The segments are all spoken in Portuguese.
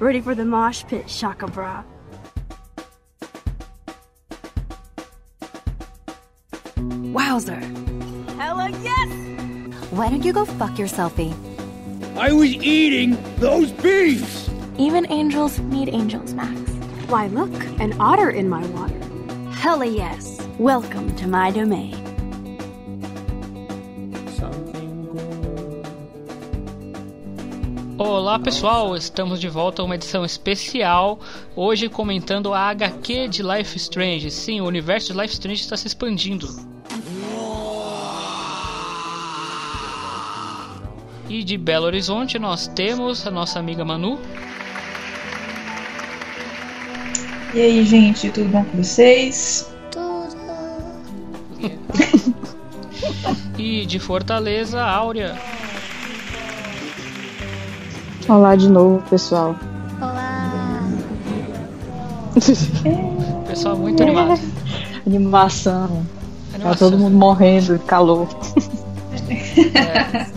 Ready for the mosh pit, Shaka Bra. Wowzer. Hella yes! Why don't you go fuck yourselfie? Eh? I was eating those beefs! Even angels need angels, Max. Why, look, an otter in my water. Hella yes. Welcome to my domain. Olá pessoal, estamos de volta a uma edição especial. Hoje comentando a HQ de Life Strange. Sim, o universo de Life Strange está se expandindo. E de Belo Horizonte nós temos a nossa amiga Manu. E aí, gente, tudo bom com vocês? E de Fortaleza, Áurea. Olá de novo, pessoal. Olá! Pessoal muito animado. Animação. Tá Animação. todo mundo morrendo de calor. É.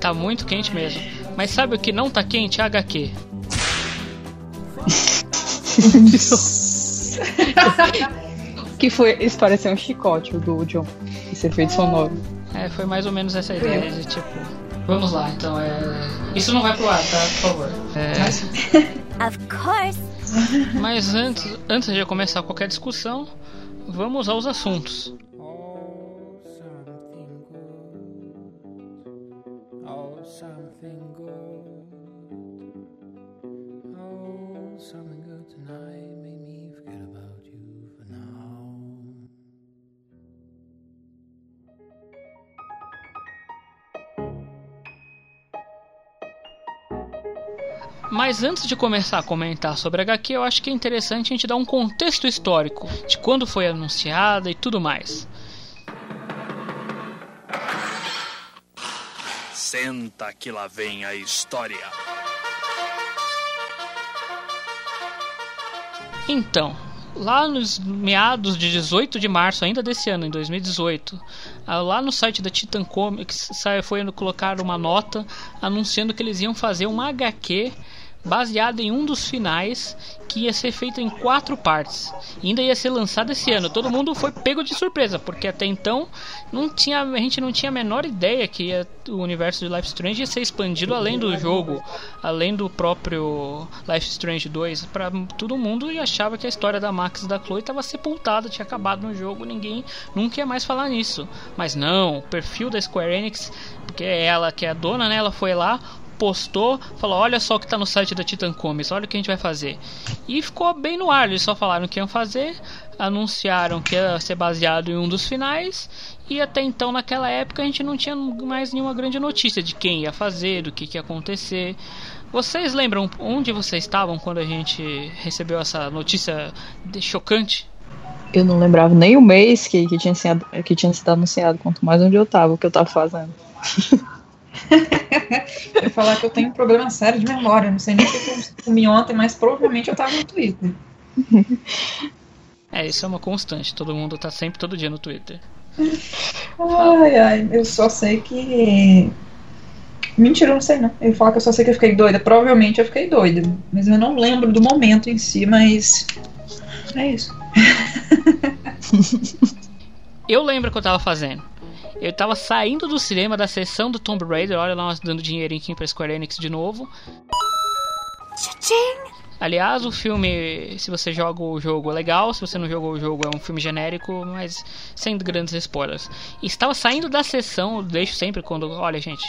Tá muito quente mesmo. Mas sabe o que não tá quente? HQ. que foi. Isso pareceu um chicote o do John. Esse efeito sonoro. É, foi mais ou menos essa ideia de tipo. Vamos lá, então é. Isso não vai pro ar, tá? Por favor. É, Of course. mas antes, antes de começar qualquer discussão, vamos aos assuntos. Mas antes de começar a comentar sobre a HQ, eu acho que é interessante a gente dar um contexto histórico de quando foi anunciada e tudo mais. Senta que lá vem a história. Então, lá nos meados de 18 de março, ainda desse ano, em 2018, ah, lá no site da Titan Comics foi colocar uma nota anunciando que eles iam fazer uma HQ baseada em um dos finais que ia ser feito em quatro partes. E ainda ia ser lançado esse ano. Todo mundo foi pego de surpresa, porque até então não tinha, a gente não tinha a menor ideia que ia- o universo de Life Strange ia ser expandido além do jogo, além do próprio Life Strange 2 para todo mundo e achava que a história da Max e da Chloe estava sepultada, tinha acabado no jogo, ninguém nunca ia mais falar nisso. Mas não, o perfil da Square Enix, porque é ela que é a dona, né, ela foi lá postou, falou: Olha só o que tá no site da Titan Comics, olha o que a gente vai fazer. E ficou bem no ar, eles só falaram o que iam fazer, anunciaram que ia ser baseado em um dos finais, e até então, naquela época, a gente não tinha mais nenhuma grande notícia de quem ia fazer, do que, que ia acontecer. Vocês lembram onde vocês estavam quando a gente recebeu essa notícia chocante? Eu não lembrava nem o mês que, que, tinha, sido, que tinha sido anunciado, quanto mais onde eu tava, o que eu tava fazendo. Eu falar que eu tenho um problema sério de memória. Não sei nem o que eu comi ontem, mas provavelmente eu tava no Twitter. É, isso é uma constante, todo mundo tá sempre todo dia no Twitter. Ai, ai, eu só sei que. Mentira, eu não sei não. Eu falar que eu só sei que eu fiquei doida. Provavelmente eu fiquei doida. Mas eu não lembro do momento em si, mas. É isso. Eu lembro o que eu tava fazendo. Eu tava saindo do cinema da sessão do Tomb Raider, olha lá nós dando dinheirinho pra Square Enix de novo. Aliás, o filme, se você joga o jogo, é legal. Se você não jogou o jogo, é um filme genérico, mas sem grandes spoilers. Estava saindo da sessão, deixo sempre quando. Olha, gente,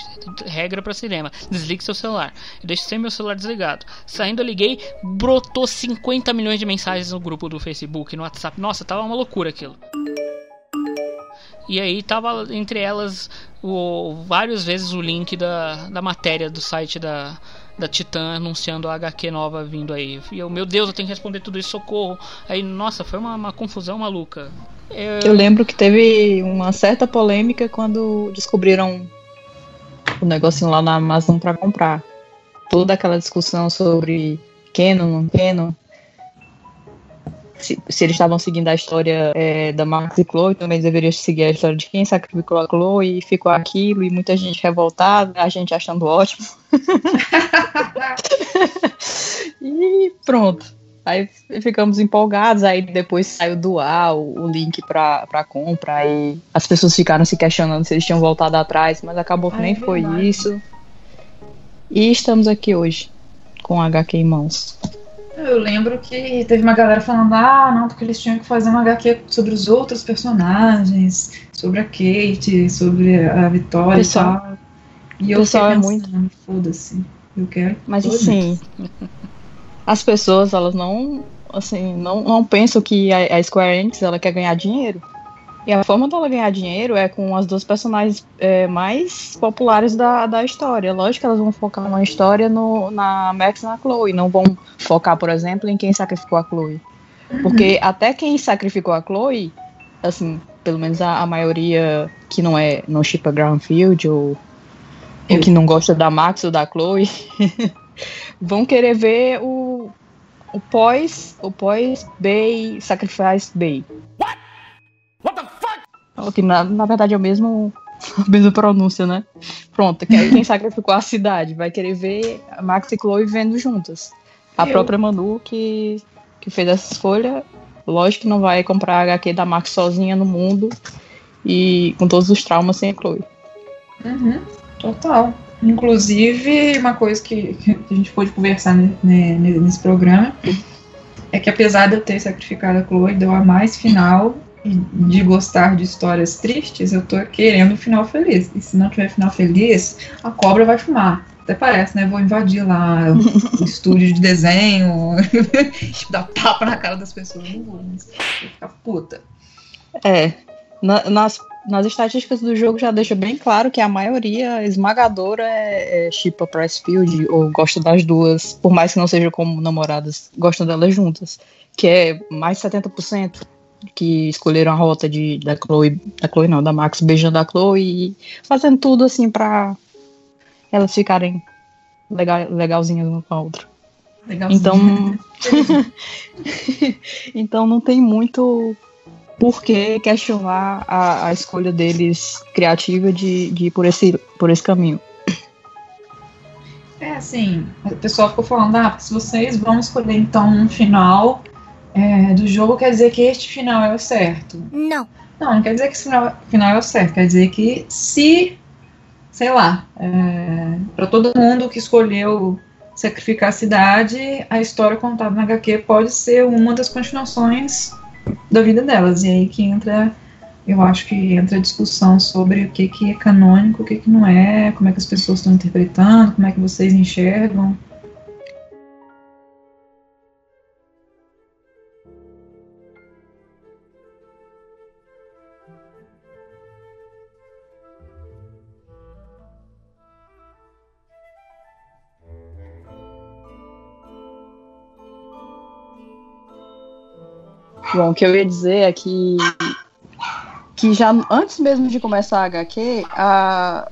regra para cinema: desligue seu celular. Eu deixo sempre meu celular desligado. Saindo, eu liguei, brotou 50 milhões de mensagens no grupo do Facebook, no WhatsApp. Nossa, tava uma loucura aquilo. E aí tava entre elas o, várias vezes o link da, da matéria do site da, da Titan anunciando a HQ nova vindo aí. E eu, meu Deus, eu tenho que responder tudo isso, socorro. Aí, nossa, foi uma, uma confusão maluca. Eu, Eu lembro que teve uma certa polêmica quando descobriram o negocinho lá na Amazon pra comprar. Toda aquela discussão sobre Canon, não Canon. Se, se eles estavam seguindo a história é, da Max e Chloe, também deveria seguir a história de quem sacrificou a Chloe e ficou aquilo, e muita gente revoltada, a gente achando ótimo. pronto. Aí ficamos empolgados, aí depois saiu doar o, o link pra, pra compra, aí as pessoas ficaram se questionando se eles tinham voltado atrás, mas acabou que Ah, nem é foi isso. E estamos aqui hoje, com HQ em mãos. Eu lembro que teve uma galera falando, ah, não, porque eles tinham que fazer uma HQ sobre os outros personagens, sobre a Kate, sobre a Vitória Pessoal- e tal. E eu pessoal é pensando, foda-se, eu quero. Mas todos. assim, as pessoas, elas não, assim, não, não pensam que a, a Square Enix, ela quer ganhar dinheiro. E a forma dela ganhar dinheiro é com as duas personagens é, mais populares da, da história. Lógico que elas vão focar uma história no, na Max e na Chloe, não vão focar, por exemplo, em quem sacrificou a Chloe. Porque até quem sacrificou a Chloe, assim, pelo menos a, a maioria que não é não chipa Groundfield ou, ou que não gosta da Max ou da Chloe, vão querer ver o, o pós o pós Bay Sacrifice Bay. O que na, na verdade é o mesmo a mesma pronúncia, né? Pronto, quem sacrificou a cidade vai querer ver a Max e Chloe vivendo juntas. A Eu. própria Manu que, que fez essa escolha, lógico que não vai comprar a HQ da Max sozinha no mundo e com todos os traumas sem a Chloe. Uhum, total. Inclusive, uma coisa que, que a gente pôde conversar ne- nesse programa é que apesar de eu ter sacrificado a Chloe, de eu amar esse final de gostar de histórias tristes, eu tô querendo um final feliz. E se não tiver final feliz, a cobra vai fumar. Até parece, né? Vou invadir lá o estúdio de desenho, dar tapa na cara das pessoas. Não vou, mas vou ficar puta. É, na- nas, nas estatísticas do jogo já deixa bem claro que a maioria esmagadora é, é Chipa Pressfield ou gosta das duas, por mais que não sejam como namoradas, gostam delas juntas, que é mais de 70% que escolheram a rota de, da Chloe, da Chloe não, da Max beijando a Chloe e fazendo tudo assim pra elas ficarem legal, legalzinhas uma com a outra. Legalzinho. Então, então não tem muito por que questionar a, a escolha deles criativa de, de ir por esse, por esse caminho. É assim, o pessoal ficou falando, ah, se vocês vão escolher então um final é, do jogo, quer dizer que este final é o certo. Não. Não, não quer dizer que esse final, final é o certo, quer dizer que se, sei lá, é, para todo mundo que escolheu sacrificar a cidade, a história contada na HQ pode ser uma das continuações da vida delas. E aí que entra, eu acho que entra a discussão sobre o que, que é canônico, o que, que não é, como é que as pessoas estão interpretando, como é que vocês enxergam. Bom, o que eu ia dizer é que, que já antes mesmo de começar a HQ, a,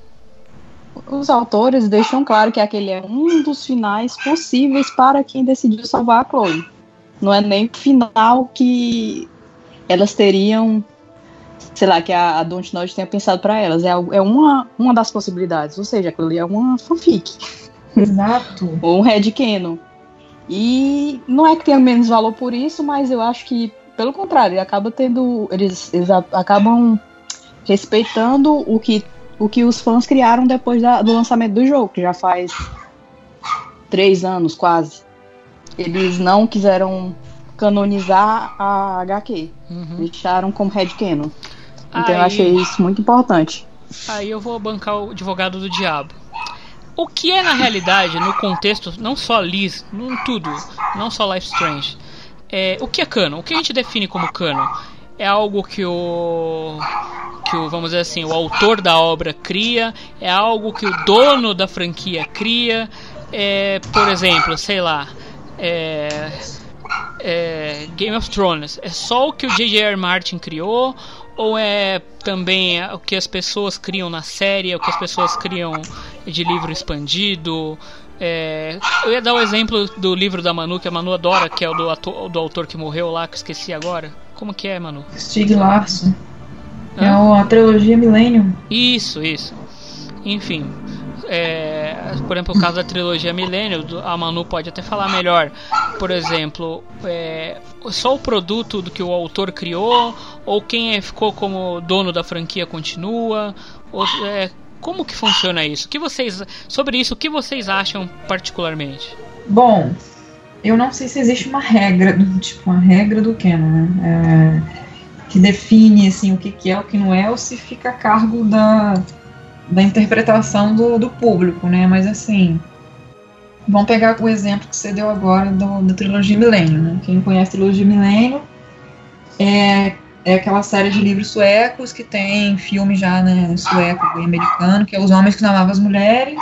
os autores deixam claro que aquele é um dos finais possíveis para quem decidiu salvar a Chloe. Não é nem o final que elas teriam, sei lá, que a, a Dontnod tenha pensado para elas. É, é uma, uma das possibilidades. Ou seja, aquilo ali é uma fanfic. Exato. ou um headcanon. E não é que tenha menos valor por isso, mas eu acho que, pelo contrário, acaba tendo. Eles, eles acabam respeitando o que, o que os fãs criaram depois da- do lançamento do jogo, que já faz três anos quase. Eles não quiseram canonizar a HQ. Uhum. Deixaram como headcanon. Então eu Aí- achei isso muito importante. Aí eu vou bancar o advogado do diabo. O que é na realidade, no contexto, não só Liz, em tudo, não só Life Strange, é, o que é canon? O que a gente define como canon? É algo que o que o, vamos dizer assim, o autor da obra cria, é algo que o dono da franquia cria, é, por exemplo, sei lá, é, é, Game of Thrones, é só o que o J.J. R. Martin criou ou é também o que as pessoas criam na série, o que as pessoas criam de livro expandido? É, eu ia dar o exemplo do livro da Manu, que a Manu adora, que é o do, ator, do autor que morreu lá, que eu esqueci agora. Como que é, Manu? Stieg Larsson. É Hã? a trilogia Millennium. Isso, isso. Enfim. é, por exemplo, o caso da trilogia Milênio, do- a Manu pode até falar melhor. Por exemplo, é, só o produto do que o autor criou, ou quem é- ficou como dono da franquia continua, ou, é, como que funciona isso? Que vocês sobre isso? O que vocês acham particularmente? Bom, eu não sei se existe uma regra, do- tipo, uma regra do canon, né? É, que define, assim, o que, que é, o que não é, ou se fica a cargo da, da interpretação do, do público, né? Mas, assim, vamos pegar o exemplo que você deu agora do, da trilogia Milênio, né? Quem conhece a trilogia Milênio é, é aquela série de livros suecos que tem filme já, né, sueco e americano, que é Os Homens que Amavam as Mulheres,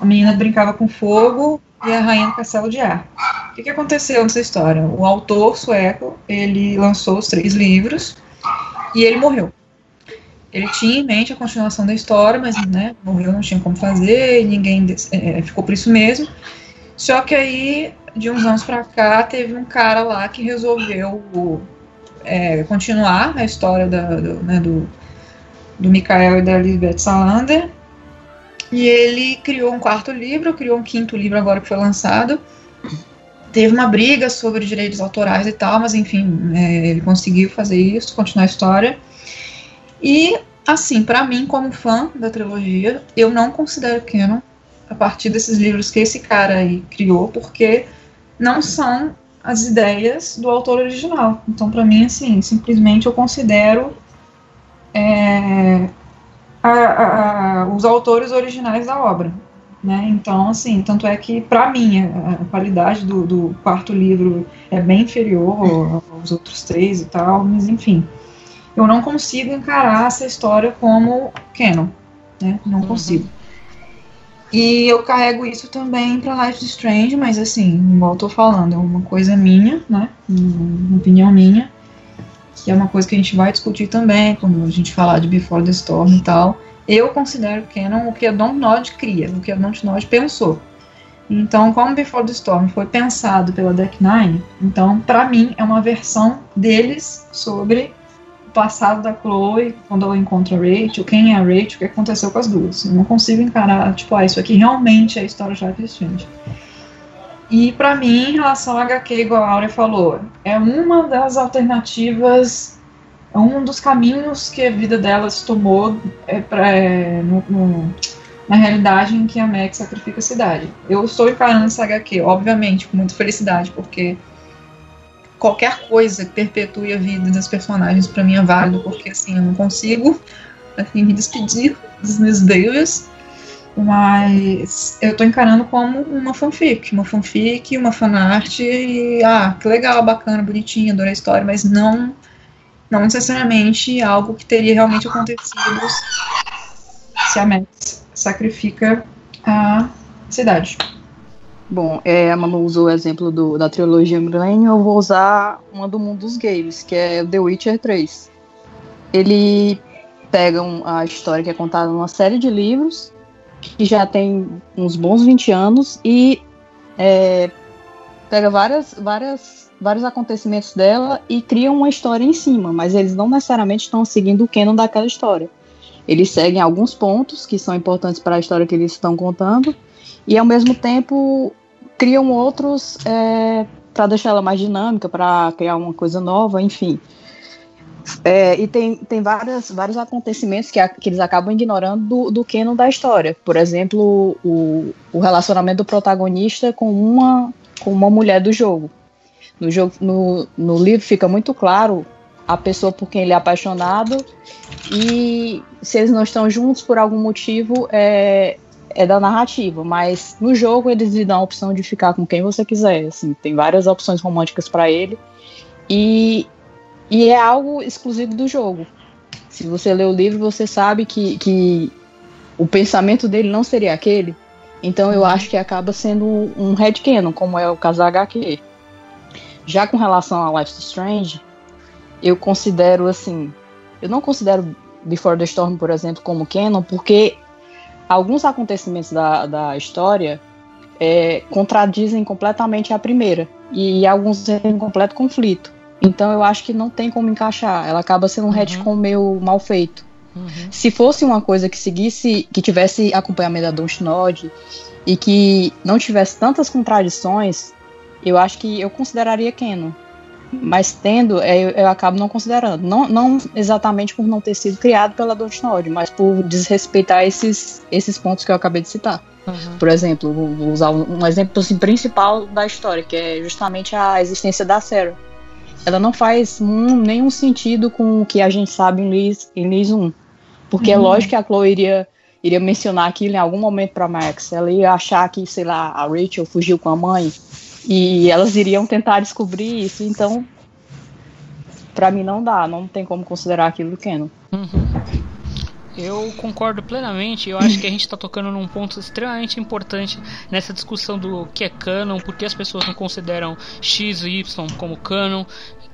a menina brincava com fogo e a rainha do castelo de ar. O que, que aconteceu nessa história? O autor sueco, ele lançou os três livros e ele morreu. Ele tinha em mente a continuação da história, mas né, morreu, não tinha como fazer, ninguém é, ficou por isso mesmo. Só que aí, de uns anos pra cá, teve um cara lá que resolveu é, continuar a história da, do, né, do, do Mikael e da Lisbeth Salander. E ele criou um quarto livro, criou um quinto livro agora que foi lançado. Teve uma briga sobre direitos autorais e tal, mas enfim, é, ele conseguiu fazer isso, continuar a história. E, assim, para mim, como fã da trilogia, eu não considero canon a partir desses livros que esse cara aí criou, porque não são as ideias do autor original. Então, para mim, assim, simplesmente eu considero é, a, a, os autores originais da obra. Né? Então, assim, tanto é que, para mim, a, qualidade do, do, quarto livro é bem inferior aos outros três e tal, mas enfim. Eu não consigo encarar essa história como canon. Né? Não consigo. E eu carrego isso também para Life is Strange, mas assim, igual eu tô falando, é uma coisa minha, né? Uma opinião minha, que é uma coisa que a gente vai discutir também, quando a gente falar de Before the Storm e tal. Eu considero canon o que a Dontnod cria, o que a Dontnod pensou. Então, como Before the Storm foi pensado pela Deck Nine, então, para mim, é uma versão deles sobre o passado da Chloe, quando ela encontra a Rachel, quem é a Rachel, o que aconteceu com as duas. Eu não consigo encarar, tipo, ah, isso aqui realmente é a história de Life Strange. E para mim, em relação ao HQ, igual a Áurea falou, é uma das alternativas, é um dos caminhos que a vida delas tomou é, pra, é, no, no, na realidade em que a Max sacrifica a cidade. Eu estou encarando essa HQ, obviamente, com muita felicidade, porque qualquer coisa que perpetue a vida das personagens para mim é válido, porque assim, eu não consigo assim, me despedir dos meus babies, mas eu tô encarando como uma fanfic, uma fanfic, uma fanart, e ah, que legal, bacana, bonitinha, adorei a história, mas não, não necessariamente algo que teria realmente acontecido se a Max sacrifica a cidade. Bom, é, a Manu usou o exemplo do, da trilogia Millennium, eu vou usar uma do mundo dos games, que é The Witcher 3. Ele pega um, a história que é contada numa série de livros, que já tem uns bons 20 anos, e é, pega várias, várias, vários acontecimentos dela e cria uma história em cima, mas eles não necessariamente estão seguindo o canon daquela história. Eles seguem alguns pontos que são importantes para a história que eles estão contando, e ao mesmo tempo criam outros é, para deixar ela mais dinâmica, para criar uma coisa nova, enfim. É, e tem, tem várias, vários acontecimentos que, a, que eles acabam ignorando do, do canon da história. Por exemplo, o, o relacionamento do protagonista com uma, com uma mulher do jogo. No, jogo no, no livro fica muito claro a pessoa por quem ele é apaixonado. E se eles não estão juntos por algum motivo é, é da narrativa, mas no jogo eles lhe dão a opção de ficar com quem você quiser, assim, tem várias opções românticas para ele. E, e é algo exclusivo do jogo. Se você lê o livro, você sabe que, que o pensamento dele não seria aquele, então eu acho que acaba sendo um headcanon, como é o caso da HQ. Já com relação a Life is Strange, eu considero assim, eu não considero Before the Storm, por exemplo, como canon, porque alguns acontecimentos da, da história é, contradizem completamente a primeira e alguns têm um completo conflito. Então eu acho que não tem como encaixar. Ela acaba sendo um Uhum. retcon meio mal feito. Se fosse uma coisa que seguisse, que tivesse acompanhamento da Dontnod e que não tivesse tantas contradições, eu acho que eu consideraria Canon. Mas tendo, é, eu, eu acabo não considerando. Não, não exatamente por não ter sido criado pela Dontnod, mas por desrespeitar esses, esses pontos que eu acabei de citar. Por exemplo, vou usar um, exemplo assim, principal da história, que é justamente a existência da Sarah. Ela não faz um- nenhum sentido com o que a gente sabe em Liz, em Liz 1. Porque é Uhum. lógico que a Chloe iria, iria mencionar aquilo em algum momento pra Max. Ela ia achar que, sei lá, a Rachel fugiu com a mãe. E elas iriam tentar descobrir isso. Então, pra mim não dá. Não tem como considerar aquilo canon. Eu concordo plenamente. Eu acho que a gente está tocando num ponto extremamente importante nessa discussão do que é canon, por que as pessoas não consideram X e Y como canon,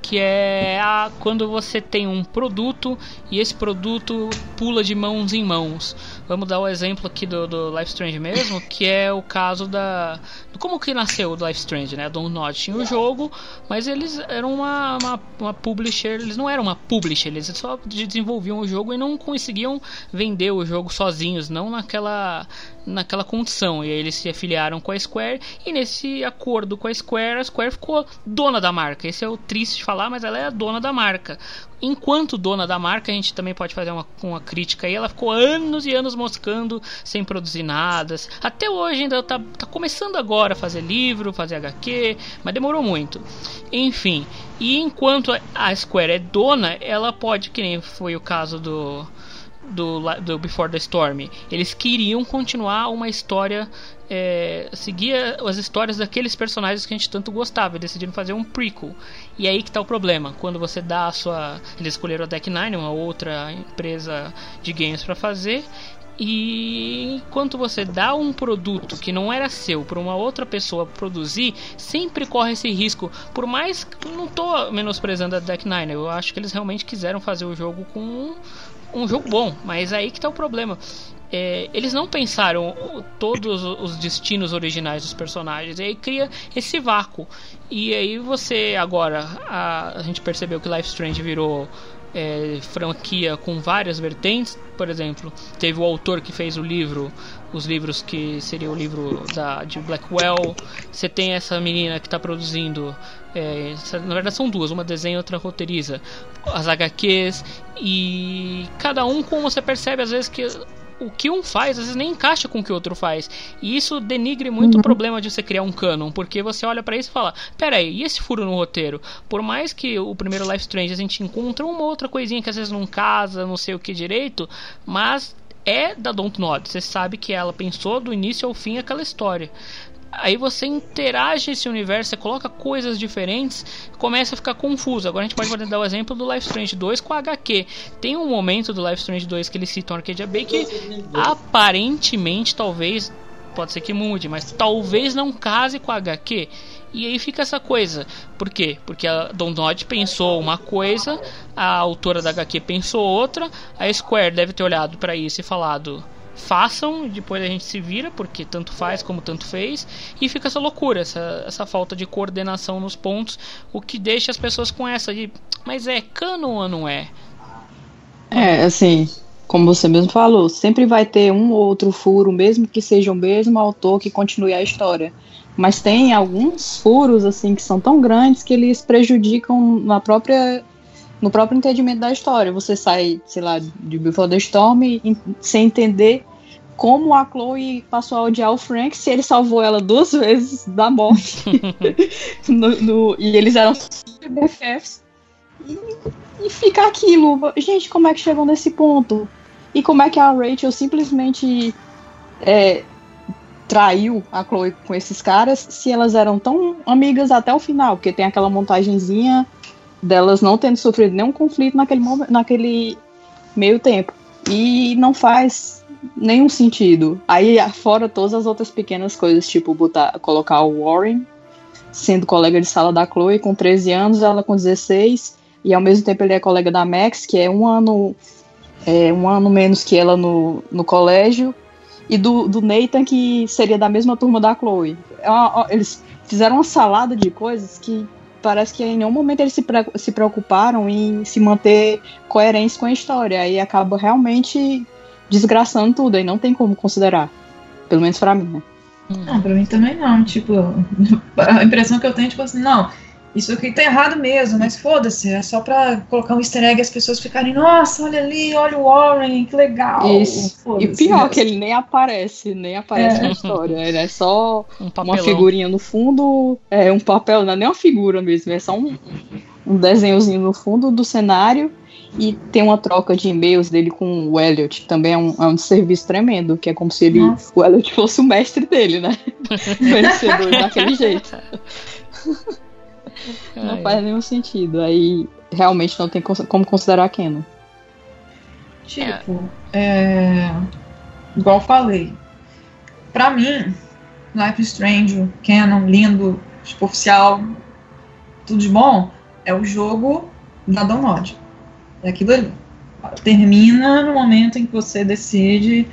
que é a, quando você tem um produto e esse produto pula de mãos em mãos. Vamos dar o exemplo aqui do, do Life Strange mesmo, que é o caso da. Como que nasceu o Life Strange, né? Don't Not tinha o jogo, mas eles eram uma, uma, uma publisher, eles não eram uma publisher, eles só desenvolviam o jogo e não conseguiam vender o jogo sozinhos, não naquela naquela condição. E aí eles se afiliaram com a Square e nesse acordo com a Square, a Square ficou dona da marca. Esse é o triste de falar, mas ela é a dona da marca. Enquanto dona da marca, a gente também pode fazer uma, uma crítica aí. Ela ficou anos e anos moscando sem produzir nada. Até hoje ainda tá, tá começando agora a fazer livro, fazer HQ, mas demorou muito. Enfim, e enquanto a Square é dona, ela pode, que nem foi o caso do do, do Before the Storm. Eles queriam continuar uma história, é, seguir as histórias daqueles personagens que a gente tanto gostava. E decidiram fazer um prequel. E aí que tá o problema. Quando você dá a sua. Eles escolheram a Deck Nine, uma outra empresa de games para fazer. E enquanto você dá um produto que não era seu para uma outra pessoa produzir, sempre corre esse risco. Por mais que não tô menosprezando a Deck Nine, eu acho que eles realmente quiseram fazer o jogo com um jogo bom, mas aí que tá o problema. É, eles não pensaram todos os destinos originais dos personagens, e aí cria esse vácuo. E aí você agora a, a gente percebeu que Life Strange virou é, franquia com várias vertentes. Por exemplo, teve o autor que fez o livro, os livros que seria o livro da, de Blackwell. Você tem essa menina que está produzindo. é, na verdade são duas, uma desenha e outra roteiriza as HQs e cada um como você percebe às vezes que o que um faz às vezes nem encaixa com o que o outro faz. E isso denigre muito o problema de você criar um canon, porque você olha pra isso e fala: "Pera aí, e esse furo no roteiro?". Por mais que o primeiro Life Strange a gente encontra uma outra coisinha que às vezes não casa, não sei o que direito, mas é da Dontnod. Você sabe que ela pensou do início ao fim aquela história. Aí você interage esse universo, você coloca coisas diferentes, começa a ficar confuso. Agora a gente pode dar o exemplo do Life Strange 2 com a HQ. Tem um momento do Life Strange 2 que eles citam Arcadia Bay que aparentemente talvez pode ser que mude, mas talvez não case com a HQ. E aí fica essa coisa. Por quê? Porque a Dontnod pensou uma coisa, a autora da HQ pensou outra, a Square deve ter olhado para isso e falado: façam, depois a gente se vira, porque tanto faz como tanto fez, e fica essa loucura, essa, essa falta de coordenação nos pontos, o que deixa as pessoas com essa de, mas é canon ou não é? É, assim, como você mesmo falou, sempre vai ter um ou outro furo, mesmo que seja o mesmo autor que continue a história. Mas tem alguns furos, assim, que são tão grandes que eles prejudicam na própria, no próprio entendimento da história. Você sai, sei lá, de Before the Storm e- sem entender como a Chloe passou a odiar o Frank se ele salvou ela duas vezes da morte. No- no- e eles eram super BFFs. E, e fica aquilo. Gente, como é que chegou nesse ponto? E como é que a Rachel simplesmente é, traiu a Chloe com esses caras se elas eram tão amigas até o final? Porque tem aquela montagenzinha delas não tendo sofrido nenhum conflito naquele, momen- naquele meio tempo. E não faz nenhum sentido. Aí, fora todas as outras pequenas coisas, tipo botar, colocar o Warren sendo colega de sala da Chloe com 13 anos, ela com 16, e ao mesmo tempo ele é colega da Max, que é um ano é, um ano menos que ela no, no colégio, e do, do Nathan, que seria da mesma turma da Chloe. É eles fizeram uma salada de coisas que parece que em nenhum momento eles se, se preocuparam em se manter coerentes com a história. Aí acaba realmente desgraçando tudo, aí não tem como considerar. Pelo menos pra mim, né? Não, pra mim também não. Tipo, a impressão que eu tenho é tipo assim, não, isso aqui tá errado mesmo, mas foda-se, é só pra colocar um easter egg e as pessoas ficarem, nossa, olha ali, olha o Warren, que legal. Isso. E pior mesmo. que ele nem aparece, nem aparece É. na história. Ele é só Um uma figurinha no fundo, é um papel, não é nem uma figura mesmo, é só um, um desenhozinho no fundo do cenário. E tem uma troca de e-mails dele com o Elliot, que também é um, é um serviço tremendo, que é como se ele, Nossa. o Elliot fosse o mestre dele, né? Vencedor daquele jeito. Não faz nenhum sentido. Aí realmente não tem como considerar Canon. Tipo, é... igual eu falei, pra mim, Life is Strange, Canon, lindo, tipo, oficial, tudo de bom, é o jogo da download. É aquilo ali. Termina no momento em que você decide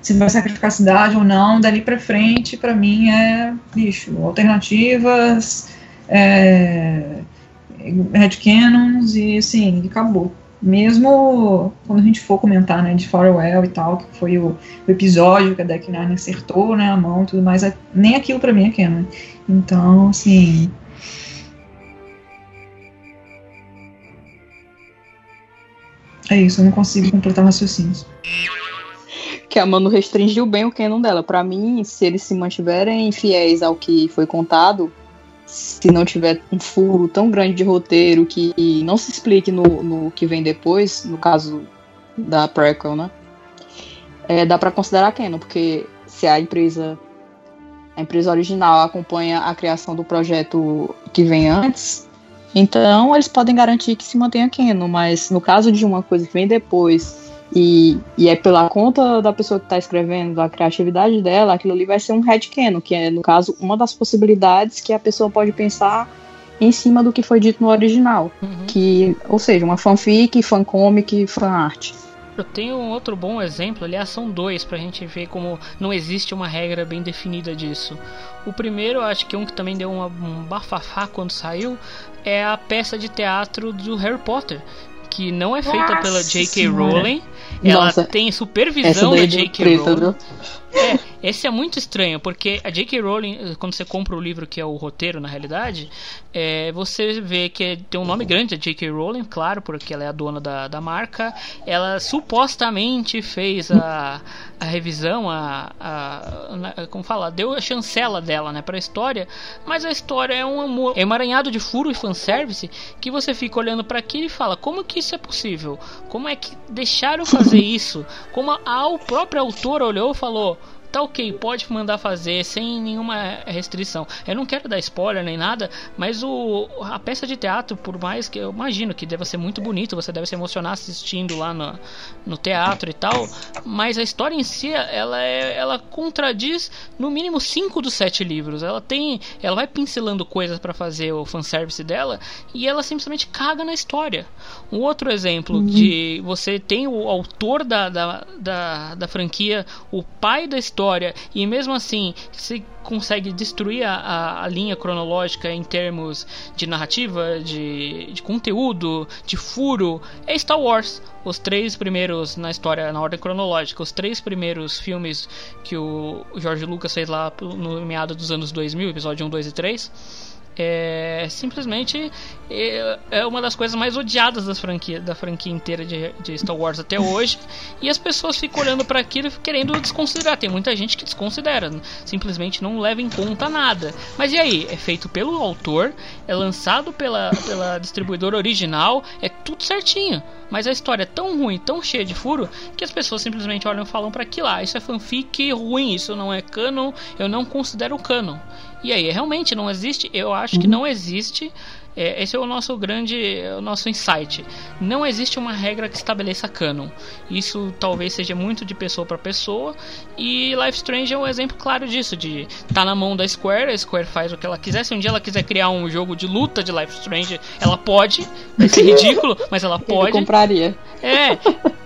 se vai sacrificar a cidade ou não, dali pra frente, pra mim, é, bicho, alternativas, é, headcanons e, assim, acabou mesmo quando a gente for comentar, né, de Farewell e tal, que foi o, o episódio que a Deck Nine acertou, né, a mão e tudo mais, é- nem aquilo pra mim é canon. Então, assim... É isso, eu não consigo completar raciocínios. Que a Manu restringiu bem o canon dela. Pra mim, se eles se mantiverem fiéis ao que foi contado, se não tiver um furo tão grande de roteiro que não se explique no, no que vem depois, no caso da prequel, né? É, dá pra considerar canon, porque se a empresa a empresa original acompanha a criação do projeto que vem antes, então eles podem garantir que se mantenha canon, mas no caso de uma coisa que vem depois e, e é pela conta da pessoa que está escrevendo, da criatividade dela, aquilo ali vai ser um headcanon, que é, no caso, uma das possibilidades que a pessoa pode pensar em cima do que foi dito no original. Uhum. Que, ou seja, uma fanfic, fancomic, fanart. Eu tenho um outro bom exemplo, aliás, são dois pra gente ver como não existe uma regra bem definida disso. O primeiro, acho que um que também deu uma- um bafafá quando saiu, é a peça de teatro do Harry Potter, que não é feita Nossa pela J.K. Rowling. Ela Nossa, tem supervisão da deu J.K. Rowling. É, esse é muito estranho, porque a J.K. Rowling, quando você compra o livro que é o roteiro, na realidade, é, você vê que tem um nome grande, a J.K. Rowling, claro, porque ela é a dona da, da marca. Ela supostamente fez a, a revisão, a, a, na- como fala, deu a chancela dela, né, pra história, mas a história é um amor, é emaranhado de furo e fanservice que você fica olhando pra aquilo e fala, como que isso é possível? Como é que deixaram fazer isso? Como a, a própria autora olhou e falou, tá ok, pode mandar fazer sem nenhuma restrição. Eu não quero dar spoiler nem nada, mas o, a peça de teatro, por mais que eu imagino que deva ser muito bonito, você deve se emocionar assistindo lá no, no teatro e tal, mas a história em si, ela, é, ela contradiz no mínimo cinco dos sete livros. Ela tem, ela vai pincelando coisas para fazer o fanservice dela e ela simplesmente caga na história. Um outro exemplo de você tem o autor da, da, da, da franquia, o pai da história, e mesmo assim você consegue destruir a, a, a linha cronológica em termos de narrativa, de, de conteúdo, de furo, é Star Wars. Os três primeiros na história, na ordem cronológica, os três primeiros filmes que o George Lucas fez lá no meado dos anos 2000, episódio 1, 2 e 3 é simplesmente é, é uma das coisas mais odiadas das franquia, da franquia inteira de, de Star Wars até hoje. E as pessoas ficam olhando para aquilo e querendo desconsiderar. Tem muita gente que desconsidera simplesmente não leva em conta nada. Mas e aí? É feito pelo autor é lançado pela, pela distribuidora original é tudo certinho. Mas a história é tão ruim, tão cheia de furo, que as pessoas simplesmente olham e falam para aquilo lá, isso é fanfic ruim, isso não é canon, eu não considero canon. E aí, realmente não existe, eu acho que não existe. é, esse é o nosso grande, o nosso insight. Não existe uma regra que estabeleça canon. Isso talvez seja muito de pessoa para pessoa. E Life Strange é um exemplo claro disso. De tá na mão da Square, a Square faz o que ela quiser. Se um dia ela quiser criar um jogo de luta de Life Strange, ela pode. Vai ser ridículo, mas ela Eu pode. compraria. É.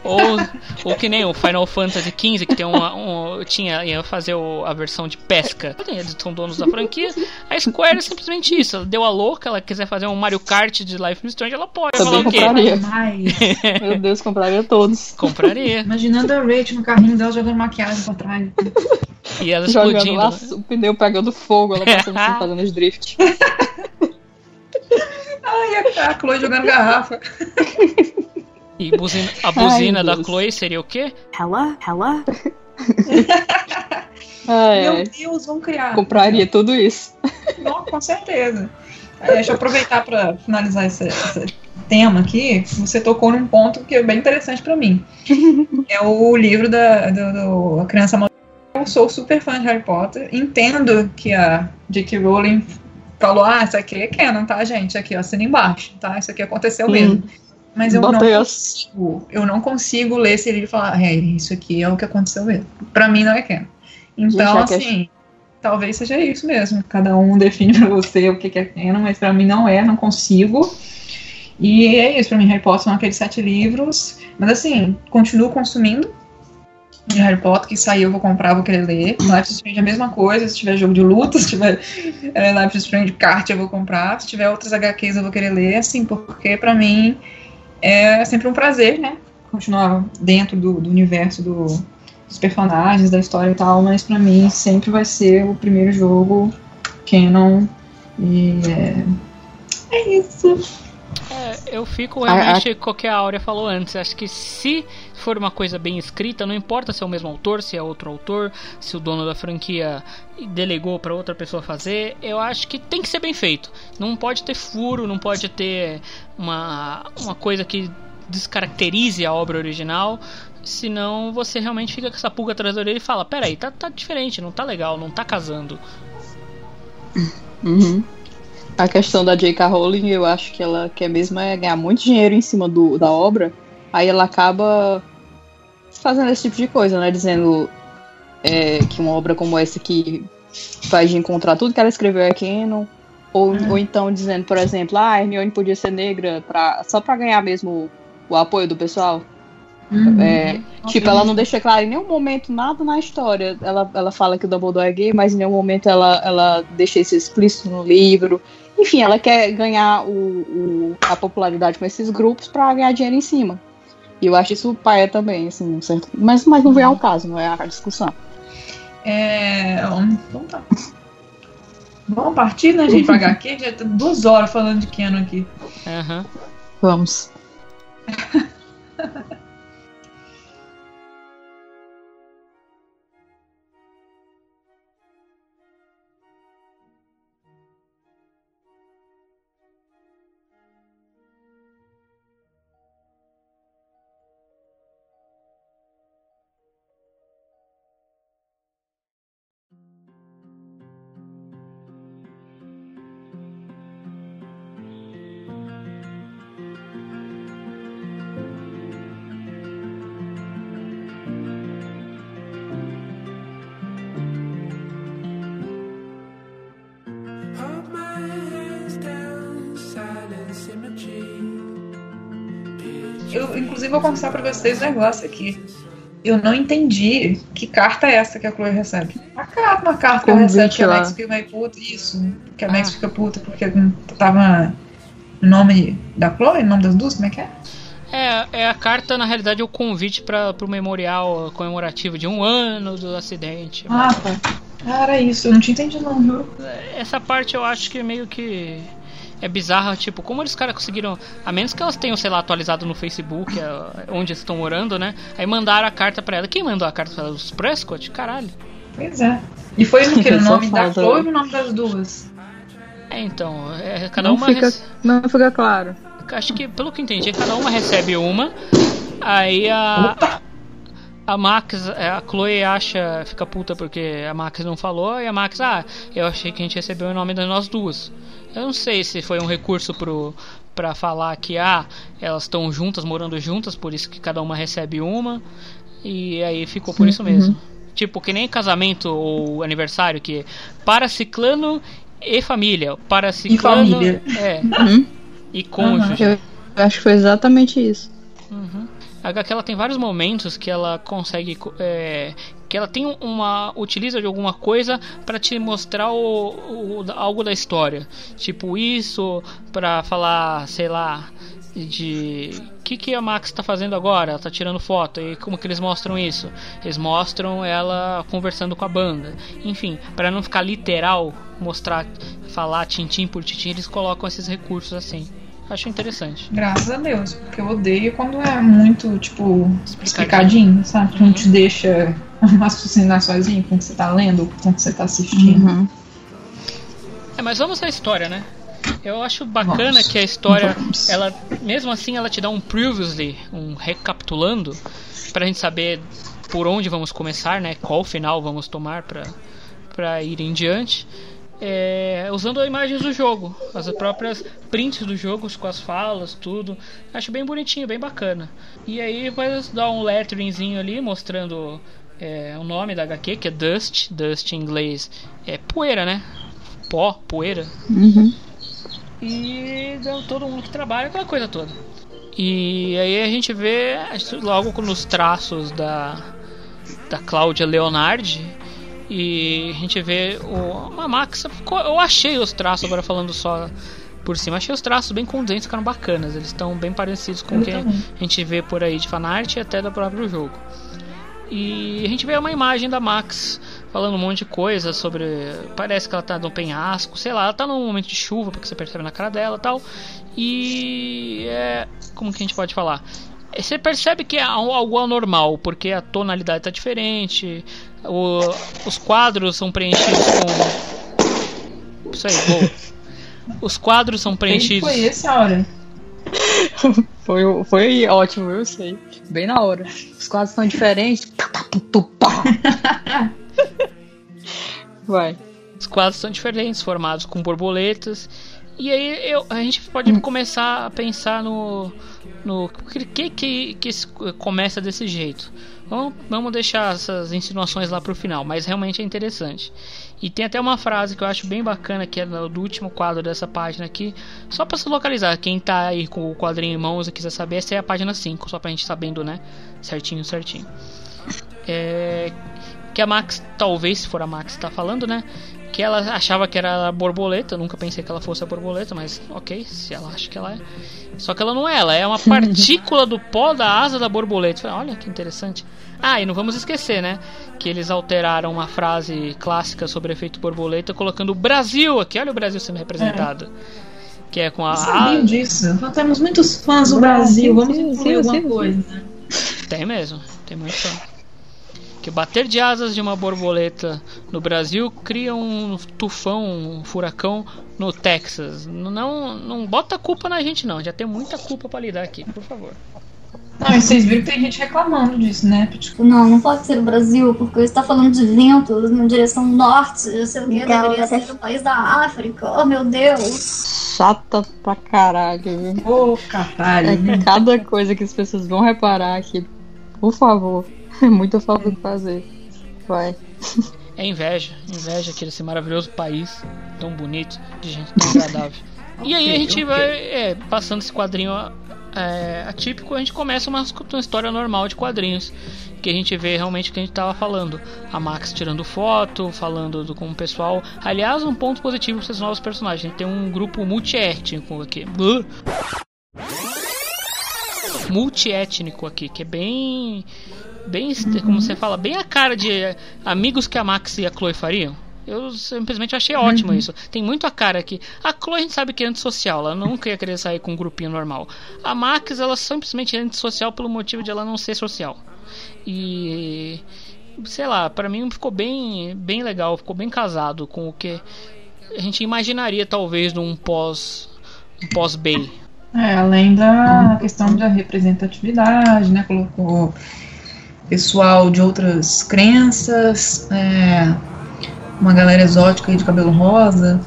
Ou, ou que nem o Final Fantasy XV, que tem uma, um, tinha, ia fazer o- a versão de pesca. Eles são donos da franquia. A Square é simplesmente isso. Ela deu a louca, ela quiser fazer um Mario Kart de Life is Strange, ela pode. Também Falar o quê? compraria. Mas, Meu Deus, compraria todos. Compraria. imaginando a Rachel no carrinho dela jogando maquiagem pra trás. E ela Jogando explodindo. lá, o pneu pegando fogo, ela passando assim, fazendo os drift. Ai, a, a Chloe jogando garrafa. E buzina- a buzina Ai, da Deus. Chloe seria o quê? Hella, hella. Ai, Meu ai. Deus, vão criar. Compraria tudo isso. Não, com certeza. É, deixa eu aproveitar para finalizar esse, esse tema aqui. Você tocou num ponto que é bem interessante para mim. É o livro da do, do A Criança Mal. Eu sou super fã de Harry Potter. Entendo que a J.K. Rowling falou: ah, isso aqui é canon, tá, gente? Aqui, ó, assina embaixo, tá? Isso aqui aconteceu Hum. Mas eu não Botei as- consigo, eu não consigo ler esse livro e falar, é, isso aqui é o que aconteceu mesmo. Pra mim não é canon. Então, Gente, é que- assim, talvez seja isso mesmo. Cada um define pra você o que que é canon, mas pra mim não é, não consigo. E é isso, pra mim Harry Potter são aqueles sete livros. Mas assim, continuo consumindo de Harry Potter, que saiu eu vou comprar, vou querer ler. Life is Strange é a mesma coisa, se tiver jogo de luta, se tiver é, Life is Strange kart eu vou comprar, se tiver outras HQs eu vou querer ler, assim, porque pra mim é sempre um prazer, né? Continuar dentro do, do universo do, dos personagens, da história e tal, mas pra mim sempre vai ser o primeiro jogo canon. E é, é isso. É, eu fico A- realmente com o que a Áurea falou antes. Acho que se for uma coisa bem escrita, não importa se é o mesmo autor, se é outro autor, se o dono da franquia delegou para outra pessoa fazer, eu acho que tem que ser bem feito. Não pode ter furo, não pode ter uma, uma coisa que descaracterize a obra original. Senão você realmente fica com essa pulga atrás da orelha e fala: Peraí, tá, tá diferente, não tá legal, não tá casando. Uhum. A questão da J.K. Rowling, eu acho que ela quer mesmo é ganhar muito dinheiro em cima do, da obra. Aí ela acaba fazendo esse tipo de coisa, né? Dizendo é, que uma obra como essa que faz de encontrar tudo que ela escreveu é canon. Ou, ou então dizendo, por exemplo, ah, a Hermione podia ser negra pra, só pra ganhar mesmo o apoio do pessoal. É, tipo, ela não deixa claro em nenhum momento nada na história. Ela, ela fala que o Dumbledore é gay, mas em nenhum momento ela, ela deixa isso explícito no livro. Enfim, ela quer ganhar o, o- a popularidade com esses grupos pra ganhar dinheiro em cima. E eu acho isso paia também, assim, um certo. Mas, mas não vem ao caso, não é a discussão. É, então tá. Vamos partir, né, gente, pra HQ? Já tá duas horas falando de canon aqui. Aham. Vamos. inclusive, vou confessar pra vocês um negócio aqui. Eu não entendi que carta é essa que a Chloe recebe. A carta, uma carta que ela recebe que a. Max fica meio puta. Isso. Que a Max fica puta porque tava no nome da Chloe, no nome das duas, como é que é? É, é a carta, na realidade, é o convite para o memorial comemorativo de um ano do acidente. Ah, tá. Cara, isso, eu não tinha entendido não, viu? Essa parte eu acho que meio que é bizarra, tipo, como eles caras conseguiram, a menos que elas tenham, sei lá, atualizado no Facebook, é, onde eles estão morando, né? Aí mandaram a carta pra ela. Quem mandou a carta pra ela? Os Prescott? Caralho. Pois é. E foi no que? No nome da Chloe ou no nome das duas? É, então, é, cada Não uma fica, rece- não fica claro. Acho que, pelo que eu entendi, cada uma recebe uma. Aí a. A Max, é, a Chloe acha, fica puta porque a Max não falou, e a Max, ah, eu achei que a gente recebeu o nome das nós duas. Eu não sei se foi um recurso pro, pra falar que, ah, elas estão juntas, morando juntas, por isso que cada uma recebe uma, e aí ficou por isso mesmo. Tipo, que nem casamento ou aniversário, que para ciclano e família, para ciclano família. é, Uhum. e cônjuge. Eu acho que foi exatamente isso. Uhum. A HQ ela tem vários momentos que ela consegue. É, que ela tem uma. utiliza de alguma coisa para te mostrar o, o, algo da história. Tipo isso, para falar, sei lá, de o que, que a Max está fazendo agora? Ela tá tirando foto e como que eles mostram isso? Eles mostram ela conversando com a banda. Enfim, para não ficar literal, mostrar, falar tintim por tintim, eles colocam esses recursos assim. Acho interessante. Graças a Deus, porque eu odeio quando é muito, tipo, Explicadinho. explicadinho, sabe? Que não te deixa raciocinar sozinho com o que você tá lendo, com o que você tá assistindo. Uhum. É, mas vamos à história, né? Eu acho bacana Vamos. que a história, Vamos. ela, mesmo assim, ela te dá um previously, um recapitulando, pra gente saber por onde vamos começar, né? Qual final vamos tomar pra, pra ir em diante. É, usando imagens do jogo, as próprias prints do jogo com as falas, tudo. Acho bem bonitinho, bem bacana. E aí vai dar um letteringzinho ali mostrando é, o nome da HQ, que é Dust. Dust em inglês é poeira, né? Pó, poeira. Uhum. E todo mundo que trabalha, aquela coisa toda. E aí a gente vê logo nos traços da, da Cláudia Leonardi. E a gente vê o, a Max. Eu achei os traços, agora falando só por cima, achei os traços bem condenstos, ficaram bacanas. Eles estão bem parecidos com o que também. a gente vê por aí de fanart e até do próprio jogo. E a gente vê uma imagem da Max falando um monte de coisa sobre. Parece que ela tá num penhasco, sei lá, ela tá num momento de chuva, porque você percebe na cara dela e tal. E. É, como que a gente pode falar? É, Você percebe que é al- algo anormal, porque a tonalidade tá diferente, o- os quadros são preenchidos com. Isso aí, gol. Os quadros são Quem preenchidos. foi esse a hora? Foi, foi ótimo, eu sei. Bem na hora. Os quadros são diferentes. Vai. Os quadros são diferentes, formados com borboletas. E aí eu, a gente pode começar a pensar no. no que, que, que, que começa desse jeito. Vamos, vamos deixar essas insinuações lá pro final, mas realmente é interessante. E tem até uma frase que eu acho bem bacana, que é do último quadro dessa página aqui. Só pra se localizar, quem tá aí com o quadrinho em mãos e quiser saber, essa é a página 5, só pra gente sabendo, né? Certinho, certinho. É, que a Max, talvez se for a Max tá falando, né? Que ela achava que era borboleta, nunca pensei que ela fosse a borboleta, mas ok, se ela acha que ela é. Só que ela não é, ela é uma partícula do pó da asa da borboleta. Falei, Olha que interessante. Ah, e não vamos esquecer, né? Que eles alteraram uma frase clássica sobre efeito borboleta, colocando o Brasil aqui. Olha o Brasil sendo representado. Que é com a. Eu sabia disso. Nós temos muitos fãs do Brasil. Vamos sim, incluir sim, alguma sim. coisa. Tem mesmo, tem muito fã. Que bater de asas de uma borboleta no Brasil cria um tufão, um furacão no Texas. Não, não bota culpa na gente não, já tem muita culpa pra lidar aqui, por favor. Não, e vocês viram que tem gente reclamando disso, né? Tipo, Não, não pode ser o Brasil, porque está falando de ventos na direção norte. Eu sei o que Então, deveria você- ser o país da África. Oh, meu Deus. Chata pra caralho, viu? ô caralho. É cada coisa que as pessoas vão reparar aqui. Por favor. É muito fácil de fazer. Vai. É inveja, inveja aquele esse maravilhoso país tão bonito, de gente tão agradável. e aí a gente vai é, passando esse quadrinho é, atípico, a gente começa uma, uma história normal de quadrinhos. Que a gente vê realmente o que a gente tava falando. A Max tirando foto, falando do, com o pessoal. Aliás, um ponto positivo para esses novos personagens. A gente tem um grupo multiétnico aqui. Multiétnico aqui, que é bem. Bem, como você fala, bem a cara de amigos que a Max e a Chloe fariam. Eu simplesmente achei ótimo isso. Tem muito a cara aqui. A Chloe a gente sabe que é antissocial, ela nunca ia querer sair com um grupinho normal. A Max, ela simplesmente é antissocial pelo motivo de ela não ser social. E sei lá, pra mim ficou bem, bem legal, ficou bem casado com o que a gente imaginaria talvez num pós um pós Bay. É, além da questão da representatividade, né? Colocou pessoal de outras crenças, é, uma galera exótica aí de cabelo rosa.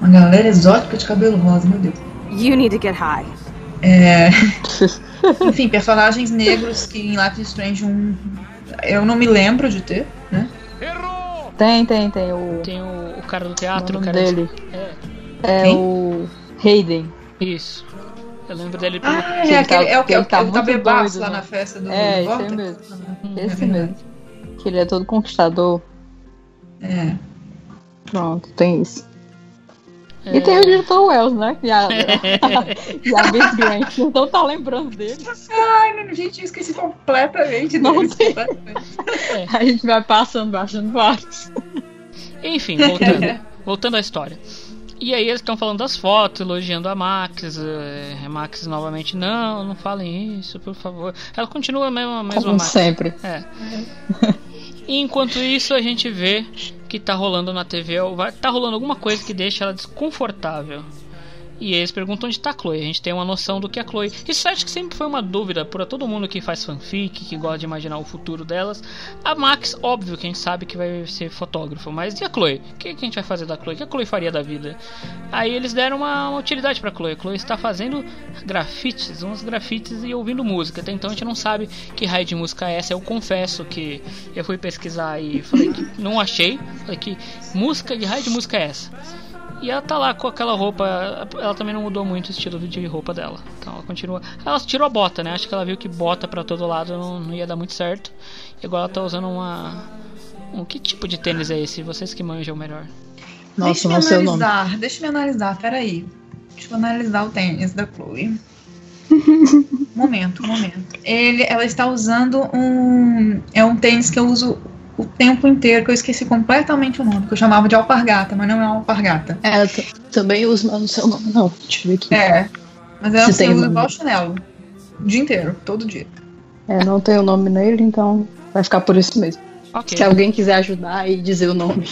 Uma galera exótica de cabelo rosa, meu Deus. You need to get high. É, enfim, personagens negros que em Life is Strange 1 eu não me lembro de ter, né? Tem, tem, tem. O, Tem o, o cara do o teatro, o nome cara dele. É, É Quem? o Hayden. isso. Eu lembro dele. Ah, ele é, tá- aquele, é o que ele ele tá tá, muito bebaço doido, lá né? na festa do É, esse Vortex. mesmo. Hum, Esse é mesmo. Que ele é todo conquistador. É. Pronto, tem isso. É. E tem o diretor Wells, né? E a, e a Miss Grant. Então tá lembrando dele. Ai, não, gente, eu esqueci completamente Não tem. completamente. A gente vai passando, baixando vários. Enfim, voltando, voltando à história. E aí eles estão falando das fotos, elogiando a Max. eh, A Max novamente, não, não falem isso, por favor. Ela continua a mesma, a mesma Como Max. sempre. É. E enquanto isso, a gente vê que tá rolando na TV, tá rolando alguma coisa que deixa ela desconfortável. E eles perguntam onde tá a Chloe. A gente tem uma noção do que é a Chloe. Isso acho que sempre foi uma dúvida para todo mundo que faz fanfic, que gosta de imaginar o futuro delas. A Max, óbvio que a gente sabe que vai ser fotógrafo, mas e a Chloe? O que, a gente vai fazer da Chloe? O que a Chloe faria da vida? Aí eles deram uma, uma utilidade pra Chloe. A Chloe está fazendo grafites, uns grafites e ouvindo música. Até então a gente não sabe que raio de música é essa. Eu confesso que eu fui pesquisar e falei que não achei. Falei que música de raio de música é essa. E ela tá lá com aquela roupa. Ela também não mudou muito o estilo de roupa dela. Então ela continua. Ela tirou a bota, né? Acho que ela viu que bota pra todo lado não, não ia dar muito certo. E agora ela tá usando uma. Um, que tipo de tênis é esse? Vocês que manjam melhor. Nossa, deixa eu não sei o nome. analisar, deixa eu analisar, peraí. Deixa eu analisar o tênis da Chloe. momento, momento. Ele, ela está usando um. É um tênis que eu uso o tempo inteiro, que eu esqueci completamente o nome, que eu chamava de alpargata, mas não é uma alpargata. É, também uso, mas não sei o nome, não. Deixa eu ver aqui. É. Mas ela Se se tem usa igual chinelo. O dia inteiro, todo dia. É, não tem o nome nele, então vai ficar por isso mesmo. Ok. Se alguém quiser ajudar e dizer o nome.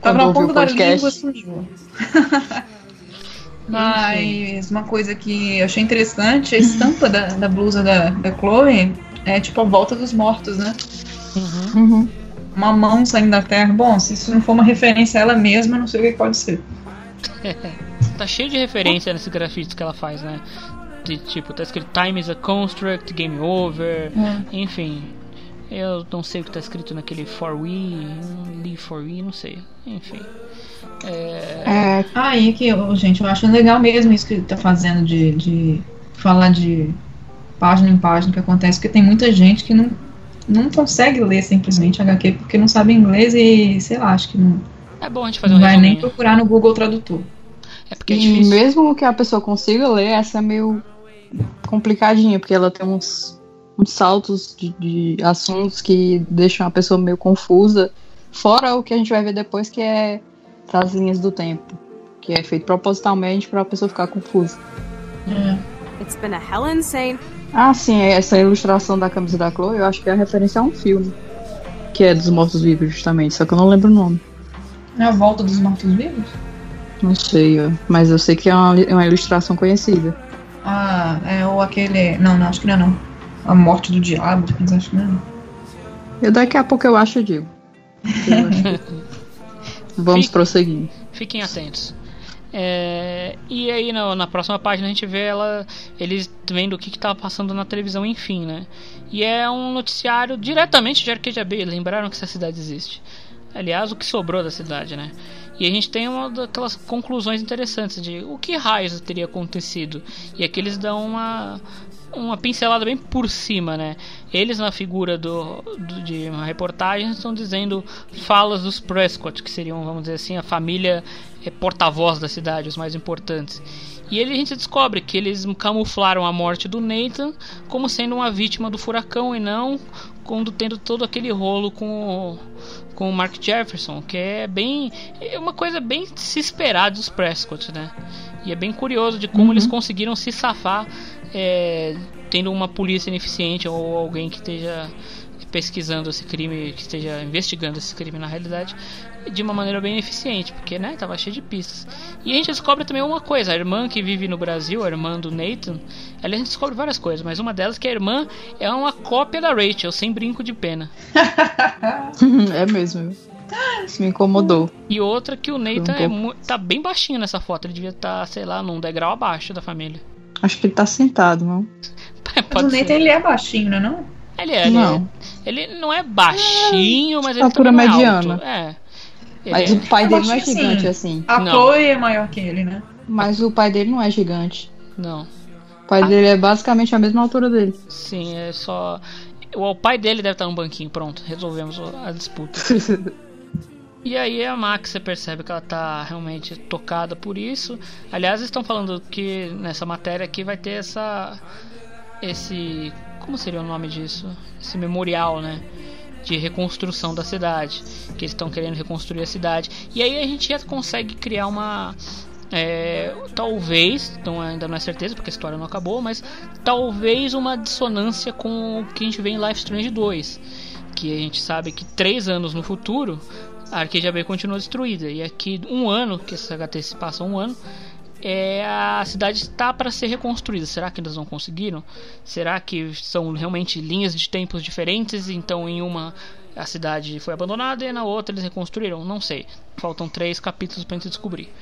Tava na ponta da podcast. língua, surgiu. Mas uma coisa que eu achei interessante, a estampa da, da blusa da, da Chloe é tipo a volta dos mortos, né? Uhum. Uhum. Uma mão saindo da terra. Bom, se isso não for uma referência a ela mesma, eu não sei o que pode ser. Tá cheio de referência nesses grafites que ela faz, né? De, tipo, tá escrito Time is a construct, game over, enfim. Eu não sei o que tá escrito naquele for we, leave for we, não sei. Enfim. É, É, Ah, e que, ô, gente, eu acho legal mesmo isso que ele tá fazendo de, de falar de página em página que acontece, porque tem muita gente que não, não consegue ler simplesmente HQ porque não sabe inglês e, sei lá, acho que não, é bom a gente fazer um não vai nem procurar no Google Tradutor. É porque é e mesmo que a pessoa consiga ler, essa é meio complicadinha, porque ela tem uns, uns saltos de, de assuntos que deixam a pessoa meio confusa. Fora o que a gente vai ver depois, que é das linhas do tempo. Que é feito propositalmente pra pessoa ficar confusa. It's been a hell insane. Ah, sim, essa ilustração da camisa da Chloe, eu acho que é a referência a um filme. Que é dos mortos-vivos, justamente, só que eu não lembro o nome. É a volta dos mortos-vivos? Não sei, mas eu sei que é uma, é uma ilustração conhecida. Ah, é ou aquele. Não, não, acho que não é não. A morte do diabo, mas acho que não é não. Eu daqui a pouco eu acho, eu digo. Eu acho. Vamos Fique- prosseguir. Fiquem atentos. É, e aí na, na próxima página a gente vê ela, eles vendo o que estava passando na televisão, enfim, né? E é um noticiário diretamente de Arcadia Bay. Lembraram que essa cidade existe. Aliás, o que sobrou da cidade, né? E a gente tem uma daquelas conclusões interessantes de o que raios teria acontecido. E aqui eles dão uma uma pincelada bem por cima, né? Eles na figura do, do- de uma reportagem estão dizendo falas dos Prescott, que seriam, vamos dizer assim, a família eh, porta-voz da cidade, os mais importantes. E ele a gente descobre que eles camuflaram a morte do Nathan como sendo uma vítima do furacão e não quando tendo todo aquele rolo com o, com o Mark Jefferson, que é bem é uma coisa bem se esperar dos Prescott, né? E é bem curioso de como eles conseguiram se safar é, tendo uma polícia ineficiente ou alguém que esteja pesquisando esse crime, que esteja investigando esse crime na realidade, de uma maneira bem eficiente, porque né, tava cheio de pistas. E a gente descobre também uma coisa, a irmã que vive no Brasil, a irmã do Nathan, ela a gente descobre várias coisas, mas uma delas é que a irmã é uma cópia da Rachel, sem brinco de pena. é mesmo. Isso me incomodou. E outra que o Nathan um é tá bem baixinho nessa foto, ele devia estar, sei lá, num degrau abaixo da família. Acho que ele tá sentado, não? Mas Pode o ser. Nathan ele é baixinho, não é não? Ele é, ele, Não. é- ele não é baixinho, mas ele não é mediana. alto. É. Mas o pai dele não é baixinho, gigante sim. assim. A Não. Chloe é maior que ele, né? Mas o pai dele não é gigante. Não. O pai dele é basicamente a mesma altura dele. Sim, é só. O, pai dele deve estar no banquinho, pronto, resolvemos a disputa. E aí a Max você percebe que ela tá realmente tocada por isso. Aliás, eles estão falando que nessa matéria aqui vai ter essa. Esse. Como seria o nome disso? Esse memorial, né? De reconstrução da cidade. Que eles estão querendo reconstruir a cidade. E aí a gente já consegue criar uma. é, talvez, então ainda não é certeza porque a história não acabou, mas talvez uma dissonância com o que a gente vê em Life Strange 2. Que a gente sabe que três anos no futuro a Arcadia Bay continua destruída. E aqui, um ano, que essa HT se passa um ano, é, a cidade está para ser reconstruída. Será que eles não conseguiram? Será que são realmente linhas de tempos diferentes? Então, em uma a cidade foi abandonada e na outra eles reconstruíram? Não sei. Faltam três capítulos para gente descobrir.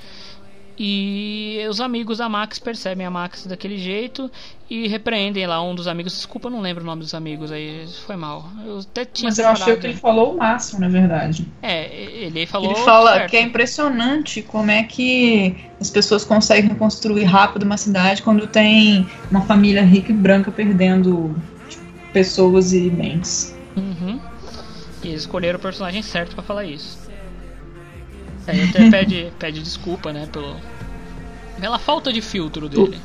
E os amigos da Max percebem a Max daquele jeito e repreendem lá um dos amigos. Desculpa, eu não lembro o nome dos amigos aí. Foi mal. Eu até tinha Mas eu achei que ele falou o máximo, na verdade. É, ele falou. Ele fala certo. que é impressionante como é que as pessoas conseguem reconstruir rápido uma cidade quando tem uma família rica e branca perdendo tipo, pessoas e bens. Uhum. E eles escolheram o personagem certo pra falar isso. Aí até pede, pede desculpa, né, pelo, pela falta de filtro dele.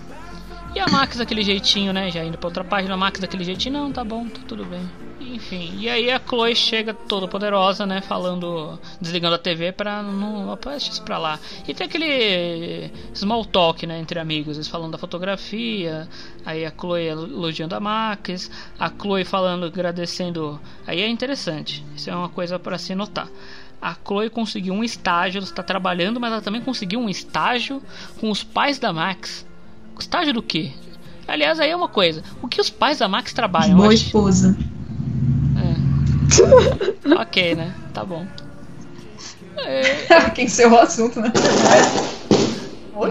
E a Max daquele jeitinho, né, já indo pra outra página, a Max daquele jeitinho, não, tá bom, tá tudo bem. Enfim, e aí a Chloe chega toda poderosa, né, falando, desligando a TV pra não deixa isso pra lá. E tem aquele small talk, né, entre amigos, eles falando da fotografia, aí a Chloe elogiando a Max, a Chloe falando, agradecendo. Aí é interessante, isso é uma coisa pra se notar. A Chloe conseguiu um estágio, ela está trabalhando, mas ela também conseguiu um estágio com os pais da Max. Estágio do quê? Aliás, aí é uma coisa. O que os pais da Max trabalham? Boa hoje? esposa. ok, né? Tá bom. É, Quem encerrou o assunto, né?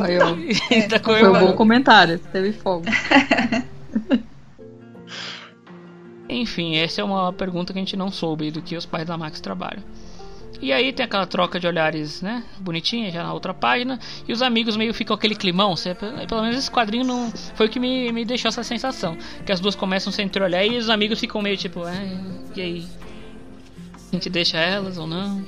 Aí, ó. Eita, Foi um bom comentário, teve fogo. Enfim, essa é uma pergunta que a gente não soube do que os pais da Max trabalham. E aí tem aquela troca de olhares, né? Bonitinha, já na outra página. E os amigos meio ficam aquele climão. Você, pelo menos esse quadrinho não foi o que me, me deixou essa sensação. Que as duas começam a se entreolhar e os amigos ficam meio tipo, é, e aí? A gente deixa elas ou não?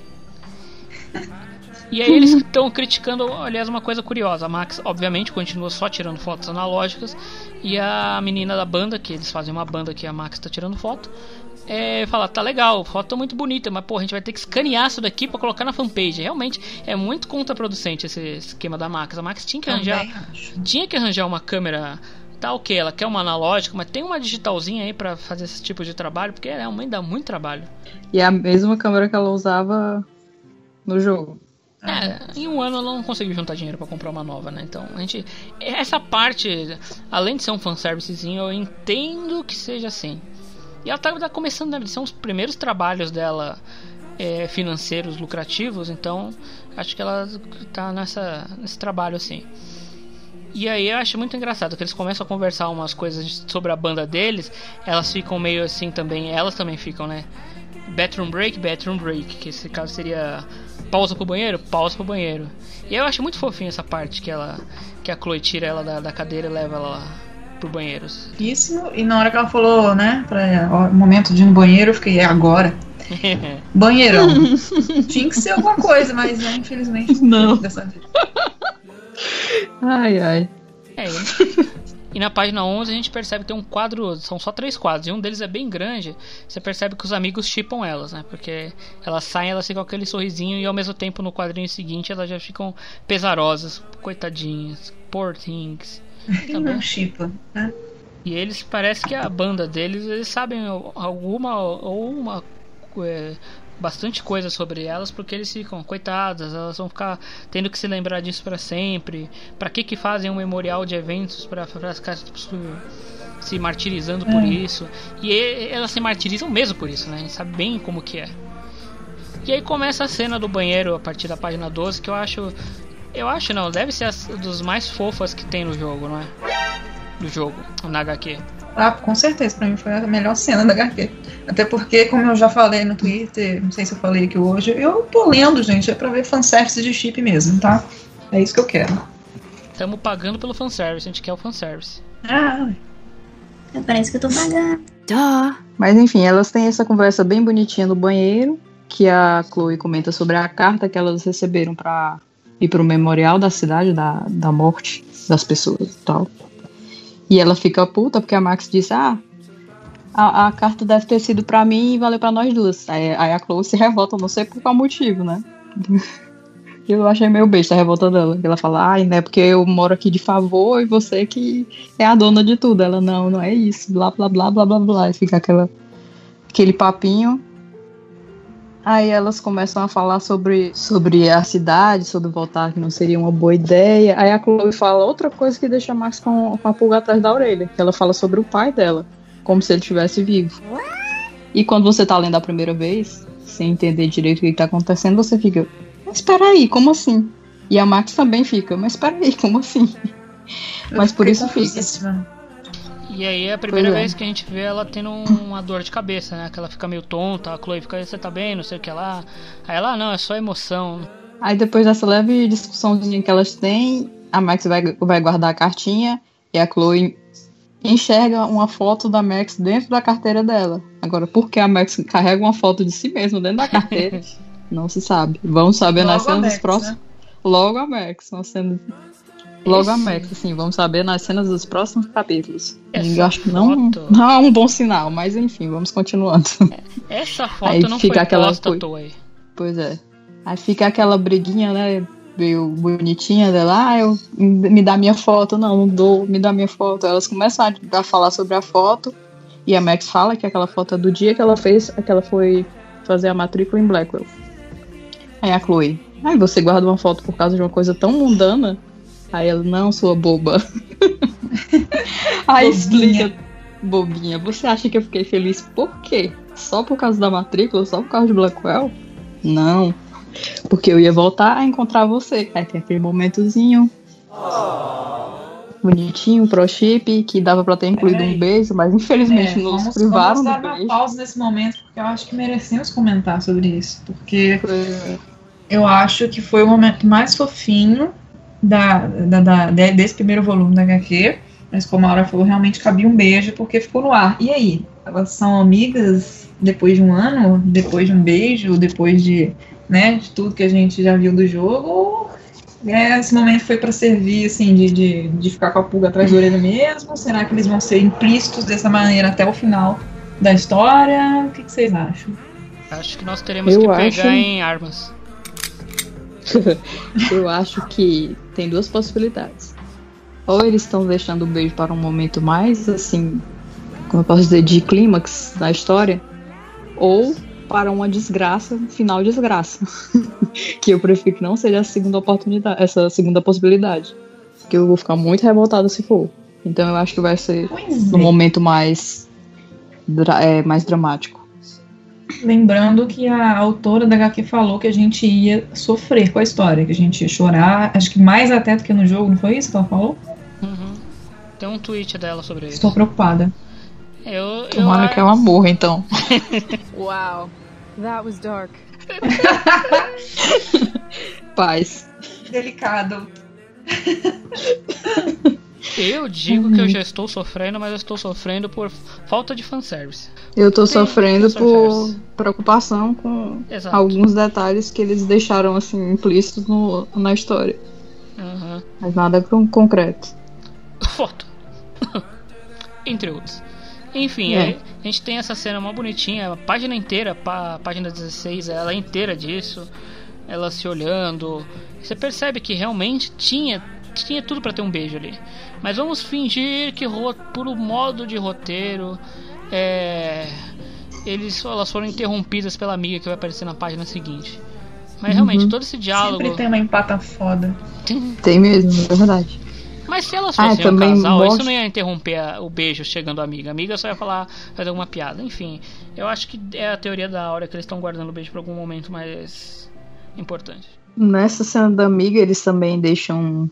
E aí eles estão criticando, aliás, uma coisa curiosa. A Max, obviamente, continua só tirando fotos analógicas. E a menina da banda, que eles fazem uma banda que a Max tá tirando foto, é, fala, tá legal, foto tá muito bonita, mas pô, a gente vai ter que escanear isso daqui pra colocar na fanpage. Realmente é muito contraproducente esse esquema da Max. A Max tinha que arranjar, Também acho. tinha que arranjar uma câmera. Tá ok, ela quer uma analógica, mas tem uma digitalzinha aí pra fazer esse tipo de trabalho, porque realmente dá muito trabalho. E é a mesma câmera que ela usava no jogo. É, em um ano ela não conseguiu juntar dinheiro pra comprar uma nova, né? Então, a gente. Essa parte, além de ser um fanservicezinho, eu entendo que seja assim. E ela tá, começando, né? São os primeiros trabalhos dela é, financeiros lucrativos, então acho que ela tá nessa, nesse trabalho assim. E aí eu acho muito engraçado que eles começam a conversar umas coisas sobre a banda deles, elas ficam meio assim também, elas também ficam, né? Bathroom break, bathroom break, que esse caso seria pausa pro banheiro, pausa pro banheiro. E eu acho muito fofinho essa parte que ela que a Chloe tira ela da, da cadeira e leva ela lá pro banheiro. Isso, e na hora que ela falou, né, pra, ó, momento de ir no banheiro, eu fiquei, é agora. Banheirão. Tinha que ser alguma coisa, mas né, infelizmente Não. dessa vez. Ai, ai. É, e- e na página 11 a gente percebe que tem um quadro, são só três quadros, e um deles é bem grande. Você percebe que os amigos chipam elas, né? Porque elas saem, elas ficam com aquele sorrisinho, e ao mesmo tempo no quadrinho seguinte elas já ficam pesarosas, coitadinhas, poor things. Quem não chipa, né? E eles parece que a banda deles, eles sabem alguma ou uma é, bastante coisa sobre elas porque eles ficam coitadas, elas vão ficar tendo que se lembrar disso para sempre. Para que que fazem um memorial de eventos para ficar se- se martirizando por É. isso? E e- elas se martirizam mesmo por isso, né? A gente sabe bem como que é. E aí começa a cena do banheiro a partir da página 12 que eu acho eu acho não, deve ser as dos mais fofas que tem no jogo, não é? Do jogo, na HQ. Ah, com certeza, pra mim foi a melhor cena da HQ. Até porque, como eu já falei no Twitter, não sei se eu falei aqui hoje, eu tô lendo, gente, é pra ver fanservice de chip mesmo, tá? É isso que eu quero. Estamos pagando pelo fanservice, a gente quer o fanservice. Ah, Parece que eu tô pagando. Duh. Mas enfim, elas têm essa conversa bem bonitinha no banheiro, que a Chloe comenta sobre a carta que elas receberam pra ir pro memorial da cidade, da, da morte das pessoas e tal. E ela fica puta porque a Max disse, ah, a, a carta deve ter sido pra mim e valeu pra nós duas. Aí, aí a Chloe se revolta, não sei por qual motivo, né? Eu achei meio besta a revolta dela. Ela fala, ai, né, porque eu moro aqui de favor e você que é a dona de tudo. Ela, não, não é isso, blá, blá, blá, blá, blá, blá. E fica aquela, aquele papinho. Aí elas começam a falar sobre, sobre a cidade, sobre voltar, que não seria uma boa ideia. Aí a Chloe fala outra coisa que deixa a Max com, com a pulga atrás da orelha. Que ela fala sobre o pai dela, como se ele estivesse vivo. E quando você tá lendo a primeira vez, sem entender direito o que tá acontecendo, você fica, mas peraí, como assim? E a Max também fica, mas peraí, como assim? Mas por isso fica. E aí é a primeira Pois é. vez que a gente vê ela tendo um- uma dor de cabeça, né? Que ela fica meio tonta, a Chloe fica, você tá bem, não sei o que lá. Aí ela, não, é só emoção. Aí depois dessa leve discussãozinha que elas têm, a Max vai, vai guardar a cartinha e a Chloe enxerga uma foto da Max dentro da carteira dela. Agora, por que a Max carrega uma foto de si mesma dentro da carteira? não se sabe. Vamos saber nas Logo a cenas dos Max, próximos. né? Logo a Max, uma cena. Logo a Max, assim, vamos saber nas cenas dos próximos capítulos. Essa Eu acho que não, foto- não é um bom sinal, mas enfim, vamos continuando. Essa foto Aí não fica foi aquela posta coi- aí. Pois é. Aí fica aquela briguinha, né? Meio bonitinha dela, ah, eu me dá minha foto, não, não dou, me dá minha foto. Elas começam a, falar sobre a foto e a Max fala que aquela foto é do dia que ela fez, que ela foi fazer a matrícula em Blackwell. Aí a Chloe, ai, você guarda uma foto por causa de uma coisa tão mundana? Aí ela, não, sua boba. Aí explica, bobinha, você acha que eu fiquei feliz por quê? Só por causa da matrícula? Só por causa de Blackwell? Não. Porque eu ia voltar a encontrar você. Aí tem aquele momentozinho. Bonitinho, pro chip, que dava pra ter incluído Peraí. um beijo, mas infelizmente É, nos vamos, privaram vamos dar uma pausa nesse momento, porque eu acho que merecemos comentar sobre isso. Porque Foi- eu acho que foi o momento mais fofinho da, da, da- de- desse primeiro volume da HQ. Mas como a Aura falou, realmente cabia um beijo, porque ficou no ar. E aí? Elas são amigas depois de um ano? Depois de um beijo? Depois de, né, de tudo que a gente já viu do jogo? Ou é, esse momento foi pra servir, assim, de, de, de ficar com a pulga atrás da orelha mesmo? Será que eles vão ser implícitos dessa maneira até o final da história? O que, que vocês acham? Acho que nós teremos Eu que acho- pegar em armas. eu acho que tem duas possibilidades. Ou eles estão deixando o beijo para um momento mais, assim, como eu posso dizer, de clímax da história, ou para uma desgraça, um final desgraça. que eu prefiro que não seja a segunda oportunidade, essa segunda possibilidade. Que eu vou ficar muito revoltada se for. Então eu acho que vai ser Pois no é. momento mais, é, mais dramático. Lembrando que a autora da HQ falou que a gente ia sofrer com a história, que a gente ia chorar, acho que mais até do que no jogo, não foi isso que ela falou? Uhum. Tem um tweet dela sobre isso. Estou preocupada. Eu, eu, Tomara que ela morra, então. Wow. That was dark. Paz. Delicado. eu digo que eu já estou sofrendo, mas eu estou sofrendo por falta de fanservice. Eu Tem- sofrendo por preocupação com Exato. alguns detalhes que eles deixaram assim implícitos no, na história. Uhum. Mas nada con- concreto. Foto. Entre outros. Enfim, É. aí a gente tem essa cena mó bonitinha, a página inteira, pá- a página 16, ela é inteira disso, ela se olhando. Você percebe que realmente tinha, tinha tudo pra ter um beijo ali. Mas vamos fingir que por um modo de roteiro, é, eles, elas foram interrompidas pela amiga que vai aparecer na página seguinte. Mas realmente, Uhum. todo esse diálogo. Sempre tem uma empata foda. Tem mesmo, é verdade. Mas se elas Ah, fossem um também casal, isso mostra- não ia interromper a- o beijo chegando a amiga. A amiga só ia falar, fazer alguma piada. Enfim, eu acho que é a teoria da hora que eles estão guardando o beijo pra algum momento mais importante. Nessa cena da amiga, eles também deixam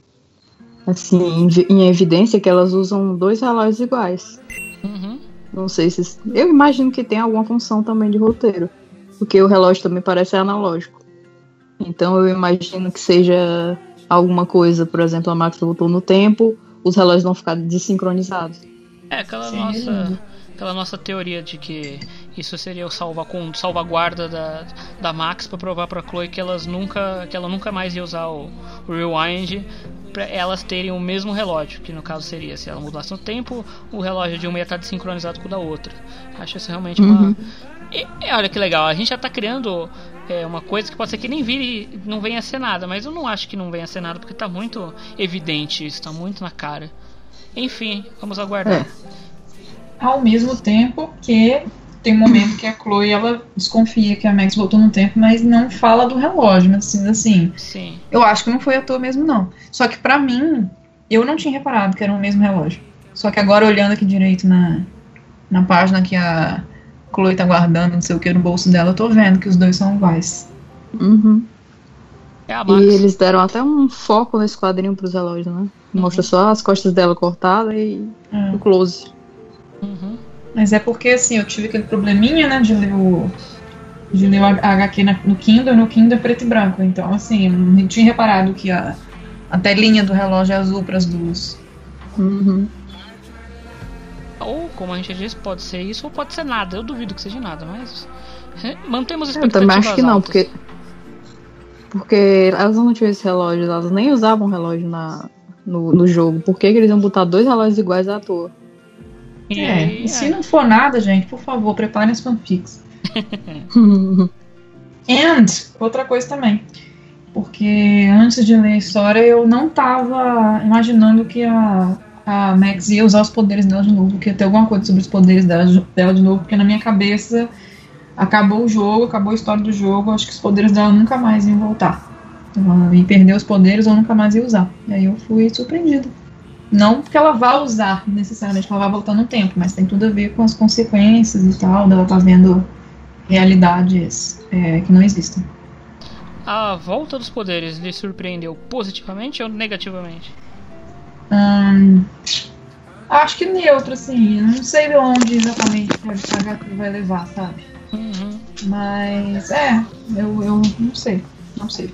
assim em, vi- em evidência que elas usam dois relógios iguais. Uhum. Não sei se. Eu imagino que tem alguma função também de roteiro. Porque o relógio também parece analógico. Então eu imagino que seja alguma coisa, por exemplo, a Max voltou no tempo, os relógios vão ficar desincronizados. É aquela Sim. nossa aquela nossa teoria de que isso seria o salva com salvaguarda da, da Max para provar para Chloe que elas nunca que ela nunca mais ia usar o, o rewind para elas terem o mesmo relógio, que no caso seria se ela mudasse no tempo, o relógio de uma ia estar desincronizado com o da outra. Acho isso realmente uma e, e olha que legal, a gente já tá criando é, uma coisa que pode ser que nem vire, não venha a ser nada, mas eu não acho que não venha a ser nada porque tá muito evidente isso, tá muito na cara. Enfim, vamos aguardar. É. Ao mesmo tempo que tem um momento que a Chloe ela desconfia que a Max voltou no tempo, mas não fala do relógio, mas assim, assim, Sim. eu acho que não foi à toa mesmo não. Só que pra mim, eu não tinha reparado que era o mesmo relógio. Só que agora olhando aqui direito na, na página que a Chloe tá guardando, não sei o que, no bolso dela, eu tô vendo que os dois são iguais. Uhum. É a E Max. eles deram até um foco nesse quadrinho pros relógios, né? Mostra só as costas dela cortadas e É. o close. Uhum. Mas é porque assim, eu tive aquele probleminha, né, de ler o. De ler o HQ no Kindle, e no Kindle é preto e branco. Então, assim, eu não tinha reparado que a, a telinha do relógio é azul para as duas. Uhum. Ou, como a gente já disse, pode ser isso ou pode ser nada. Eu duvido que seja nada, mas. Mantemos Eu expectativas também acho que não, altas. porque. Porque elas não tinham esse relógio, elas nem usavam relógio na, no, no jogo. Por que, que eles iam botar dois relógios iguais à toa? E É, aí, e se é. não for nada, gente, por favor, preparem as fanfics. And, outra coisa também. Porque antes de ler a história, eu não tava imaginando que a, a Max ia usar os poderes dela de novo, que ia ter alguma coisa sobre os poderes dela, dela de novo, porque na minha cabeça acabou o jogo, acabou a história do jogo, acho que os poderes dela nunca mais iam voltar. Ela ia perder os poderes ou nunca mais ia usar. E aí eu fui surpreendida. Não porque ela vá usar necessariamente, que ela vai voltar no tempo, mas tem tudo a ver com as consequências e tal, dela tá vendo realidades é, que não existem. A volta dos poderes lhe surpreendeu positivamente ou negativamente? Hum, acho que neutro, assim. Não sei de onde exatamente a HQ vai levar, sabe? Uhum. Mas é, eu, eu não sei. Não sei.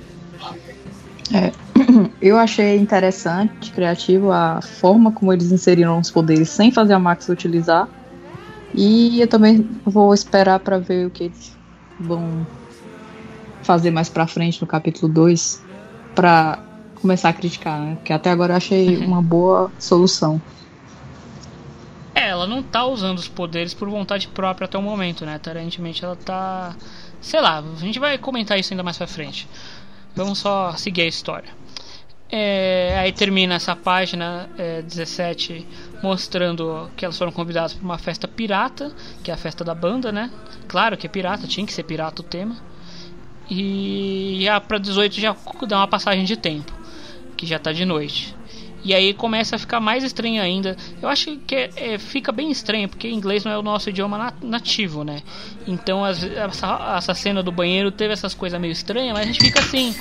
Eu achei interessante, criativo, a forma como eles inseriram os poderes sem fazer a Max utilizar. E eu também vou esperar pra ver o que eles vão fazer mais pra frente no capítulo 2 pra começar a criticar, né? Porque até agora eu achei uma boa solução. É, ela não tá usando os poderes por vontade própria até o momento, né? Aparentemente ela tá. Sei lá, a gente vai comentar isso ainda mais pra frente. Vamos só seguir a história. É, aí termina essa página é, 17 mostrando que elas foram convidadas para uma festa pirata, que é a festa da banda, né? Claro que é pirata, tinha que ser pirata o tema. E já para 18 já dá uma passagem de tempo, que já tá de noite. E aí começa a ficar mais estranho ainda. Eu acho que é, é, fica bem estranho, porque inglês não é o nosso idioma na- nativo, né? Então as- essa, essa cena do banheiro teve essas coisas meio estranhas, mas a gente fica assim,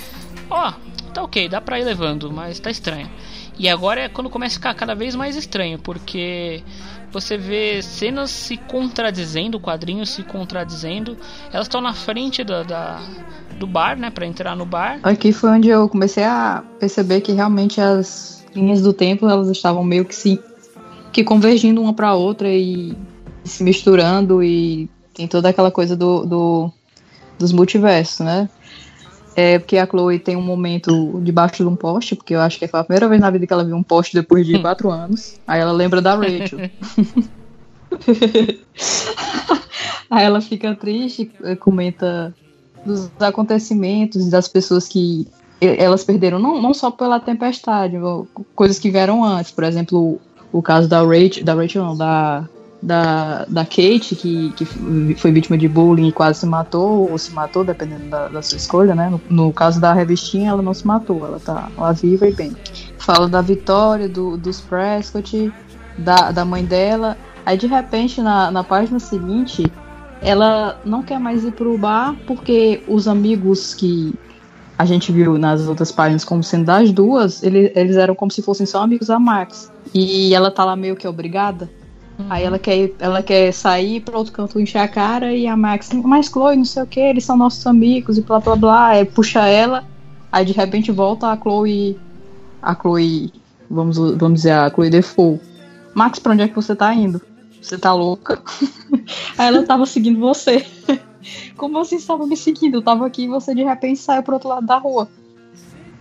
ó, tá ok, dá pra ir levando, mas tá estranho. E agora é quando começa a ficar cada vez mais estranho, porque você vê cenas se contradizendo, quadrinhos se contradizendo. Elas estão na frente da, da- do bar, né, Pra entrar no bar. Aqui foi onde eu comecei a perceber que realmente as linhas do tempo elas estavam meio que se que convergindo uma para outra e se misturando e tem toda aquela coisa do, do- dos multiversos, né? É porque a Chloe tem um momento debaixo de um poste, porque eu acho que foi a primeira vez na vida que ela viu um poste depois de quatro anos. Aí ela lembra da Rachel. Aí ela fica triste, comenta dos acontecimentos das pessoas que elas perderam, não, não só pela tempestade, coisas que vieram antes. Por exemplo, o, o caso da Rachel, da Rachel não, da, da, da Kate, que, que foi vítima de bullying e quase se matou, ou se matou, dependendo da, da sua escolha, né? No, no caso da revistinha, ela não se matou, ela tá lá viva e bem. Fala da Vitória, do, dos Prescott, da, da mãe dela. Aí, de repente, na, na página seguinte, ela não quer mais ir pro bar porque os amigos que a gente viu nas outras páginas como sendo das duas, ele, eles eram como se fossem só amigos da Max. E ela tá lá meio que obrigada. Aí ela quer, ela quer sair para outro canto encher a cara e a Max, mas Chloe, não sei o que, eles são nossos amigos e blá blá blá, aí puxa ela Aí de repente volta a Chloe. A Chloe. Vamos, vamos dizer, a Chloe Default. Max, pra onde é que você tá indo? Você tá louca? Aí ela tava seguindo você. Como você estava me seguindo? Eu tava aqui e você de repente saiu pro outro lado da rua.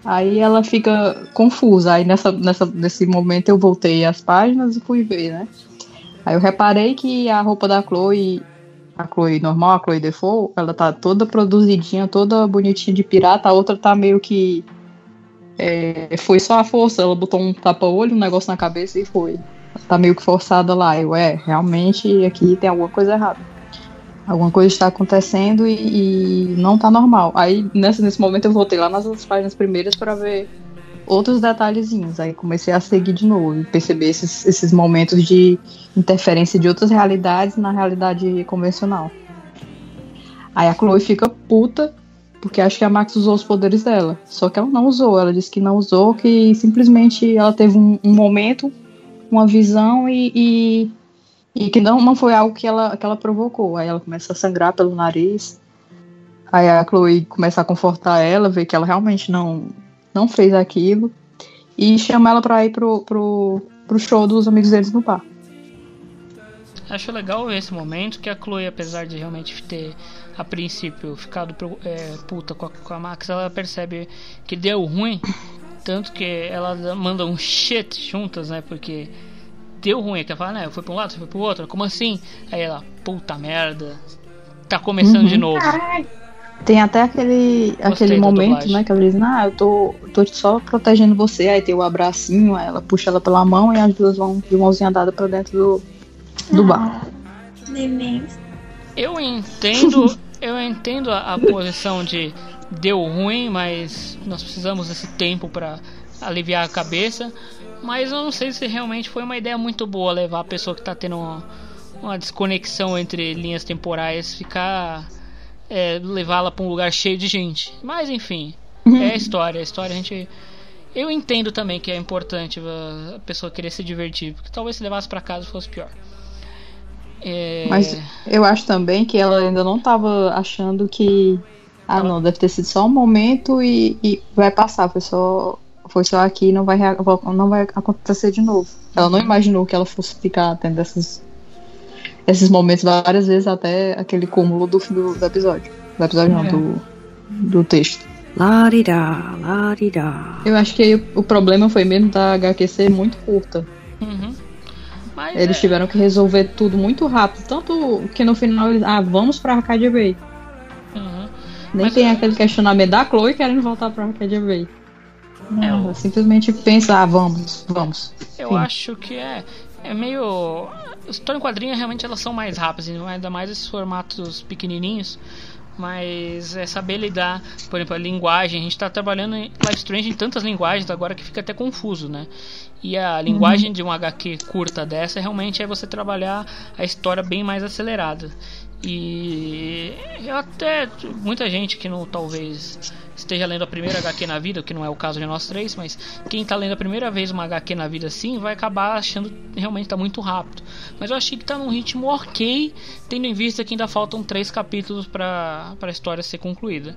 Aí ela fica confusa. Aí nessa, nessa, nesse momento eu voltei às páginas e fui ver, né? Aí eu reparei que a roupa da Chloe, a Chloe normal, a Chloe Default, ela tá toda produzidinha, toda bonitinha de pirata, a outra tá meio que. é, foi só a força, ela botou um tapa-olho, um negócio na cabeça e foi. Tá meio que forçada lá. Eu, é, realmente aqui tem alguma coisa errada. Alguma coisa está acontecendo e, e não tá normal. Aí nesse, nesse momento eu voltei lá nas outras páginas primeiras para ver outros detalhezinhos. Aí comecei a seguir de novo e perceber esses, esses momentos de interferência de outras realidades na realidade convencional. Aí a Chloe fica puta porque acha que a Max usou os poderes dela. Só que ela não usou. Ela disse que não usou, que simplesmente ela teve um, um momento, uma visão e, e, e que não, não foi algo que ela, que ela provocou. Aí ela começa a sangrar pelo nariz. Aí a Chloe começa a confortar ela, ver que ela realmente não, não fez aquilo. E chama ela pra ir pro, pro, pro show dos amigos deles no bar. Acho legal esse momento que a Chloe, apesar de realmente ter a princípio ficado é, puta com a, com a Max, ela percebe que deu ruim. Tanto que ela manda um shit juntas, né? Porque deu ruim. Que ela fala, né? Eu fui pra um lado, você foi pro outro. Como assim? Aí ela, puta merda. Tá começando Uhum. de novo. Tem até aquele, aquele momento, dublagem. né, que ela diz, ah, eu tô, tô só protegendo você, aí tem o abracinho, aí ela puxa ela pela mão e as duas vão de mãozinha dada pra dentro do, do bar. Neném. Eu entendo, eu entendo a, a posição de deu ruim, mas nós precisamos desse tempo pra aliviar a cabeça. Mas eu não sei se realmente foi uma ideia muito boa levar a pessoa que tá tendo uma, uma desconexão entre linhas temporais, ficar é, levá-la pra um lugar cheio de gente. Mas enfim, é a história. A história a gente eu entendo também que é importante a pessoa querer se divertir, porque talvez se levasse pra casa fosse pior. É, Mas eu acho também que ela ainda não tava achando que. Ah, não, deve ter sido só um momento e, e vai passar. Foi só, foi só aqui não vai, não vai acontecer de novo. Ela não imaginou que ela fosse ficar tendo esses, esses momentos várias vezes até aquele cúmulo do fim do, do episódio. Do episódio não, É. do, do texto. Larira, larira. Eu acho que o, problema foi mesmo da HQ ser muito curta. Uhum. Mas Eles é- tiveram que resolver tudo muito rápido. Tanto que no final eles. Ah, vamos pra Arcadia Bay. Uhum. Nem Mas- tem aquele questionamento da Chloe querendo voltar pra Arcadia Bay. É, simplesmente pensa, ah, vamos, vamos. Eu Sim. acho que é, é meio. História em quadrinho realmente elas são mais rápidas, ainda mais esses formatos pequenininhos. Mas é saber lidar, por exemplo, a linguagem. A gente está trabalhando em Life Strange em tantas linguagens agora que fica até confuso, né? E a linguagem de um HQ curta dessa realmente é você trabalhar a história bem mais acelerada. E eu até muita gente que não talvez esteja lendo a primeira HQ na vida, que não é o caso de nós três, mas quem está lendo a primeira vez uma HQ na vida assim vai acabar achando realmente está muito rápido. Mas eu achei que está num ritmo ok, tendo em vista que ainda faltam três capítulos para a história ser concluída.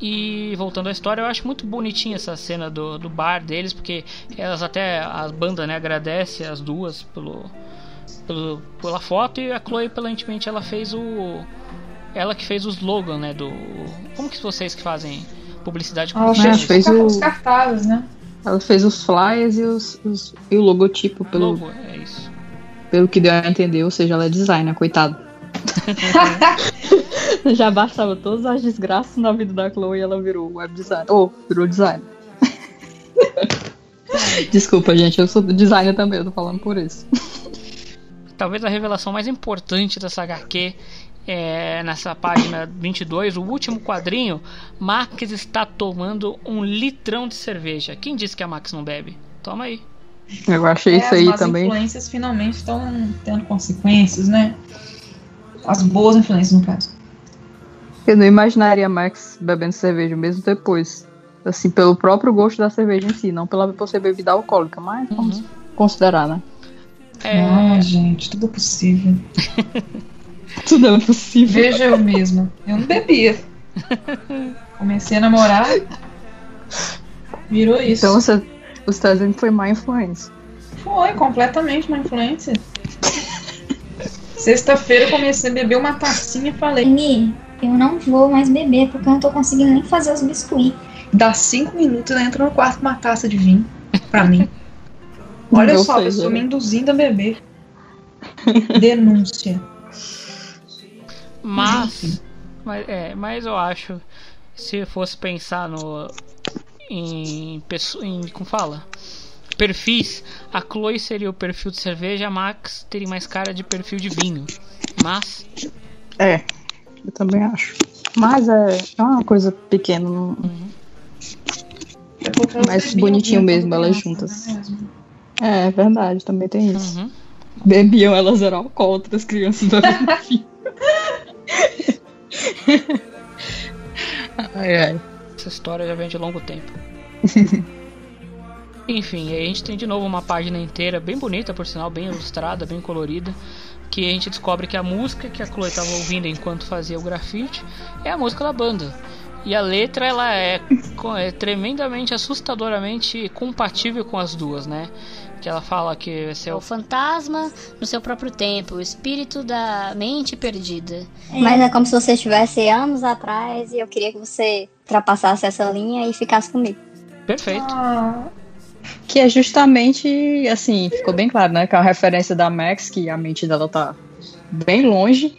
E voltando à história, eu acho muito bonitinha essa cena do, do bar deles, porque elas até as bandas né, agradece as duas pelo, pelo, pela foto e a Chloe aparentemente ela fez o ela que fez o slogan né do como que vocês que fazem publicidade com Ela fez, fez os o- cartazes, né? Ela fez os flyers e, os, os- e o logotipo, pelo, logo é isso pelo que deu a entender, ou seja, ela é designer, coitada. Já bastava todas as desgraças na vida da Chloe e ela virou web designer. Ou virou designer. Desculpa, gente, eu sou designer também, eu tô falando por isso. talvez a revelação mais importante dessa HQ é nessa página 22, o último quadrinho, Max está tomando um litrão de cerveja. Quem disse que a Max não bebe? Toma aí. Eu achei É, isso as aí más também. influências finalmente estão tendo consequências, né? As boas influências, no caso. Eu não imaginaria a Max bebendo cerveja mesmo depois. Assim, pelo próprio gosto da cerveja em si, não pela por ser bebida alcoólica, mas vamos considerar, né? É, Ah, gente, tudo é possível. Tudo é possível. Veja eu mesma. Eu não bebia. Comecei a namorar, Virou isso. Então você, você está dizendo que foi má influência. Foi completamente uma influência. Sexta-feira eu comecei a beber uma tacinha e falei. Amy, eu não vou mais beber porque eu não tô conseguindo nem fazer os biscuits. Dá cinco minutos eu entro no quarto com uma taça de vinho. Pra mim. Olha Ou só, eu estou me induzindo a beber. Denúncia. Mas, mas, é, mas eu acho, se fosse pensar no em pessoa, em como fala, perfis, a Chloe seria o perfil de cerveja, a Max teria mais cara de perfil de vinho. Mas É, eu também acho. Mas é, é uma coisa pequena. Não... Mais bonitinho mesmo, elas juntas. É, é verdade, também tem isso. Uhum. Bebiam, elas eram alcoólatras, crianças vinho. ai, ai. essa história já vem de longo tempo. Enfim, aí a gente tem de novo uma página inteira, bem bonita, por sinal, bem ilustrada, bem colorida. Que a gente descobre que a música que a Chloe estava ouvindo enquanto fazia o grafite é a música da banda. E a letra ela é, é tremendamente, assustadoramente compatível com as duas, né? Que ela fala que esse é O o fantasma no seu próprio tempo, o espírito da mente perdida. Mas é como se você estivesse anos atrás e eu queria que você ultrapassasse essa linha e ficasse comigo. perfeito. Que é justamente, assim, ficou bem claro, né? Que é uma referência da Max, que a mente dela tá bem longe.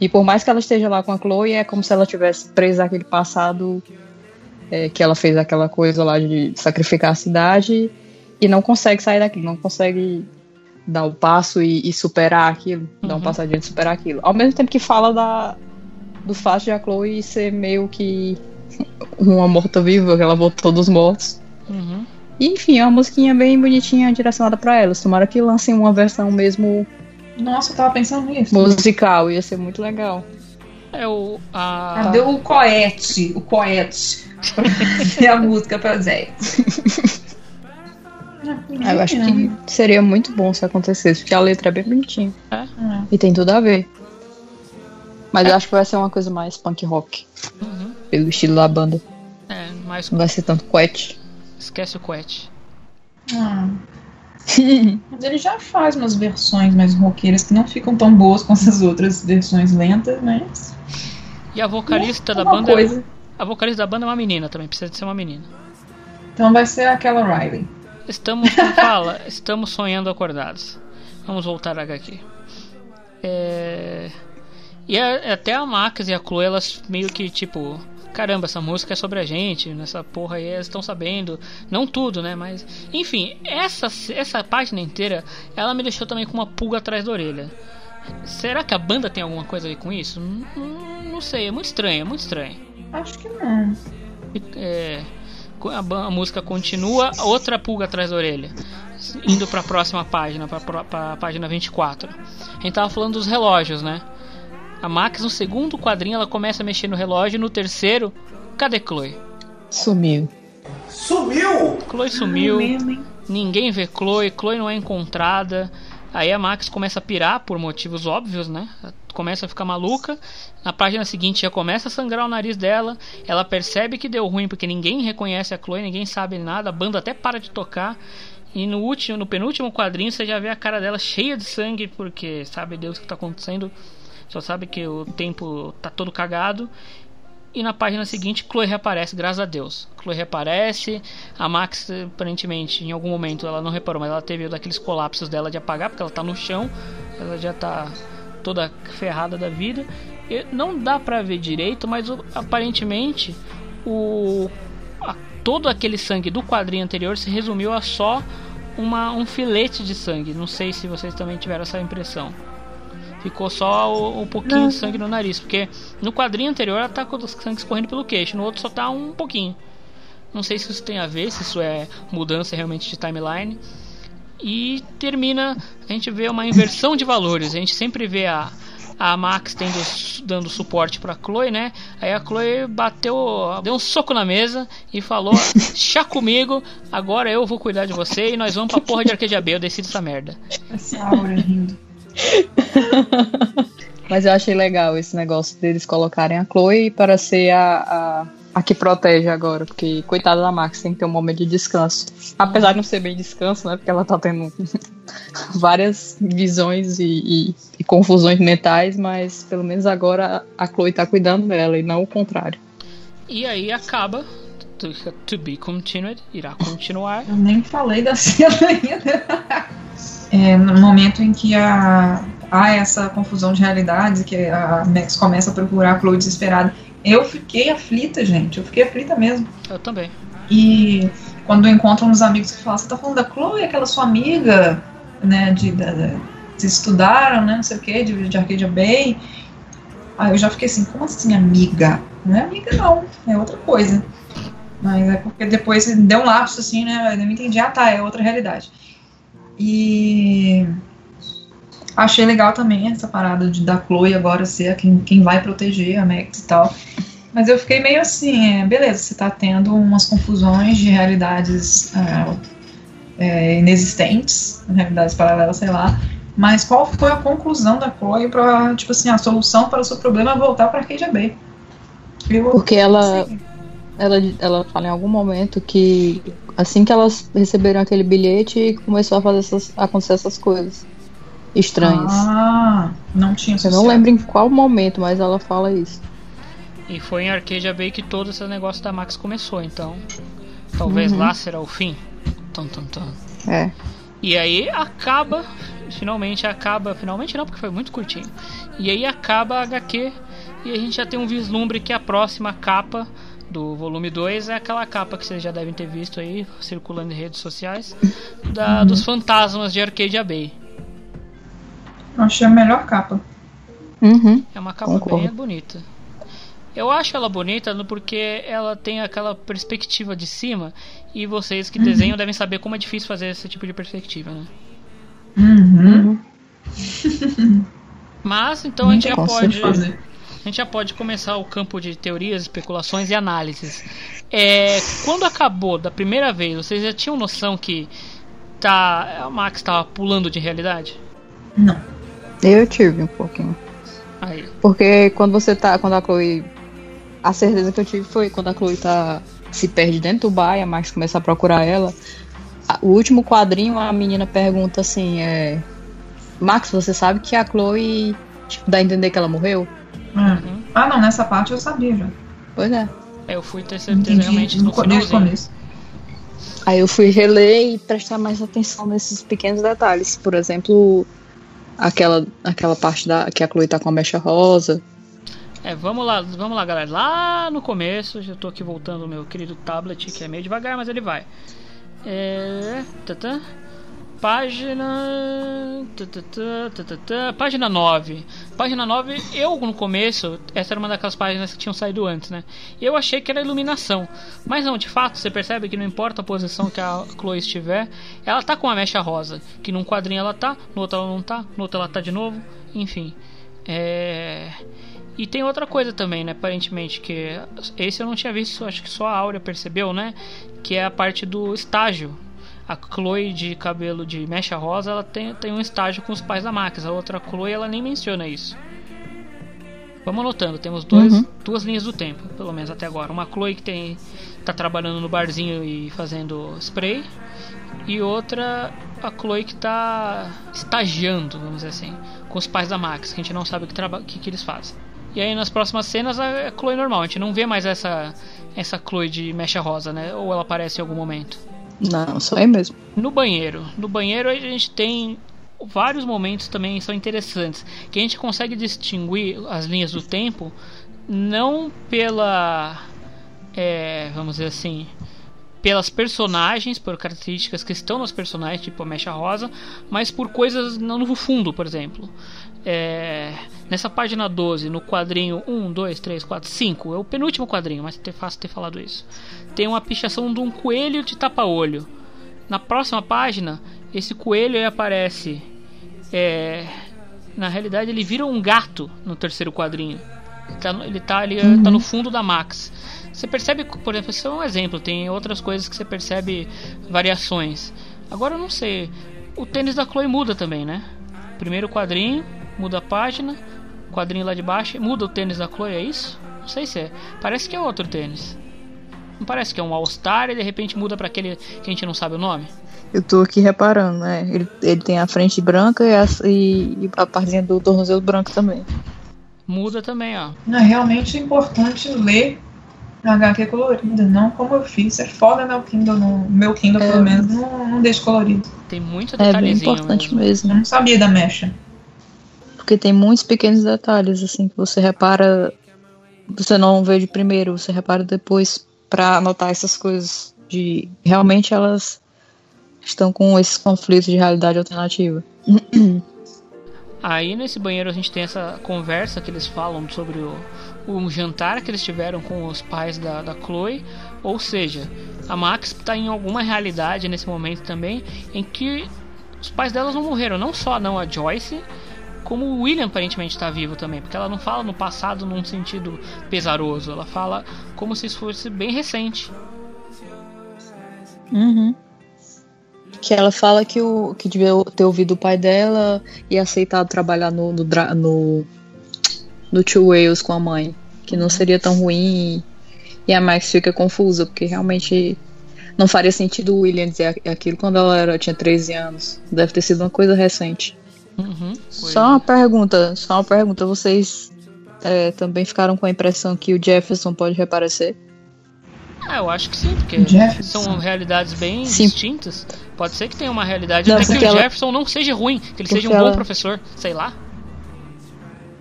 E por mais que ela esteja lá com a Chloe, é como se ela tivesse presa àquele passado é, que ela fez aquela coisa lá de sacrificar a cidade e não consegue sair daquilo, não consegue dar o passo e, e superar aquilo, dar um Uhum. passo adiante e superar aquilo. Ao mesmo tempo que fala da, do fato de a Chloe ser meio que uma morta-viva, que ela voltou dos mortos. Uhum. E, enfim, é uma musiquinha bem bonitinha direcionada pra elas. Tomara que lancem uma versão mesmo Nossa, eu tava pensando nisso. musical, ia ser muito legal. É o. A... Cadê o coete? O coete. Fazer a música pra Zé. Eu acho que seria muito bom se acontecesse, porque a letra é bem bonitinha. É? E tem tudo a ver. Mas eu acho que vai ser uma coisa mais punk rock. Uhum. Pelo estilo da banda. É, mas Não vai ser tanto quet. esquece o coete. Ah. Mas ele já faz umas versões mais roqueiras que não ficam tão boas quanto as outras versões lentas, mas. E a vocalista da Uma banda. coisa. A vocalista da banda é uma menina também, precisa de ser uma menina. Então vai ser aquela Riley. Estamos, como fala, estamos sonhando acordados. Vamos voltar a HQ. É... E a- até a Max e a Chloe, elas meio que tipo. Caramba, essa música é sobre a gente, nessa porra aí eles estão sabendo. Não tudo, né? Mas. Enfim, essa, essa página inteira, ela me deixou também com uma pulga atrás da orelha. Será que a banda tem alguma coisa a ver com isso? Não, não- não sei, é muito estranho, é muito estranho. Acho que não. É, a, a música continua, outra pulga atrás da orelha. Indo pra próxima página, pra, pro- pra página 24. A gente tava falando dos relógios, né? A Max, no segundo quadrinho, ela começa a mexer no relógio. No terceiro, cadê Chloe? Sumiu. Sumiu! Chloe sumiu. Ninguém vê Chloe. Chloe não é encontrada. Aí a Max começa a pirar por motivos óbvios, né? Começa a ficar maluca. Na página seguinte já começa a sangrar o nariz dela. Ela percebe que deu ruim porque ninguém reconhece a Chloe, ninguém sabe nada. A banda até para de tocar. E no último, no penúltimo quadrinho você já vê a cara dela cheia de sangue porque sabe Deus o que está acontecendo. Só sabe que o tempo tá todo cagado. E na página seguinte, Chloe reaparece, graças a Deus. Chloe reaparece. A Max, aparentemente, em algum momento ela não reparou, mas ela teve daqueles colapsos dela de apagar, porque ela tá no chão. Ela já tá toda ferrada da vida. E não dá pra ver direito, mas aparentemente o a- todo aquele sangue do quadrinho anterior se resumiu a só uma, um filete de sangue. Não sei se vocês também tiveram essa impressão. Ficou só o, o pouquinho de sangue no nariz, porque no quadrinho anterior ela tá com o sangue escorrendo pelo queixo, no outro só tá um pouquinho. Não sei se isso tem a ver, se isso é mudança realmente de timeline. E termina, a gente vê uma inversão de valores. A gente sempre vê a, a Max tendo, dando suporte pra Chloe, né? Aí a Chloe bateu, deu um soco na mesa e falou: Chá comigo, agora eu vou cuidar de você e nós vamos pra porra de Arcadia B. Eu decido essa merda. Essa aura rindo. Mas eu achei legal esse negócio deles colocarem a Chloe para ser a, a, a que protege agora, porque coitada da Max tem que ter um momento de descanso. Apesar de não ser bem descanso, né? Porque ela tá tendo várias visões e, e, e confusões mentais, mas pelo menos agora a Chloe tá cuidando dela e não o contrário. E aí acaba to, to be continued, irá continuar. Eu nem falei da cena ainda. É, no momento em que a, há essa confusão de realidades, que a Max começa a procurar a Chloe desesperada, eu fiquei aflita, gente. Eu fiquei aflita mesmo. Eu também. E quando encontram uns amigos que falam, você tá falando da Chloe, aquela sua amiga, né, de, de, de estudaram, né, não sei o que, de, de Arcadia Bay. Aí eu já fiquei assim, como assim amiga? Não é amiga não, é outra coisa. Mas é porque depois deu um lapso assim, né, eu não entendi, ah tá, é outra realidade. E achei legal também essa parada de da Chloe agora ser quem, quem vai proteger a Max e tal. Mas eu fiquei meio assim, é, beleza, você tá tendo umas confusões de realidades é, é, inexistentes, realidades paralelas, sei lá. Mas qual foi a conclusão da Chloe pra, tipo assim, a solução para o seu problema é voltar pra Bay? Eu, Porque ela, ela, ela fala em algum momento que assim que elas receberam aquele bilhete, começou a fazer essas, a acontecer essas coisas estranhas. Ah, não tinha Eu não lembro em qual momento, mas ela fala isso. E foi em Arcadia Bay que todo esse negócio da Max começou, então. Talvez Uhum. lá será o fim. Tum, tum, tum. É. E aí acaba, finalmente acaba, finalmente não, porque foi muito curtinho. E aí acaba a HQ e a gente já tem um vislumbre que a próxima capa do volume 2 é aquela capa que vocês já devem ter visto aí, circulando em redes sociais, da, Uhum. dos fantasmas de Arcadia Bay. Eu achei a melhor capa. Uhum. É uma capa Concordo. bem bonita. Eu acho ela bonita porque ela tem aquela perspectiva de cima e vocês que Uhum. desenham devem saber como é difícil fazer esse tipo de perspectiva, né? Uhum. Mas então a gente já pode certeza. A gente já pode começar o campo de teorias, especulações e análises. É, quando acabou da primeira vez, vocês já tinham noção que tá a Max estava pulando de realidade? Eu tive um pouquinho. Aí. Porque quando você tá. Quando a Chloe. A certeza que eu tive foi quando a Chloe tá. Se perde dentro do bar e a Max começa a procurar ela. O último quadrinho, a menina pergunta assim: é. Max, você sabe que a Chloe. Tipo, dá a entender que ela morreu? É. Ah, não, nessa parte eu sabia já. Pois é. É, Eu fui ter certeza Entendi realmente no no começo. Aí eu fui reler e prestar mais atenção nesses pequenos detalhes. Por exemplo, aquela, aquela parte da que a Chloe tá com a mecha rosa. É, vamos lá, vamos lá, galera. Lá no começo, já tô aqui voltando o meu querido tablet, que é meio devagar, mas ele vai. É. Tatã. Página. Página 9. Página 9, eu no começo, essa era uma daquelas páginas que tinham saído antes, né? Eu achei que era iluminação. Mas não, de fato, você percebe que não importa a posição que a Chloe estiver, ela tá com a mecha rosa. Que num quadrinho ela tá, no outro ela não tá, no outro ela tá de novo, enfim. É. E tem outra coisa também, né? Aparentemente, que esse eu não tinha visto, acho que só a Áurea percebeu, né? Que é a parte do estágio. A Chloe de cabelo de mecha rosa, ela tem, tem um estágio com os pais da Max. A outra Chloe, ela nem menciona isso. Vamos anotando, temos dois, Uhum. duas linhas do tempo, pelo menos até agora. Uma Chloe que tem tá trabalhando no barzinho e fazendo spray. E outra, a Chloe que tá estagiando, vamos dizer assim, com os pais da Max, que a gente não sabe o que, que, que eles fazem. E aí nas próximas cenas a Chloe normal, a gente não vê mais essa essa Chloe de mecha rosa, né? Ou ela aparece em algum momento. Não, só aí mesmo. No banheiro. No banheiro a gente tem vários momentos também são interessantes, que a gente consegue distinguir as linhas do tempo não pela é, vamos dizer assim, pelas personagens, por características que estão nos personagens, tipo a mecha rosa, mas por coisas no fundo, por exemplo. É, nessa página 12, no quadrinho 1, 2, 3, 4, 5, é o penúltimo quadrinho, mas é fácil ter falado isso. Tem uma pichação de um coelho de tapa-olho. Na próxima página, esse coelho aparece. é, na realidade, ele vira um gato no terceiro quadrinho. Ele tá, ele tá ali, tá no fundo da Max. Você percebe, por exemplo, isso é um exemplo. Tem outras coisas que você percebe variações. Agora eu não sei. O tênis da Chloe muda também, né? Primeiro quadrinho, muda a página. Quadrinho lá de baixo, muda o tênis da Chloe, é isso? Não sei se é. Parece que é outro tênis. Não parece que é um All-Star e de repente muda para aquele que a gente não sabe o nome? Eu tô aqui reparando, né? Ele, ele tem a frente branca e a, e, e a partezinha do tornozelo branco também. Muda também, ó. É realmente importante ler a HQ colorida, não como eu fiz. É foda meu Kindle, no, meu Kindle É. pelo menos, não, não deixa colorido. Tem muito É bem detalhezinho importante mesmo. mesmo. Eu não sabia da mecha. Porque tem muitos pequenos detalhes, assim, que você repara. Você não vê de primeiro, você repara depois pra anotar essas coisas. De realmente elas estão com esses conflitos de realidade alternativa. Aí nesse banheiro a gente tem essa conversa que eles falam sobre o, o jantar que eles tiveram com os pais da, da Chloe. Ou seja, a Max está em alguma realidade nesse momento também em que os pais delas não morreram. Não só não a Joyce, como o William aparentemente está vivo também. Porque ela não fala no passado num sentido pesaroso. Ela fala como se isso fosse bem recente. Uhum. Que ela fala que, o, que devia ter ouvido o pai dela e aceitado trabalhar no, no, no, no Two Wales com a mãe. Que não seria tão ruim. E, e a Max fica confusa, porque realmente não faria sentido o William dizer aquilo quando ela era, tinha 13 anos. Deve ter sido uma coisa recente. Uhum. Só uma pergunta, só uma pergunta. Vocês é, também ficaram com a impressão que o Jefferson pode reaparecer? Ah, eu acho que sim, porque Jefferson. são realidades bem Sim. distintas. Pode ser que tenha uma realidade Não, até que o ela- Jefferson não seja ruim, que ele Porque seja um bom ela- professor, sei lá.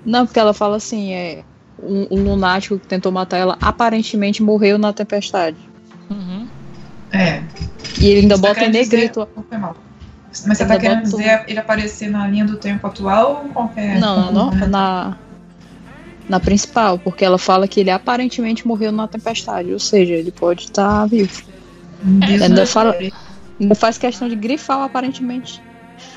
Não, porque ela fala assim, é um, um lunático que tentou matar ela aparentemente morreu na tempestade. Uhum. É. E ele ainda Você bota em dizer- negrito. Mal. Mas você Ainda tá querendo dizer ele aparecer na linha do tempo atual ou qualquer. Não, não, na na principal, porque ela fala que ele aparentemente morreu na tempestade, ou seja, ele pode estar vivo. Diz ainda fala, ainda faz questão de grifar o aparentemente.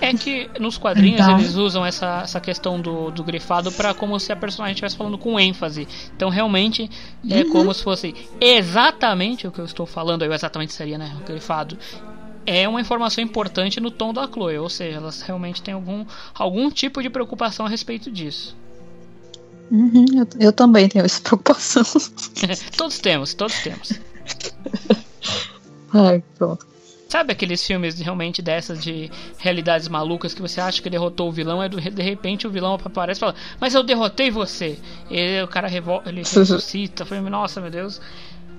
É que nos quadrinhos Então. eles usam essa, essa questão do, do grifado pra como se a personagem estivesse falando com ênfase. Então realmente é Uhum. como se fosse exatamente o que eu estou falando, aí exatamente seria, né? O grifado. É uma informação importante no tom da Chloe, ou seja, elas realmente têm algum, algum tipo de preocupação a respeito disso. Uhum, eu, eu também tenho essa preocupação. todos temos, todos temos. Ai, pronto. Sabe aqueles filmes realmente dessas de realidades malucas que você acha que derrotou o vilão, e de repente o vilão aparece e fala, mas eu derrotei você. E o cara ele ressuscita. Foi, nossa, meu Deus.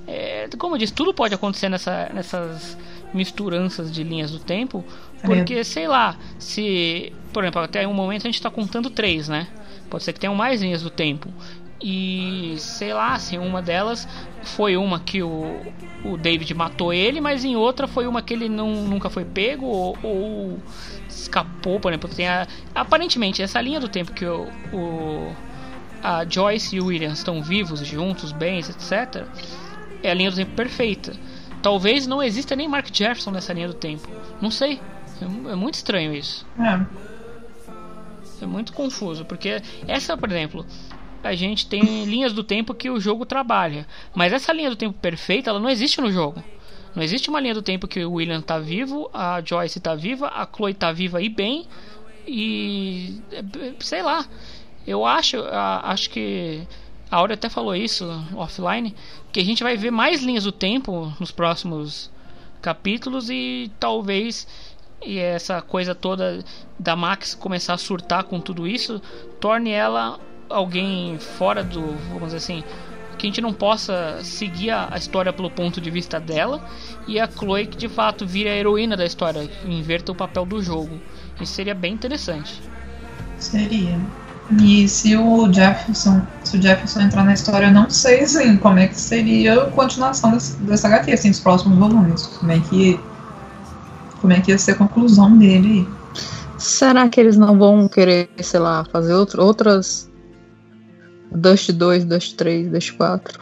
É, como eu disse, tudo pode acontecer nessa, nessas misturanças de linhas do tempo. Porque, sei lá, se. Por exemplo, até um momento a gente está contando três, né? Pode ser que tenham mais linhas do tempo. E sei lá, se uma delas foi uma que o, o David matou ele, mas em outra foi uma que ele não, nunca foi pego ou, ou escapou, por exemplo. Tem a, aparentemente, essa linha do tempo que o, o a Joyce e o William estão vivos, juntos, bens, etc., é a linha do tempo perfeita. Talvez não exista nem Mark Jefferson nessa linha do tempo. Não sei. É, é muito estranho isso. É. É muito confuso, porque essa, por exemplo, a gente tem linhas do tempo que o jogo trabalha, mas essa linha do tempo perfeita, ela não existe no jogo. Não existe uma linha do tempo que o William tá vivo, a Joyce tá viva, a Chloe tá viva e bem, e é, sei lá. Eu acho, acho que a Aura até falou isso offline, que a gente vai ver mais linhas do tempo nos próximos capítulos e talvez e essa coisa toda da Max começar a surtar com tudo isso torne ela alguém fora do, vamos dizer assim, que a gente não possa seguir a, a história pelo ponto de vista dela e a Chloe que de fato vira a heroína da história, inverta o papel do jogo. Isso seria bem interessante. Seria. E se o Jefferson, se o Jefferson entrar na história, eu não sei assim, como é que seria a continuação dessa, dessa HQ, assim, dos próximos volumes. Como é que. Como é que ia ser a conclusão dele aí. Será que eles não vão querer, sei lá, fazer outro, outras Dust 2, Dust 3, Dust 4?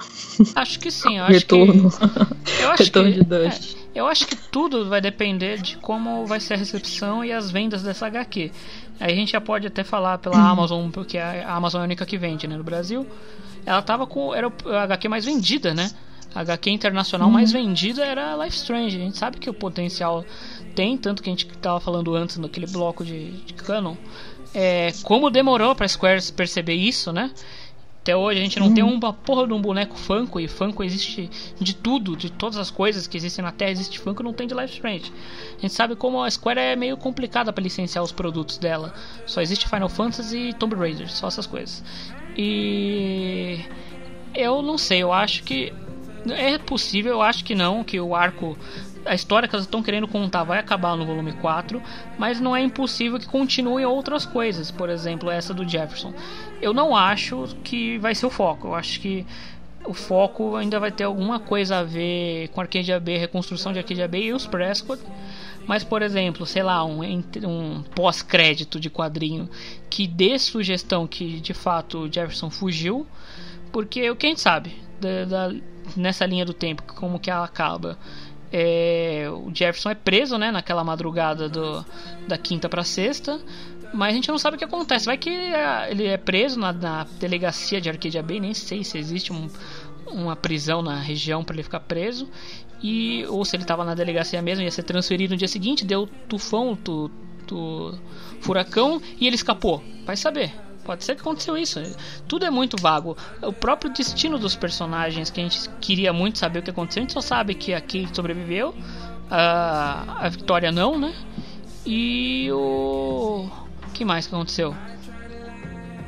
Acho que sim, eu acho Retorno. que eu acho Retorno que, de Dust. é, eu acho que tudo vai depender de como vai ser a recepção e as vendas dessa HQ. Aí a gente já pode até falar pela Amazon, porque a Amazon é a única que vende, né, no Brasil. Ela tava com era a HQ mais vendida, né? A HQ internacional mais vendida era Life Strange. A gente sabe que o potencial tem, tanto que a gente tava falando antes naquele bloco de, de canon. É, como demorou para Square perceber isso, né? Até hoje a gente não tem uma porra de um boneco Funko e Funko existe de tudo, de todas as coisas que existem na Terra existe Funko, não tem de Life Strange. A gente sabe como a Square é meio complicada para licenciar os produtos dela. Só existe Final Fantasy e Tomb Raider, só essas coisas. E eu não sei, eu acho que é possível, eu acho que não, que o arco a história que elas estão querendo contar vai acabar no volume 4, mas não é impossível que continuem outras coisas, por exemplo, essa do Jefferson. Eu não acho que vai ser o foco, eu acho que o foco ainda vai ter alguma coisa a ver com Arcadia Bay, reconstrução de Arcadia Bay e os Prescott. Mas, por exemplo, sei lá, um, um pós-crédito de quadrinho que dê sugestão que de fato Jefferson fugiu, porque o que a gente sabe da, da, nessa linha do tempo, como que ela acaba é, o Jefferson é preso, né, naquela madrugada do, da quinta para sexta, mas a gente não sabe o que acontece. Vai que é, ele é preso na, na delegacia de Arcadia Bay, nem sei se existe um, uma prisão na região para ele ficar preso, e ou se ele estava na delegacia mesmo, ia ser transferido no dia seguinte, deu tufão, tu, tu, furacão e ele escapou. Vai saber. Pode ser que aconteceu isso. Tudo é muito vago. O próprio destino dos personagens, que a gente queria muito saber o que aconteceu, a gente só sabe que a Kate sobreviveu, a, a Victoria não, né? E o. que mais que aconteceu?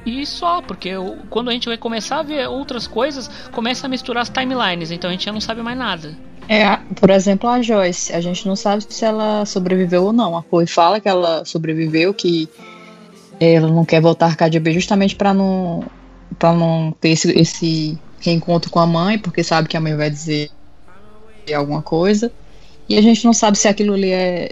E só, porque quando a gente vai começar a ver outras coisas, começa a misturar as timelines, então a gente já não sabe mais nada. É, por exemplo, a Joyce, a gente não sabe se ela sobreviveu ou não. A Chloe fala que ela sobreviveu, que ela não quer voltar a Arcadia B justamente para não para não ter esse, esse reencontro com a mãe, porque sabe que a mãe vai dizer alguma coisa. E a gente não sabe se aquilo ali é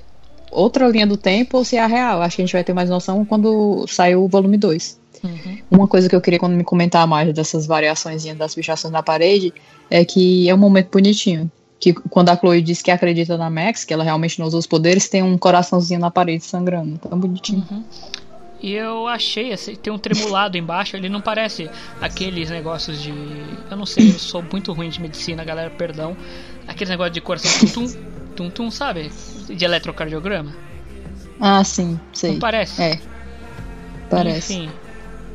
outra linha do tempo ou se é a real. Acho que a gente vai ter mais noção quando sair o volume 2. Uhum. Uma coisa que eu queria quando me comentar mais dessas variações das pichações na parede é que é um momento bonitinho. Que quando a Chloe diz que acredita na Max, que ela realmente não usa os poderes, tem um coraçãozinho na parede sangrando. Tão bonitinho. Uhum. E eu achei, assim, tem um tremulado embaixo, ele não parece aqueles negócios de. Eu não sei, eu sou muito ruim de medicina, galera, perdão. Aqueles negócios de coração tum-tum, tum-tum, sabe? De eletrocardiograma. Ah, sim, sei. Não parece? É. Parece. Enfim.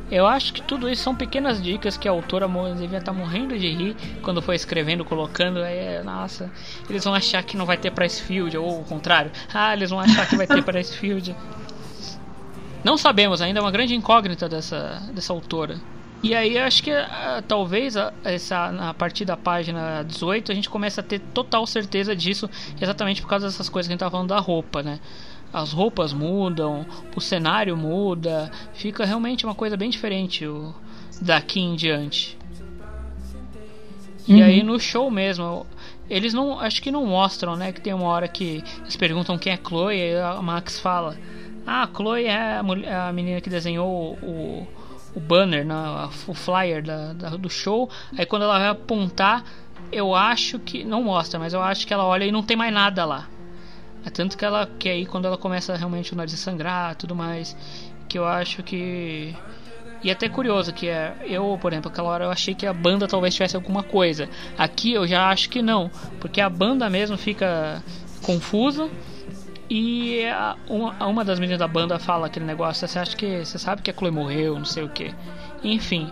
Eu acho que tudo isso são pequenas dicas que a autora devia estar morrendo de rir quando foi escrevendo, colocando. Aí, nossa, eles vão achar que não vai ter Price Field, ou o contrário. Ah, eles vão achar que vai ter Price Field. Não sabemos ainda, é uma grande incógnita dessa, dessa autora. E aí acho que uh, talvez uh, essa, a partir da página 18 a gente comece a ter total certeza disso, exatamente por causa dessas coisas que a gente estava falando da roupa, né? As roupas mudam, o cenário muda, fica realmente uma coisa bem diferente o, daqui em diante. Uhum. E aí no show mesmo, eles não, acho que não mostram, né? Que tem uma hora que eles perguntam quem é Chloe e a Max fala ah, a Chloe é a, mulher, a menina que desenhou o, o banner, né, o flyer da, da, do show. Aí quando ela vai apontar, eu acho que. Não mostra, mas eu acho que ela olha e não tem mais nada lá. É tanto que ela. Que aí quando ela começa realmente o nariz a sangrar tudo mais. Que eu acho que. E é até curioso que é, eu, por exemplo, aquela hora eu achei que a banda talvez tivesse alguma coisa. Aqui eu já acho que não, porque a banda mesmo fica confusa e a, uma, uma das meninas da banda fala aquele negócio, você acha que. Você sabe que a Chloe morreu, não sei o que. Enfim.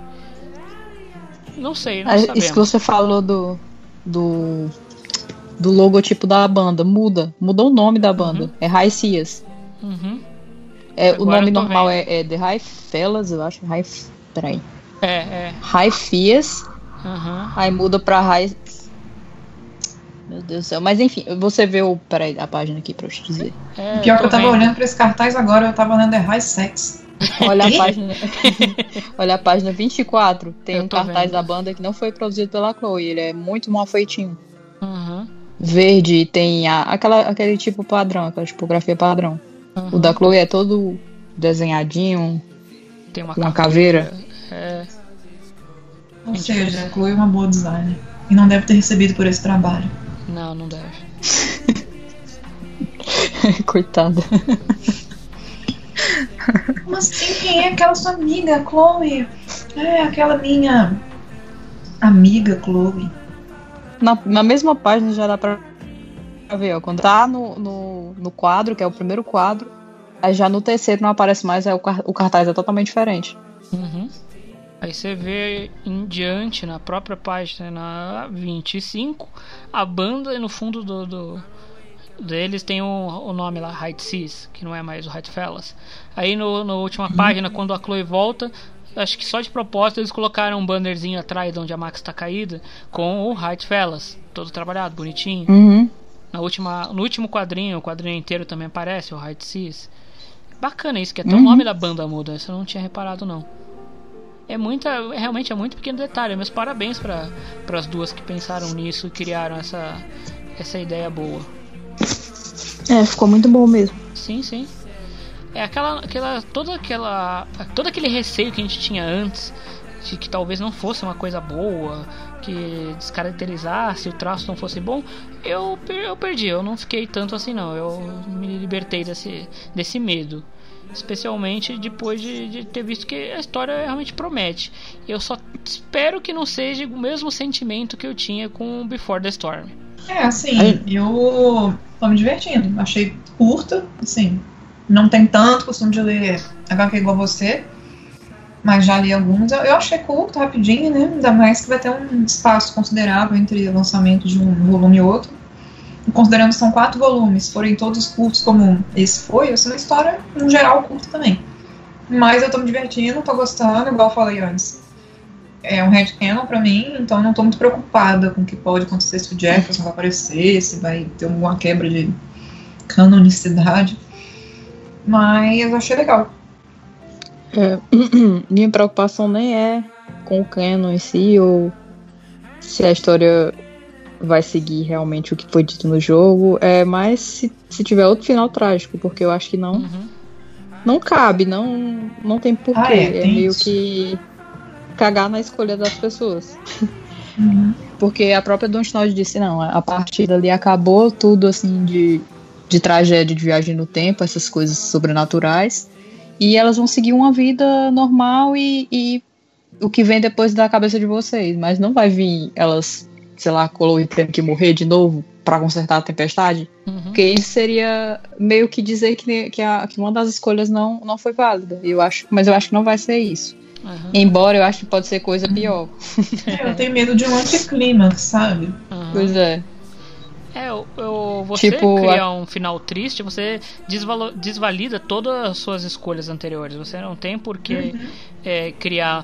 Não sei, não sabemos. Isso que você falou do. do. do logotipo da banda. Muda. Mudou o nome da banda. Uhum. É High Cias. Uhum. É, o nome normal é, é, The High Fellas, eu acho. High. Peraí. É, é. High Fias. Uhum. Aí muda pra High meu Deus do céu. Mas enfim, você vê o. Peraí, a página aqui pra eu te dizer. É, Pior que eu tava vendo. olhando pra esse cartaz agora, eu tava olhando é High Sex. Olha a página. Olha a página 24. Tem eu um cartaz vendo. da banda que não foi produzido pela Chloe. Ele é muito mal feitinho. Uhum. Verde, tem a, aquela, aquele tipo padrão, aquela tipografia padrão. Uhum. O da Chloe é todo desenhadinho. Tem uma, uma caveira. É. Ou seja, a Chloe é uma boa designer. E não deve ter recebido por esse trabalho. Não, não deve. Coitada. Mas sim, quem é aquela sua amiga, Chloe? É, aquela minha amiga, Chloe. Na, na mesma página já dá pra ver, ó. Quando tá no, no, no quadro, que é o primeiro quadro, aí já no terceiro não aparece mais, aí o, o cartaz é totalmente diferente. Uhum. Aí você vê em diante, na própria página, na 25, a banda no fundo do, do deles tem o, o nome lá, High Seas, que não é mais o High Fellas. Aí no, na última página, quando a Chloe volta, acho que só de propósito eles colocaram um bannerzinho atrás de onde a Max está caída, com o High Fellas, todo trabalhado, bonitinho. Uhum. Na última, no último quadrinho, o quadrinho inteiro também aparece, o High Seas. Bacana isso, que até Uhum. o nome da banda muda, isso eu não tinha reparado não. É muita, realmente é muito pequeno detalhe, mas parabéns para as duas que pensaram nisso e criaram essa, essa ideia boa. É, ficou muito bom mesmo. Sim, sim. É aquela, aquela, toda aquela, todo aquele receio que a gente tinha antes de que talvez não fosse uma coisa boa, que descaracterizasse, o traço não fosse bom, eu, eu perdi, eu não fiquei tanto assim não, eu me libertei desse, desse medo. Especialmente depois de, de ter visto que a história realmente promete. Eu só espero que não seja o mesmo sentimento que eu tinha com Before the Storm. É, assim, eu tô me divertindo. Achei curta, assim. Não tem tanto costume de ler HQ igual você, mas já li alguns. Eu, eu achei curto, rapidinho, né? Ainda mais que vai ter um espaço considerável entre o lançamento de um volume e outro. Considerando que são quatro volumes, forem todos curtos como esse foi, vai ser uma história, no geral, curta também. Mas eu tô me divertindo, tô gostando, igual eu falei antes. É um headcanon pra mim, então não tô muito preocupada com o que pode acontecer se o Jefferson vai aparecer, se vai ter alguma quebra de canonicidade. Mas eu achei legal. É, minha preocupação nem é com o canon em si ou se a história vai seguir realmente o que foi dito no jogo, é mais se, se tiver outro final trágico, porque eu acho que não não cabe, não não tem porquê, Ah, é, é, tem meio isso. que cagar na escolha das pessoas. Porque a própria Dontnod disse, não, a partir dali acabou tudo assim de, de tragédia de viagem no tempo, essas coisas sobrenaturais. E elas vão seguir uma vida normal e, e o que vem depois da cabeça de vocês. Mas não vai vir elas, sei lá, Chloe tendo que morrer de novo pra consertar a tempestade. Porque isso seria meio que dizer que, que, a, que uma das escolhas não, não foi válida. Eu acho, mas eu acho que não vai ser isso. Embora eu acho que pode ser coisa pior. É, eu tenho medo de um anticlímax, sabe? Pois é. É, eu, eu- você Tipo, criar a- um final triste, você desvalo- desvalida todas as suas escolhas anteriores. Você não tem por que é, criar.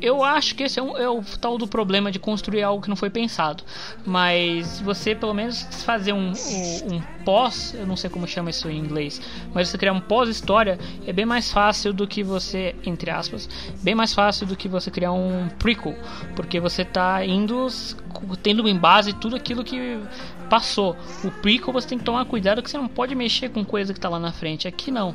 Eu acho que esse é, um- é o tal do problema de construir algo que não foi pensado. Mas você pelo menos fazer um, um- um pós, eu não sei como chama isso em inglês, mas você criar um pós-história é bem mais fácil do que você, entre aspas, bem mais fácil do que você criar um prequel, porque você tá indo tendo em base tudo aquilo que passou. O prequel você tem que tomar cuidado que você não pode mexer com coisa que tá lá na frente. Aqui não.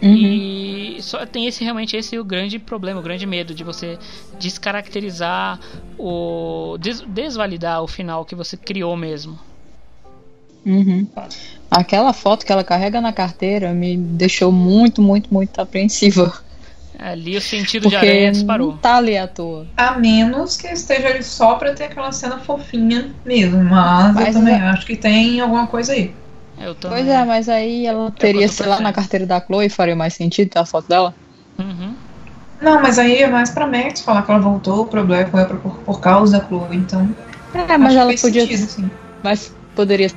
E só tem esse realmente esse é o grande problema, o grande medo de você descaracterizar o des- desvalidar o final que você criou mesmo. Uhum. Aquela foto que ela carrega na carteira me deixou muito, muito, muito apreensiva. Ali o sentido de Porque aranha não disparou. tá ali à toa. A menos que esteja ali só pra ter aquela cena fofinha mesmo. Mas, Mas eu também acho que tem alguma coisa aí. Eu também. Pois é, mas aí ela teria, sei lá, na carteira da Chloe, faria mais sentido ter a foto dela? Uhum. Não, mas aí é mais pra Max falar que ela voltou, o problema foi por, por causa da Chloe, então. É, mas ela podia. sentido, sim. Mas poderia,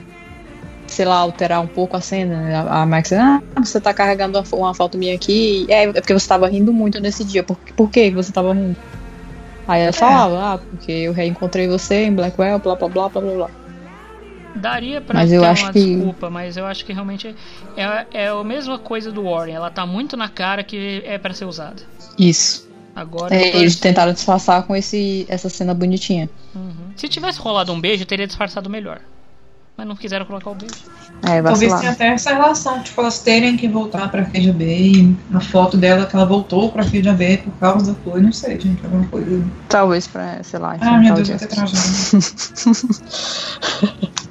sei lá, alterar um pouco a cena. né? A a Max, ah, você tá carregando uma, uma foto minha aqui. É, é porque você tava rindo muito nesse dia. Por, por que você tava rindo? Aí ela falava, ah, porque eu reencontrei você em Blackwell, blá blá blá blá blá blá. Daria pra Mas ter eu uma que- desculpa, mas eu acho que realmente é, é a mesma coisa do Warren. Ela tá muito na cara que é pra ser usada. Isso. Agora É, eles tentaram disfarçar com esse, essa cena bonitinha. Uhum. Se tivesse rolado um beijo, teria disfarçado melhor. Mas não quiseram colocar o beijo. É, Talvez tenha até essa relação, tipo, elas terem que voltar pra KGB e a foto dela que ela voltou pra KGB por causa da Chloe, não sei, gente, alguma coisa. Talvez pra, sei lá, Ah, meu Deus, vai ter Jefferson. tragédia.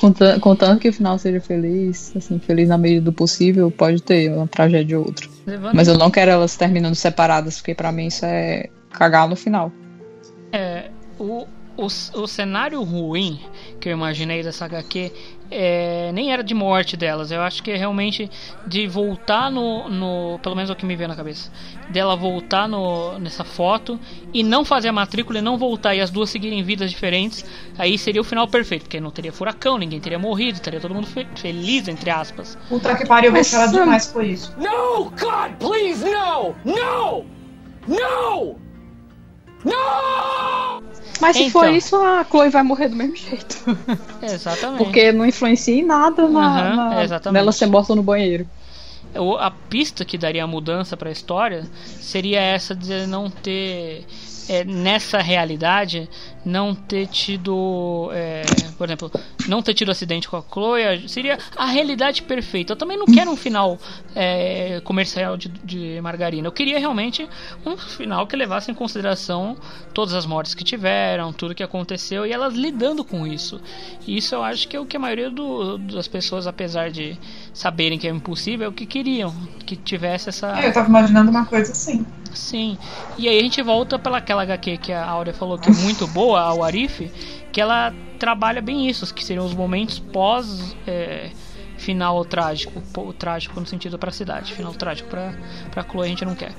Conta- Contanto que o final seja feliz, assim, feliz na medida do possível, pode ter uma tragédia ou outra. Levando- Mas eu não quero elas terminando separadas, porque pra mim isso é cagar no final. É, o, o, o cenário ruim que eu imaginei dessa HQ é, nem era de morte delas. Eu acho que é realmente de voltar no, no. Pelo menos é o que me veio na cabeça. Dela voltar no, nessa foto e não fazer a matrícula e não voltar e as duas seguirem vidas diferentes. Aí seria o final perfeito, porque não teria furacão, ninguém teria morrido, estaria todo mundo fe feliz, entre aspas. Puta que pariu, vou chorar demais por isso. No, God, please, no! No! No! No! Mas se Então. for isso, a Chloe vai morrer do mesmo jeito. Exatamente. Porque não influencia em nada na, Aham, na- nela ser morta no banheiro. A pista que daria a mudança para a história seria essa de não ter é, nessa realidade não ter tido é, por exemplo não ter tido acidente com a Chloe seria a realidade perfeita. Eu também não quero um final é, comercial de, de margarina. Eu queria realmente um final que levasse em consideração todas as mortes que tiveram tudo que aconteceu e elas lidando com isso. Isso eu acho que é o que a maioria do- das pessoas apesar de saberem que é impossível é o que queriam que tivesse essa É, eu tava imaginando uma coisa assim. Sim. E aí a gente volta pela aquela HQ que a Áurea falou que é muito boa, a Warif, que ela trabalha bem isso, que seriam os momentos pós é, final trágico, pô, trágico no sentido para a cidade, final trágico para para Chloe a gente não quer.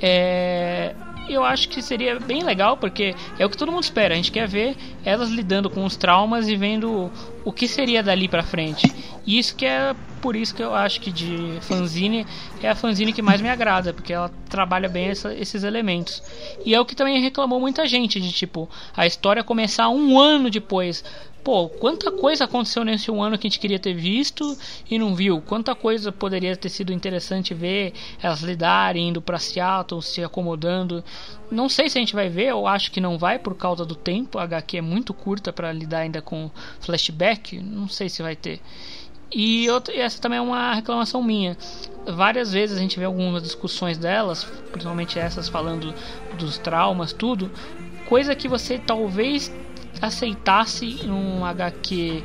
É, eu acho que seria bem legal porque é o que todo mundo espera. A gente quer ver elas lidando com os traumas e vendo o que seria dali pra frente. E isso que é por isso que eu acho que de fanzine é a fanzine que mais me agrada, porque ela trabalha bem essa- esses elementos. E é o que também reclamou muita gente de tipo a história começar um ano depois. Pô, quanta coisa aconteceu nesse um ano que a gente queria ter visto e não viu? Quanta coisa poderia ter sido interessante ver elas lidarem, indo pra Seattle, se acomodando. Não sei se a gente vai ver, eu acho que não vai por causa do tempo. A HQ é muito curta para lidar ainda com flashback, não sei se vai ter. E, outra, essa também é uma reclamação minha. Várias vezes a gente vê algumas discussões delas, principalmente essas falando dos traumas, tudo, coisa que você talvez aceitasse um HQ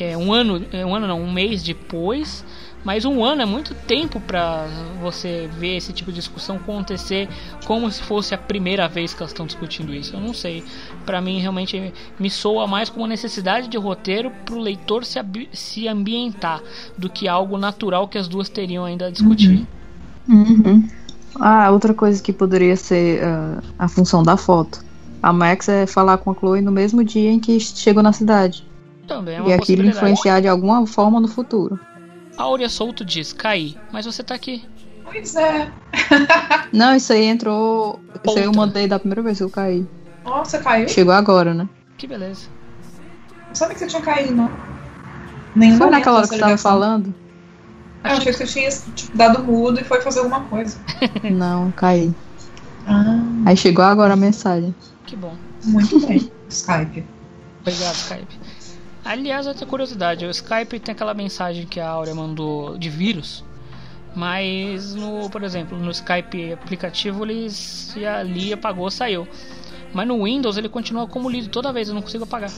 é, um ano, é, um ano não, um mês depois, mas um ano é muito tempo para você ver esse tipo de discussão acontecer como se fosse a primeira vez que elas estão discutindo isso. Eu não sei. Para mim realmente me soa mais como necessidade de roteiro para o leitor se, se ambientar do que algo natural que as duas teriam ainda a discutir. Uhum. Ah, outra coisa que poderia ser ah, a função da foto. A Max é falar com a Chloe no mesmo dia em que chegou na cidade. Também é uma e aquilo influenciar de alguma forma no futuro. Áurea Souto diz: Caí, mas você tá aqui. Pois é. Não, isso aí entrou. Isso aí eu mandei da primeira vez que eu caí. Nossa, caiu? Chegou agora, né? Que beleza. Não sabia que você tinha caído, não. Nenhum Foi naquela hora que você tava falando? Eu achei que você tinha tipo, dado mudo e foi fazer alguma coisa. Não, caí. Ah, Aí chegou agora a mensagem. Que bom. muito bem. Skype. Obrigado, Skype. Aliás, outra curiosidade, o Skype tem aquela mensagem que a Áurea mandou de vírus, mas no, por exemplo, no Skype aplicativo ele se ali apagou, saiu. Mas no Windows ele continua como lido toda vez, eu não consigo apagar.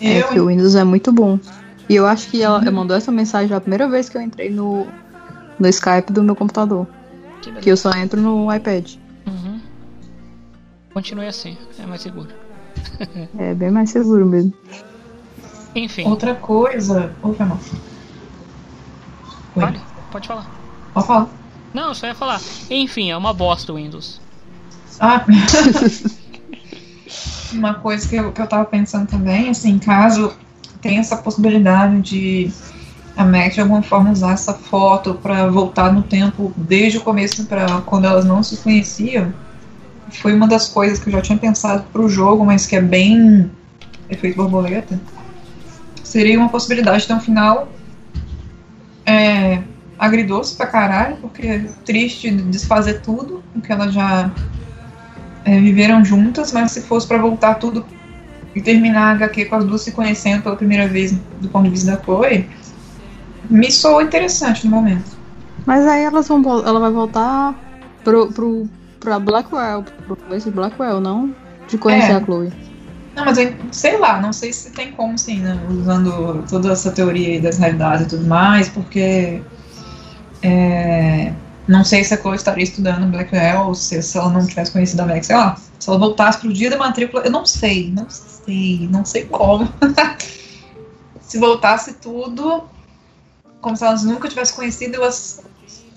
É Eu, que o Windows é muito bom. E eu acho que ela ela mandou essa mensagem a primeira vez que eu entrei no, no Skype do meu computador. Que. Que eu só entro no iPad. Uhum. Continue assim, é mais seguro. É bem mais seguro mesmo. Enfim, Outra coisa. Ô, foi mal. Olha, pode falar. Pode falar. Não, só ia falar. Enfim, é uma bosta o Windows. Ah. Uma coisa que eu, que eu tava pensando também, assim, caso tenha essa possibilidade de a Mac de alguma forma usar essa foto pra voltar no tempo desde o começo pra quando elas não se conheciam, foi uma das coisas que eu já tinha pensado pro jogo, mas que é bem efeito borboleta. Seria uma possibilidade de ter um final é, agridoce pra caralho, porque é triste desfazer tudo, porque elas já é, viveram juntas, mas se fosse pra voltar tudo e terminar a HQ com as duas se conhecendo pela primeira vez do ponto de vista da Chloe, me soou interessante no momento. Mas aí elas vão ela vai voltar pro, pro, pra Blackwell, pro de Blackwell, não de conhecer É. a Chloe. Não, mas eu, sei lá, não sei se tem como sim, né? Usando toda essa teoria aí das realidades e tudo mais, porque é, Não sei se a Chloe estaria estudando Blackwell ou se, se ela não tivesse conhecido a Max, sei lá. Se ela voltasse pro dia da matrícula, eu não sei, não sei, não sei como. se voltasse tudo como se elas nunca tivessem conhecido, elas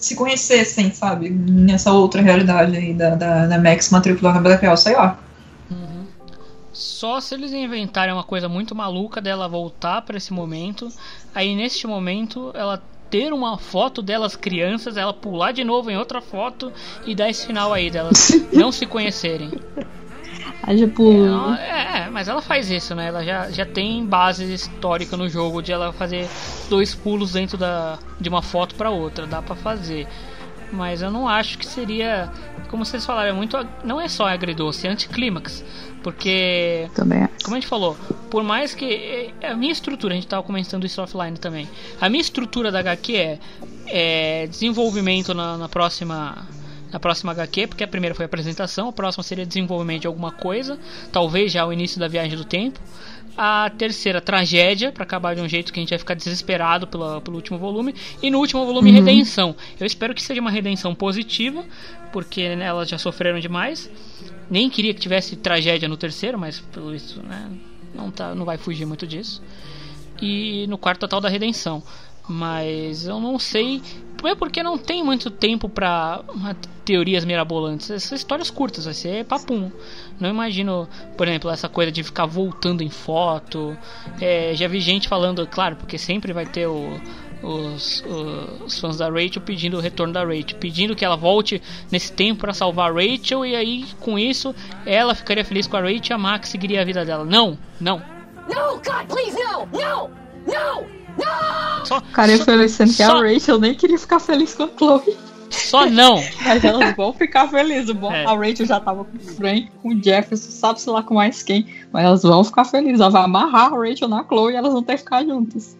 se conhecessem, sabe? Nessa outra realidade aí da, da, da Max matriculando na Blackwell, sei lá. Só se eles inventarem uma coisa muito maluca dela voltar para esse momento, aí neste momento ela ter uma foto delas crianças, ela pular de novo em outra foto e dar esse final aí delas não se conhecerem. Haja pulo. É, é, mas ela faz isso, né? Ela já, já tem base histórica no jogo de ela fazer dois pulos dentro da, de uma foto para outra. Dá para fazer. Mas eu não acho que seria. Como vocês falaram, é muito. Não é só agridoce, é anticlímax. Porque. Também Como a gente falou, por mais que. A minha estrutura, a gente tava comentando isso offline também. A minha estrutura da HQ é, é desenvolvimento na, na próxima na próxima HQ, porque a primeira foi a apresentação, a próxima seria desenvolvimento de alguma coisa, talvez já o início da viagem do tempo. A terceira, tragédia, para acabar de um jeito que a gente vai ficar desesperado pela, pelo último volume. E no último volume, Uhum. redenção. Eu espero que seja uma redenção positiva, porque né, elas já sofreram demais. Nem queria que tivesse tragédia no terceiro, mas pelo isso, né, não, tá, não vai fugir muito disso. E no quarto total da redenção. Mas eu não sei. É porque não tem muito tempo pra uma- teorias mirabolantes. Essas histórias curtas, vai ser papum. Não imagino, por exemplo, essa coisa de ficar voltando em foto. É, já vi gente falando, claro, porque sempre vai ter o, os, os fãs da Rachel pedindo o retorno da Rachel, pedindo que ela volte nesse tempo pra salvar a Rachel e aí com isso ela ficaria feliz com a Rachel e a Max seguiria a vida dela. Não, não. No, God, please, no! No! No! Só, O cara só- feliz sendo que só- a Rachel nem queria ficar feliz com a Chloe. Só não. Mas elas vão ficar felizes. Bom, É. a Rachel já tava com o Frank, com o Jefferson, sabe-se lá com mais quem. Mas elas vão ficar felizes. Ela vai amarrar a Rachel na Chloe e elas vão ter que ficar juntas.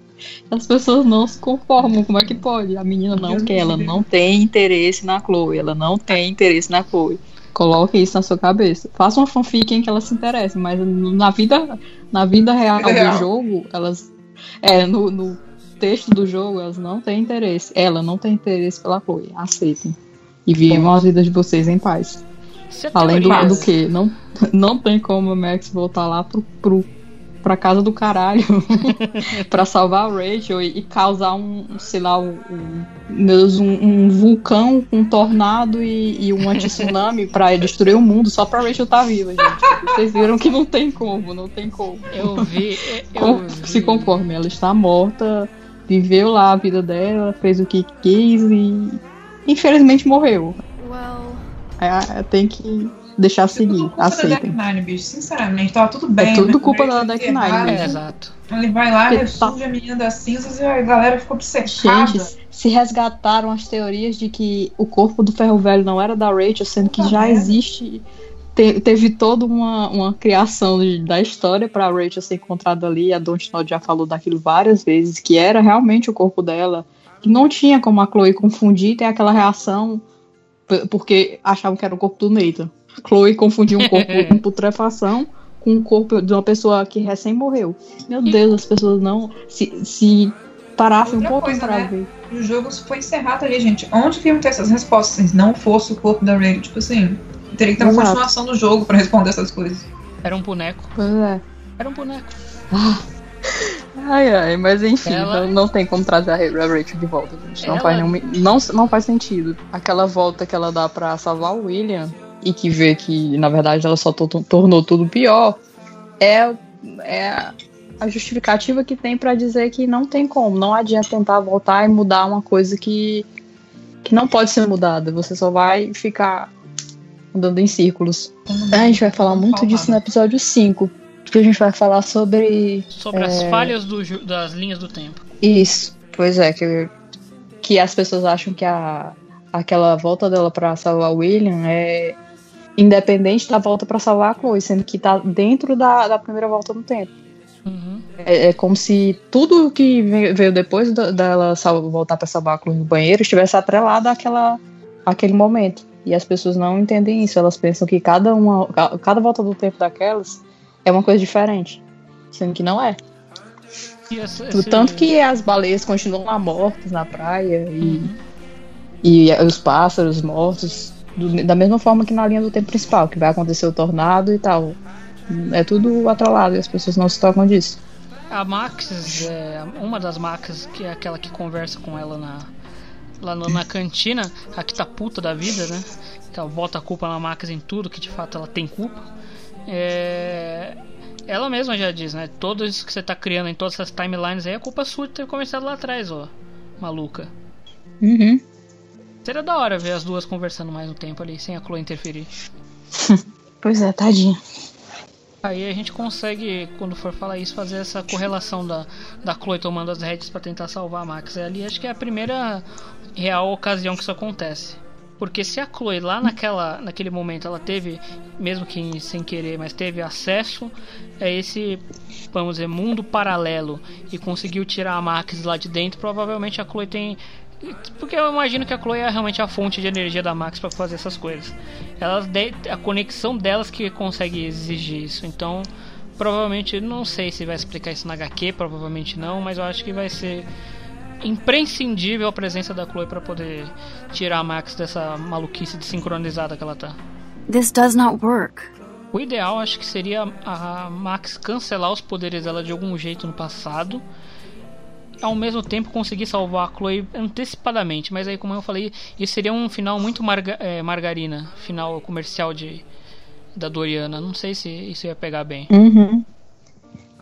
As pessoas não se conformam. Como é que pode? A menina não quer, ela não tem interesse na Chloe. Ela não tem interesse na Chloe. Coloque isso na sua cabeça. Faça uma fanfic em que ela se interesse, mas na vida, na vida real Vida do real. jogo, elas. É, no, no texto do jogo, elas não têm interesse. Ela não tem interesse pela Chloe. Aceitem. E vivam as vidas de vocês em paz. É Além do, do que, não, não tem como a Max voltar lá pro, pro, pra casa do caralho pra salvar a Rachel e, e causar um, sei lá, um, um, Deus, um, um vulcão, um tornado e, e um anti-tsunami pra destruir o mundo só pra Rachel estar viva, gente. Vocês viram que não tem como, não tem como. Eu vi. Eu Com- vi. Se conforme, ela está morta, viveu lá a vida dela, fez o que quis e infelizmente morreu. Well, É, tem que deixar seguir, culpa da Deck aceitem. Nine, bicho. Sinceramente, tava tudo bem. É tudo né? culpa da Deck Nine É, exato. Ele vai lá, Porque ressurge a menina das cinzas e a galera ficou obcecada. Gente, se resgataram as teorias de que o corpo do ferro velho não era da Rachel, sendo que já merda. existe. te- teve toda uma, uma criação de- da história pra Rachel ser encontrada ali. A Dontnod já falou daquilo várias vezes, que era realmente o corpo dela. Que não tinha como a Chloe confundir, tem aquela reação porque achavam que era o corpo do Nathan. Chloe confundiu um corpo em putrefação com o corpo de uma pessoa que recém morreu. Meu Deus, as pessoas não. Se, se parassem um Outra pouco coisa, pra né? ver. O jogo foi encerrado ali, gente. Onde que iam ter essas respostas se não fosse o corpo da Rachel? Tipo assim, teria que ter uma Exato. continuação do jogo pra responder essas coisas. Era um boneco. Pois é. Era um boneco. Ai, ai, mas enfim, Ela- não, não tem como trazer a Ra- a Rachel de volta, gente. Não, Ela- faz nenhum, não, não faz sentido. Aquela volta que ela dá pra salvar o William e que vê que, na verdade, ela só to- tornou tudo pior é, é a justificativa que tem pra dizer que não tem como. Não adianta tentar voltar e mudar uma coisa que, que não pode ser mudada. Você só vai ficar andando em círculos. A gente vai falar muito disso no episódio 5. Que a gente vai falar sobre Sobre as É. falhas do das linhas do tempo. isso, pois é, que, que as pessoas acham que a, aquela volta dela pra salvar William é independente da volta pra salvar a Chloe, sendo que tá dentro da, da primeira volta no tempo. Uhum. É, é como se tudo que ve- veio depois dela voltar pra salvar a Chloe no banheiro estivesse atrelado àquela, àquele momento. E as pessoas não entendem isso, elas pensam que cada, uma, ca- cada volta do tempo daquelas é uma coisa diferente, sendo que não é. E esse- tanto que as baleias continuam lá mortas na praia e, E os pássaros mortos, do- da mesma forma que na linha do tempo principal, que vai acontecer o tornado e tal. É tudo atrelado e as pessoas não se tocam disso. A Max, é, uma das Max, que é aquela que conversa com ela na, lá no- na cantina, a que tá puta da vida, né? Que ela bota a culpa na Max em tudo, que de fato ela tem culpa. É, ela mesma já diz, né? Tudo isso que você tá criando em todas essas timelines aí é culpa sua de ter começado lá atrás, ó. Maluca. Uhum. Seria da hora ver as duas conversando mais um tempo ali, sem a Chloe interferir. Pois é, tadinha. Aí a gente consegue, quando for falar isso, fazer essa correlação da, da Chloe tomando as rédeas pra tentar salvar a Max. É Ali acho que é a primeira real ocasião que isso acontece. Porque se a Chloe lá naquela, naquele momento ela teve, mesmo que sem querer, mas teve acesso a esse, vamos dizer, mundo paralelo e conseguiu tirar a Max lá de dentro, provavelmente a Chloe tem. Porque eu imagino que a Chloe é realmente a fonte de energia da Max para fazer essas coisas. Elas de- a conexão delas que consegue exigir isso. Então, provavelmente, não sei se vai explicar isso na HQ, provavelmente não, mas eu acho que vai ser imprescindível a presença da Chloe para poder tirar a Max dessa maluquice desincronizada que ela tá. This does not work. O ideal acho que seria a Max cancelar os poderes dela de algum jeito no passado. Ao mesmo tempo conseguir salvar a Chloe antecipadamente. Mas aí, como eu falei, isso seria um final muito marga- eh, margarina. Final comercial de da Doriana. Não sei se isso ia pegar bem. Uhum.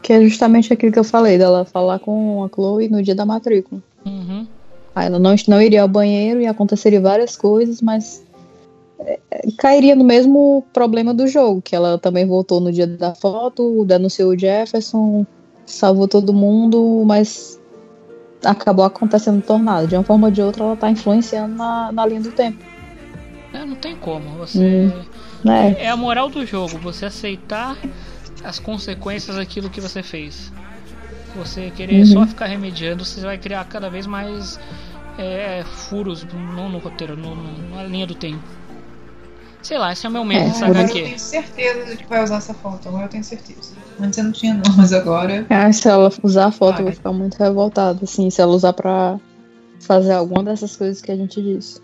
Que é justamente aquilo que eu falei, dela falar com a Chloe no dia da matrícula. Uhum. Aí ela não, não iria ao banheiro e aconteceria várias coisas, mas é, é, cairia no mesmo problema do jogo, que ela também voltou no dia da foto, denunciou o Jefferson, salvou todo mundo, mas acabou acontecendo tornado. De uma forma ou de outra, ela tá influenciando na, na linha do tempo. É, não tem como. Você. né? É a moral do jogo, você aceitar as consequências daquilo que você fez. Você querer Uhum. só ficar remediando, você vai criar cada vez mais é, furos, não no roteiro, no, no- na linha do tempo. Sei lá, esse é o meu medo É, dessa Agora eu HQ. tenho certeza de que vai usar essa foto. Agora eu tenho certeza. Antes eu não tinha, não, mas agora. Ah, se ela usar a foto, eu vou ficar muito revoltada, assim, se ela usar pra fazer alguma dessas coisas que a gente disse.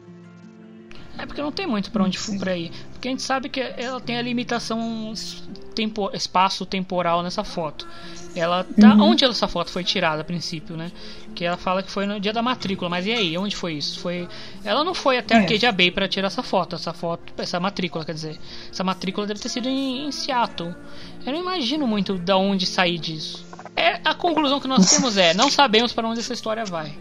É porque não tem muito pra onde for pra ir. Porque a gente sabe que ela tem a limitação tempo, espaço-temporal nessa foto. Ela tá. Uhum. Onde essa foto foi tirada a princípio, né? Que ela fala que foi no dia da matrícula, mas e aí? Onde foi isso? Foi. Ela não foi até É. Arcadia Bay pra tirar essa foto, essa foto, essa matrícula, quer dizer. Essa matrícula deve ter sido em, em Seattle. Eu não imagino muito da onde sair disso. É, a conclusão que nós temos é, não sabemos para onde essa história vai.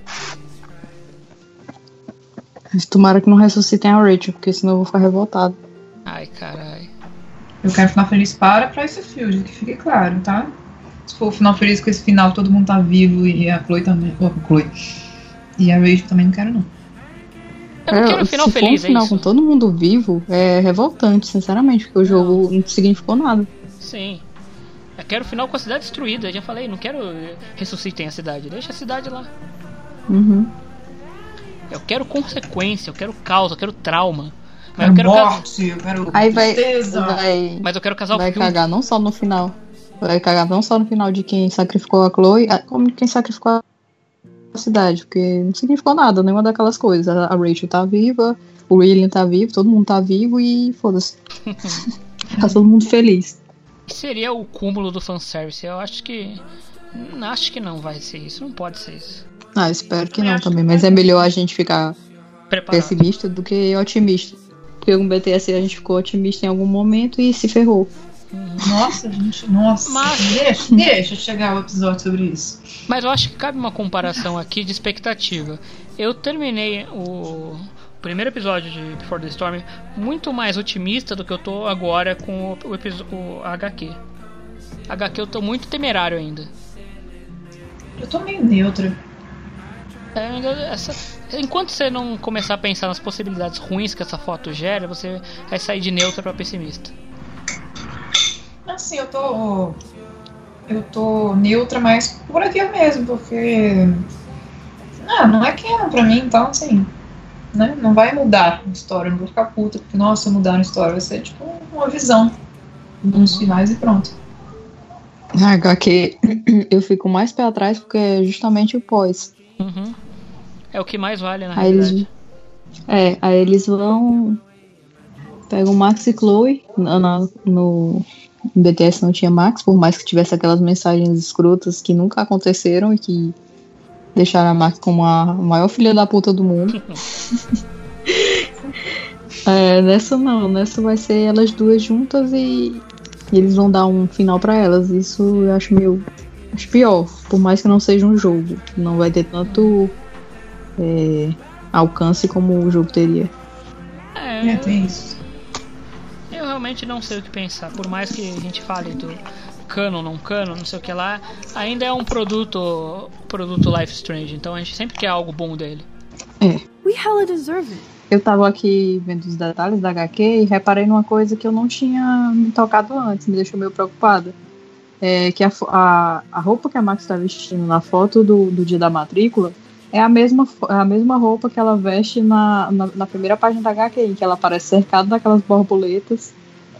Tomara que não ressuscitem a Rachel, porque senão eu vou ficar revoltado. Ai, caralho. Eu quero final feliz para Price Field, que fique claro, tá? Se for o final feliz com esse final, todo mundo tá vivo e a Chloe também. Oh, Chloe. E a Rachel também não quero, não. Eu não quero um final se feliz, for é um final isso? com todo mundo vivo, é revoltante, sinceramente, porque o jogo não significou nada. Sim. Eu quero o final com a cidade destruída. Já falei, não quero ressuscitem a cidade. Deixa a cidade lá. Uhum. Eu quero consequência, eu quero causa, eu quero trauma. Mas Quero eu quero casar. morte, eu quero Aí vai, vai, Mas eu quero casar vai o filme. cagar não só no final. Vai cagar não só no final de quem sacrificou a Chloe, como de quem sacrificou a cidade, porque não significou nada, nenhuma daquelas coisas. A Rachel tá viva, o William tá vivo, todo mundo tá vivo e foda-se. tá todo mundo feliz. Seria o cúmulo do fanservice. Eu acho que. Não, Acho que não vai ser isso. Não pode ser isso. Ah, espero que não também, mas é melhor a gente ficar Preparado. pessimista do que otimista. Porque com o BTS a gente ficou otimista em algum momento e se ferrou. Nossa, gente, nossa. Mas- Deixa, deixa chegar o episódio sobre isso. Mas eu acho que cabe uma comparação aqui de expectativa. Eu terminei o primeiro episódio de Before the Storm muito mais otimista do que eu tô agora com o, o, HQ. HQ eu tô muito temerário ainda. Eu tô meio neutra. É, ainda essa- enquanto você não começar a pensar nas possibilidades ruins que essa foto gera, você vai sair de neutra pra pessimista. Assim, eu tô. Eu tô neutra, mas por aqui mesmo, porque. Ah, não é canon pra mim, então assim. Né? Não vai mudar a história, eu não vou ficar puta, porque, nossa, mudaram a história. Vai ser tipo uma visão dos finais e pronto. Na HQ eu fico mais pé atrás porque é justamente o pós. Uhum. É o que mais vale na Aí realidade. eles, É, aí eles vão. Pegam o Max e Chloe. No em BTS não tinha Max, por mais que tivesse aquelas mensagens escrotas que nunca aconteceram e que deixaram a Max como a maior filha da puta do mundo. É, nessa não, nessa vai ser elas duas juntas e, e eles vão dar um final pra elas. Isso eu acho meio. Acho pior, por mais que não seja um jogo. Não vai ter tanto é, alcance como o jogo teria. É, É, tem isso. Eu realmente não sei o que pensar. Por mais que a gente fale do cano, não cano, não sei o que lá, ainda é um produto produto Life Strange. Então a gente sempre quer algo bom dele. É. We hella deserve it. Eu tava aqui vendo os detalhes da HQ e reparei numa coisa que eu não tinha me tocado antes, me deixou meio preocupada. É que a, a, a roupa que a Max tá vestindo na foto do, do dia da matrícula é a mesma, é a mesma roupa que ela veste na, na, na primeira página da HQ, em que ela parece cercada daquelas borboletas,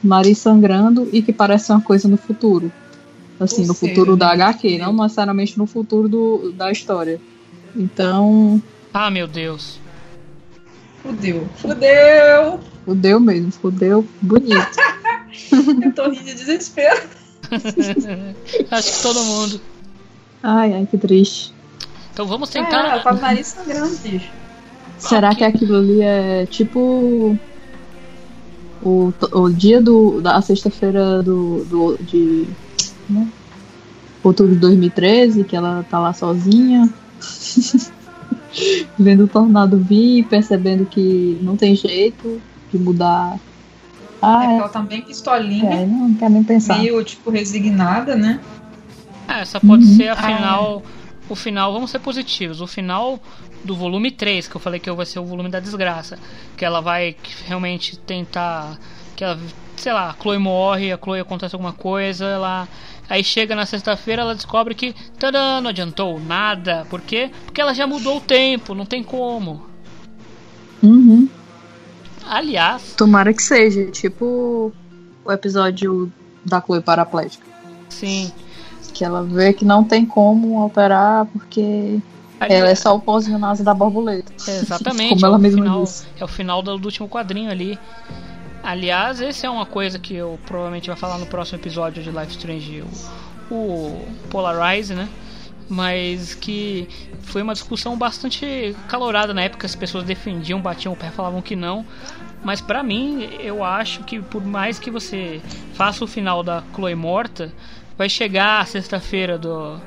nariz sangrando e que parece uma coisa no futuro. Assim, Ou no seja, futuro da né, HQ, não necessariamente no futuro do, da história. Então, Ah, meu Deus. Fudeu. Fudeu! fudeu mesmo, fudeu bonito. Eu tô rindo de desespero. Acho que todo mundo. Ai, ai, que triste. Então vamos Ah, ela tentar. tá com o nariz sangrando, bicho. Será que aquilo ali é tipo o, o dia do da sexta-feira do, do de né? outubro de 2013 que ela tá lá sozinha vendo o tornado vir e percebendo que não tem jeito de mudar É ah porque ela tá bem pistolinha, é, não, não quero nem pensar meio, tipo, resignada, né? Ah, essa pode Uhum. ser a final. O final, vamos ser positivos. O final do volume 3, que eu falei que vai ser o volume da desgraça. Que ela vai realmente tentar. Que ela, sei lá, a Chloe morre, a Chloe acontece alguma coisa, ela. Aí chega na sexta-feira, ela descobre que tadã, não adiantou nada. Por quê? Porque ela já mudou o tempo, não tem como. Uhum. Aliás, tomara que seja tipo o episódio da Chloe paraplégica sim. Que ela vê que não tem como alterar porque ela é só o asa da borboleta. Exatamente. Como ela é mesma final, disse. É o final do, do último quadrinho ali. Aliás, esse é uma coisa que eu provavelmente vai falar no próximo episódio de Life Strange, o, o Polarize, né? Mas que foi uma discussão bastante calorada na época, as pessoas defendiam, batiam o pé, falavam que não. Mas pra mim, eu acho que por mais que você faça o final da Chloe morta, vai chegar a sexta-feira do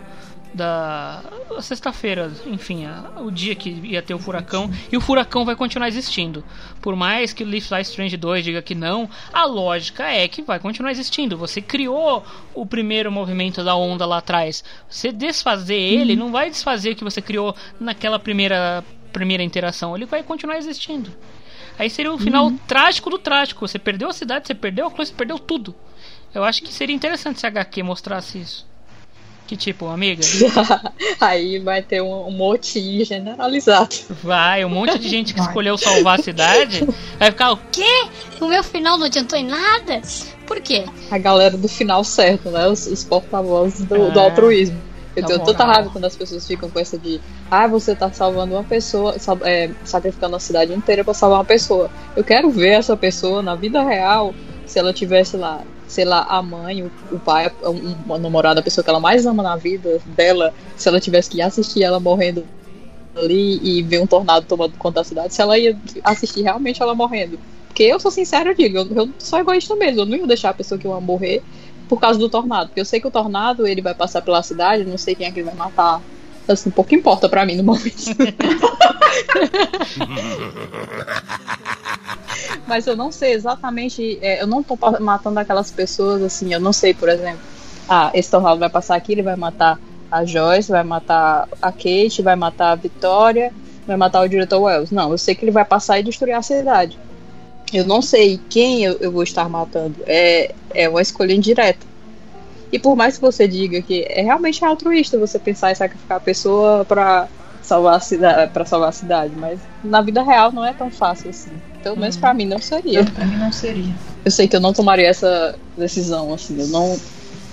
da sexta-feira, enfim, a- o dia que ia ter o furacão e o furacão vai continuar existindo. Por mais que o Life Life Strange 2 diga que não, a lógica é que vai continuar existindo. Você criou o primeiro movimento da onda lá atrás. Você desfazer ele não vai desfazer o que você criou naquela primeira primeira interação, ele vai continuar existindo. Aí seria o final trágico do trágico. Você perdeu a cidade, você perdeu a coisa, você perdeu tudo. Eu acho que seria interessante se a HQ mostrasse isso. Que tipo, amiga, Aí vai ter um, um motim generalizado. vai, um monte de gente que escolheu salvar a cidade vai ficar o Quê? O meu final não adiantou em nada? Por quê? A galera do final certo, né? Os, os porta-vozes do, do É. altruísmo. Eu tenho tanta raiva quando as pessoas ficam com essa de ah, você tá salvando uma pessoa, sal- é, sacrificando a cidade inteira pra salvar uma pessoa. Eu quero ver essa pessoa na vida real, se ela tivesse lá, sei lá, a mãe, o, o pai, um- uma namorada, a pessoa que ela mais ama na vida dela, se ela tivesse que assistir ela morrendo ali e ver um tornado tomando conta da cidade, se ela ia assistir realmente ela morrendo. Porque eu sou sincera, eu digo, eu, eu sou egoísta mesmo, eu não ia deixar a pessoa que eu amo morrer por causa do tornado. Porque eu sei que o tornado ele vai passar pela cidade, não sei quem é que ele vai matar. Assim, pouco importa pra mim no momento. Mas eu não sei exatamente. é, eu não tô matando aquelas pessoas assim. Eu não sei, por exemplo. Ah, esse tornado vai passar aqui, ele vai matar a Joyce, vai matar a Kate, vai matar a Vitória, vai matar o diretor Wells. Não, eu sei que ele vai passar e destruir a cidade. Eu não sei quem eu, eu vou estar matando. É, é uma escolha indireta. E por mais que você diga que é realmente altruísta você pensar em sacrificar a pessoa pra salvar para salvar a cidade, mas na vida real não é tão fácil assim. Pelo menos pra mim não seria. Pra mim não seria. Eu sei que eu não tomaria essa decisão assim, eu não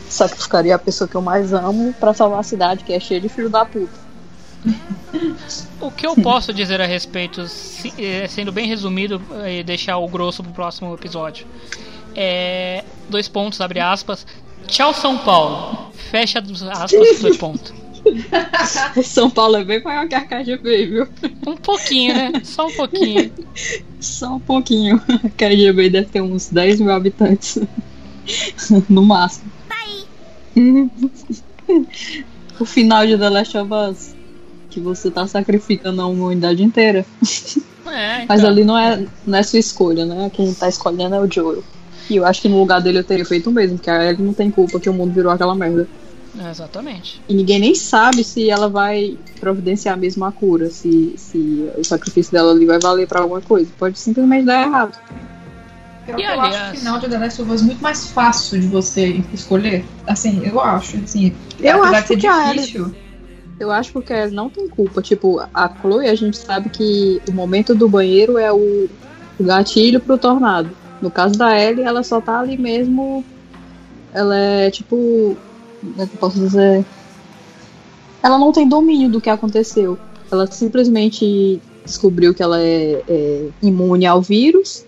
sacrificaria a pessoa que eu mais amo pra salvar a cidade que é cheia de filho da puta. O que eu posso dizer a respeito, se- eh, sendo bem resumido eh, e deixar o grosso pro próximo episódio? É. Dois pontos, abre aspas. Tchau, São Paulo. Fecha as aspas, dois pontos. São Paulo é bem maior que a KGB, viu? Um pouquinho, né? Só um pouquinho. Só um pouquinho. A KGB deve ter uns 10 mil habitantes. No máximo. o final de The Last of Us. Que você tá sacrificando a humanidade inteira. É, Mas então. ali não é, não é sua escolha, né? Quem tá escolhendo é o Joel. E eu acho que no lugar dele eu teria feito o mesmo, porque a Ellie não tem culpa que o mundo virou aquela merda. É, exatamente. E ninguém nem sabe se ela vai providenciar mesmo a cura, se, se o sacrifício dela ali vai valer pra alguma coisa. Pode simplesmente dar errado. Eu, E, eu acho aliás- o final de The Last of Us muito mais fácil de você escolher. Assim, eu acho. Assim, Eu acho que a difícil. Eu acho porque ela não tem culpa. Tipo, a Chloe, a gente sabe que o momento do banheiro é o, o gatilho pro tornado. No caso da Ellie, ela só tá ali mesmo. Ela é tipo. Como é que eu posso dizer? Ela não tem domínio do que aconteceu. Ela simplesmente descobriu que ela é, é imune ao vírus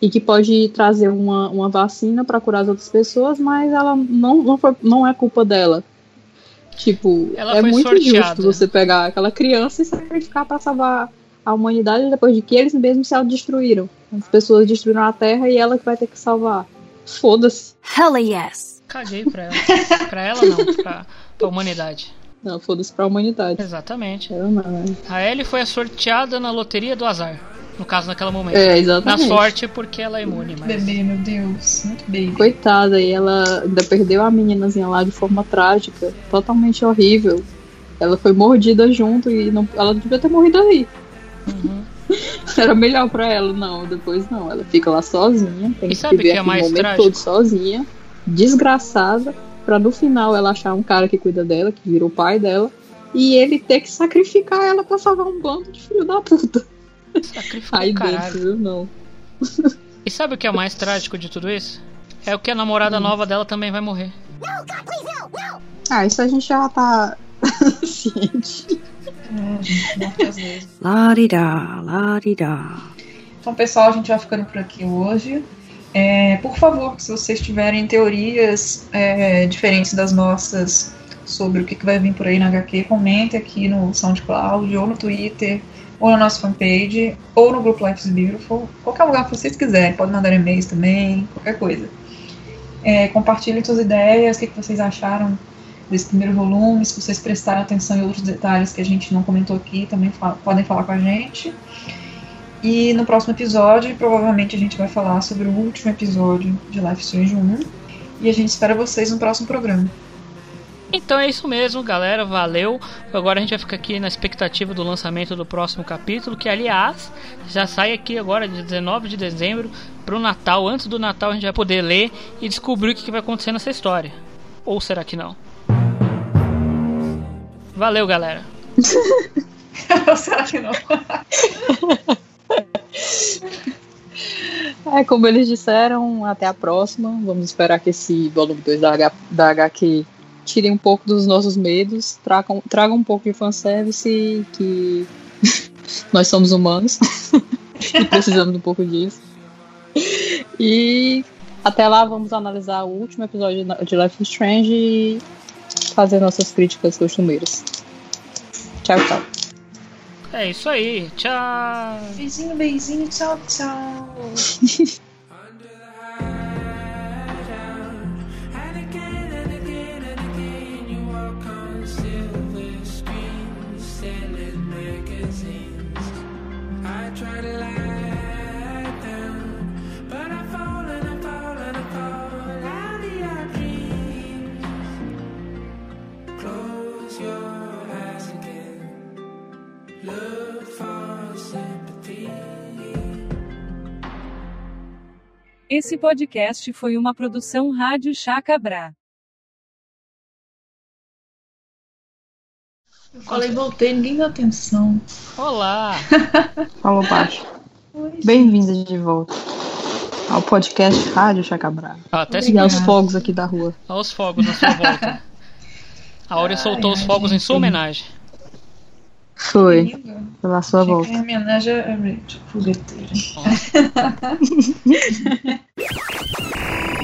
e que pode trazer uma, uma vacina para curar as outras pessoas, mas ela não, não, foi, não é culpa dela. Tipo, Ela é muito sorteada. injusto você pegar aquela criança e sacrificar para salvar a humanidade depois de que eles mesmos se autodestruíram. As pessoas destruíram a Terra e ela que vai ter que salvar. Foda-se. Hell yes. Caguei pra ela. pra ela não, pra, pra humanidade. Não, foda-se pra humanidade. Exatamente. Eu não, né? A Ellie foi sorteada na loteria do azar. No caso, naquele momento. É, exatamente. Na sorte, porque ela é imune, mas. Bebê, meu Deus. Muito baby. Coitada, e ela ainda perdeu a meninazinha lá de forma trágica, totalmente horrível. Ela foi mordida junto e não, ela devia ter morrido ali. Uhum. Era melhor pra ela, não. Depois não, ela fica lá sozinha, tem E que sabe viver o que é aquele mais momento trágico? todo sozinha, desgraçada, pra no final ela achar um cara que cuida dela, que vira o pai dela, e ele ter que sacrificar ela pra salvar um bando de filho da puta. Aí dentro, viu? Não. E sabe o que é mais trágico de tudo isso? É o que a namorada nova dela também vai morrer. Ah, isso a gente já tá ciente. É, vezes. La-di-da, la-di-da. Então, pessoal, a gente vai ficando por aqui hoje. É, por favor, se vocês tiverem teorias é, diferentes das nossas sobre o que, que vai vir por aí na HQ, comente aqui no SoundCloud, ou no Twitter, ou na nossa fanpage, ou no grupo Life is Beautiful. Qualquer lugar que vocês quiserem. Pode mandar e-mails também, qualquer coisa. É, compartilhem suas ideias, o que, que vocês acharam desse primeiro volume, se vocês prestaram atenção em outros detalhes que a gente não comentou aqui, também podem falar com a gente. E no próximo episódio, provavelmente a gente vai falar sobre o último episódio de Life Strange 1. E a gente espera vocês no próximo programa. Então é isso mesmo, galera. Valeu. Agora a gente vai ficar aqui na expectativa do lançamento do próximo capítulo, que aliás já sai aqui agora, dia 19 de dezembro, pro Natal. Antes do Natal a gente vai poder ler e descobrir o que que vai acontecer nessa história. Ou será que não? Valeu, galera. Ou será que não? É, como eles disseram, até a próxima. Vamos esperar que esse volume 2 da, H, da HQ tire um pouco dos nossos medos, tragam um pouco de fanservice, que nós somos humanos e precisamos um pouco disso. E até lá vamos analisar o último episódio de Life is Strange e fazer nossas críticas costumeiras. Tchau, tchau. É isso aí. Tchau. Beijinho, beijinho, tchau, tchau. I try to lie Esse podcast foi uma produção Rádio Chacabra. Eu falei, voltei, ninguém deu atenção. Olá. Falou baixo. Bem-vinda de volta ao podcast Rádio Chacabra. Ah, até e aos fogos aqui da rua. Olha os fogos na sua volta. A Áurea soltou os fogos em sua homenagem. Foi. Lindo. Pela sua Fica volta. Em homenagem a Rachel, fogueteira.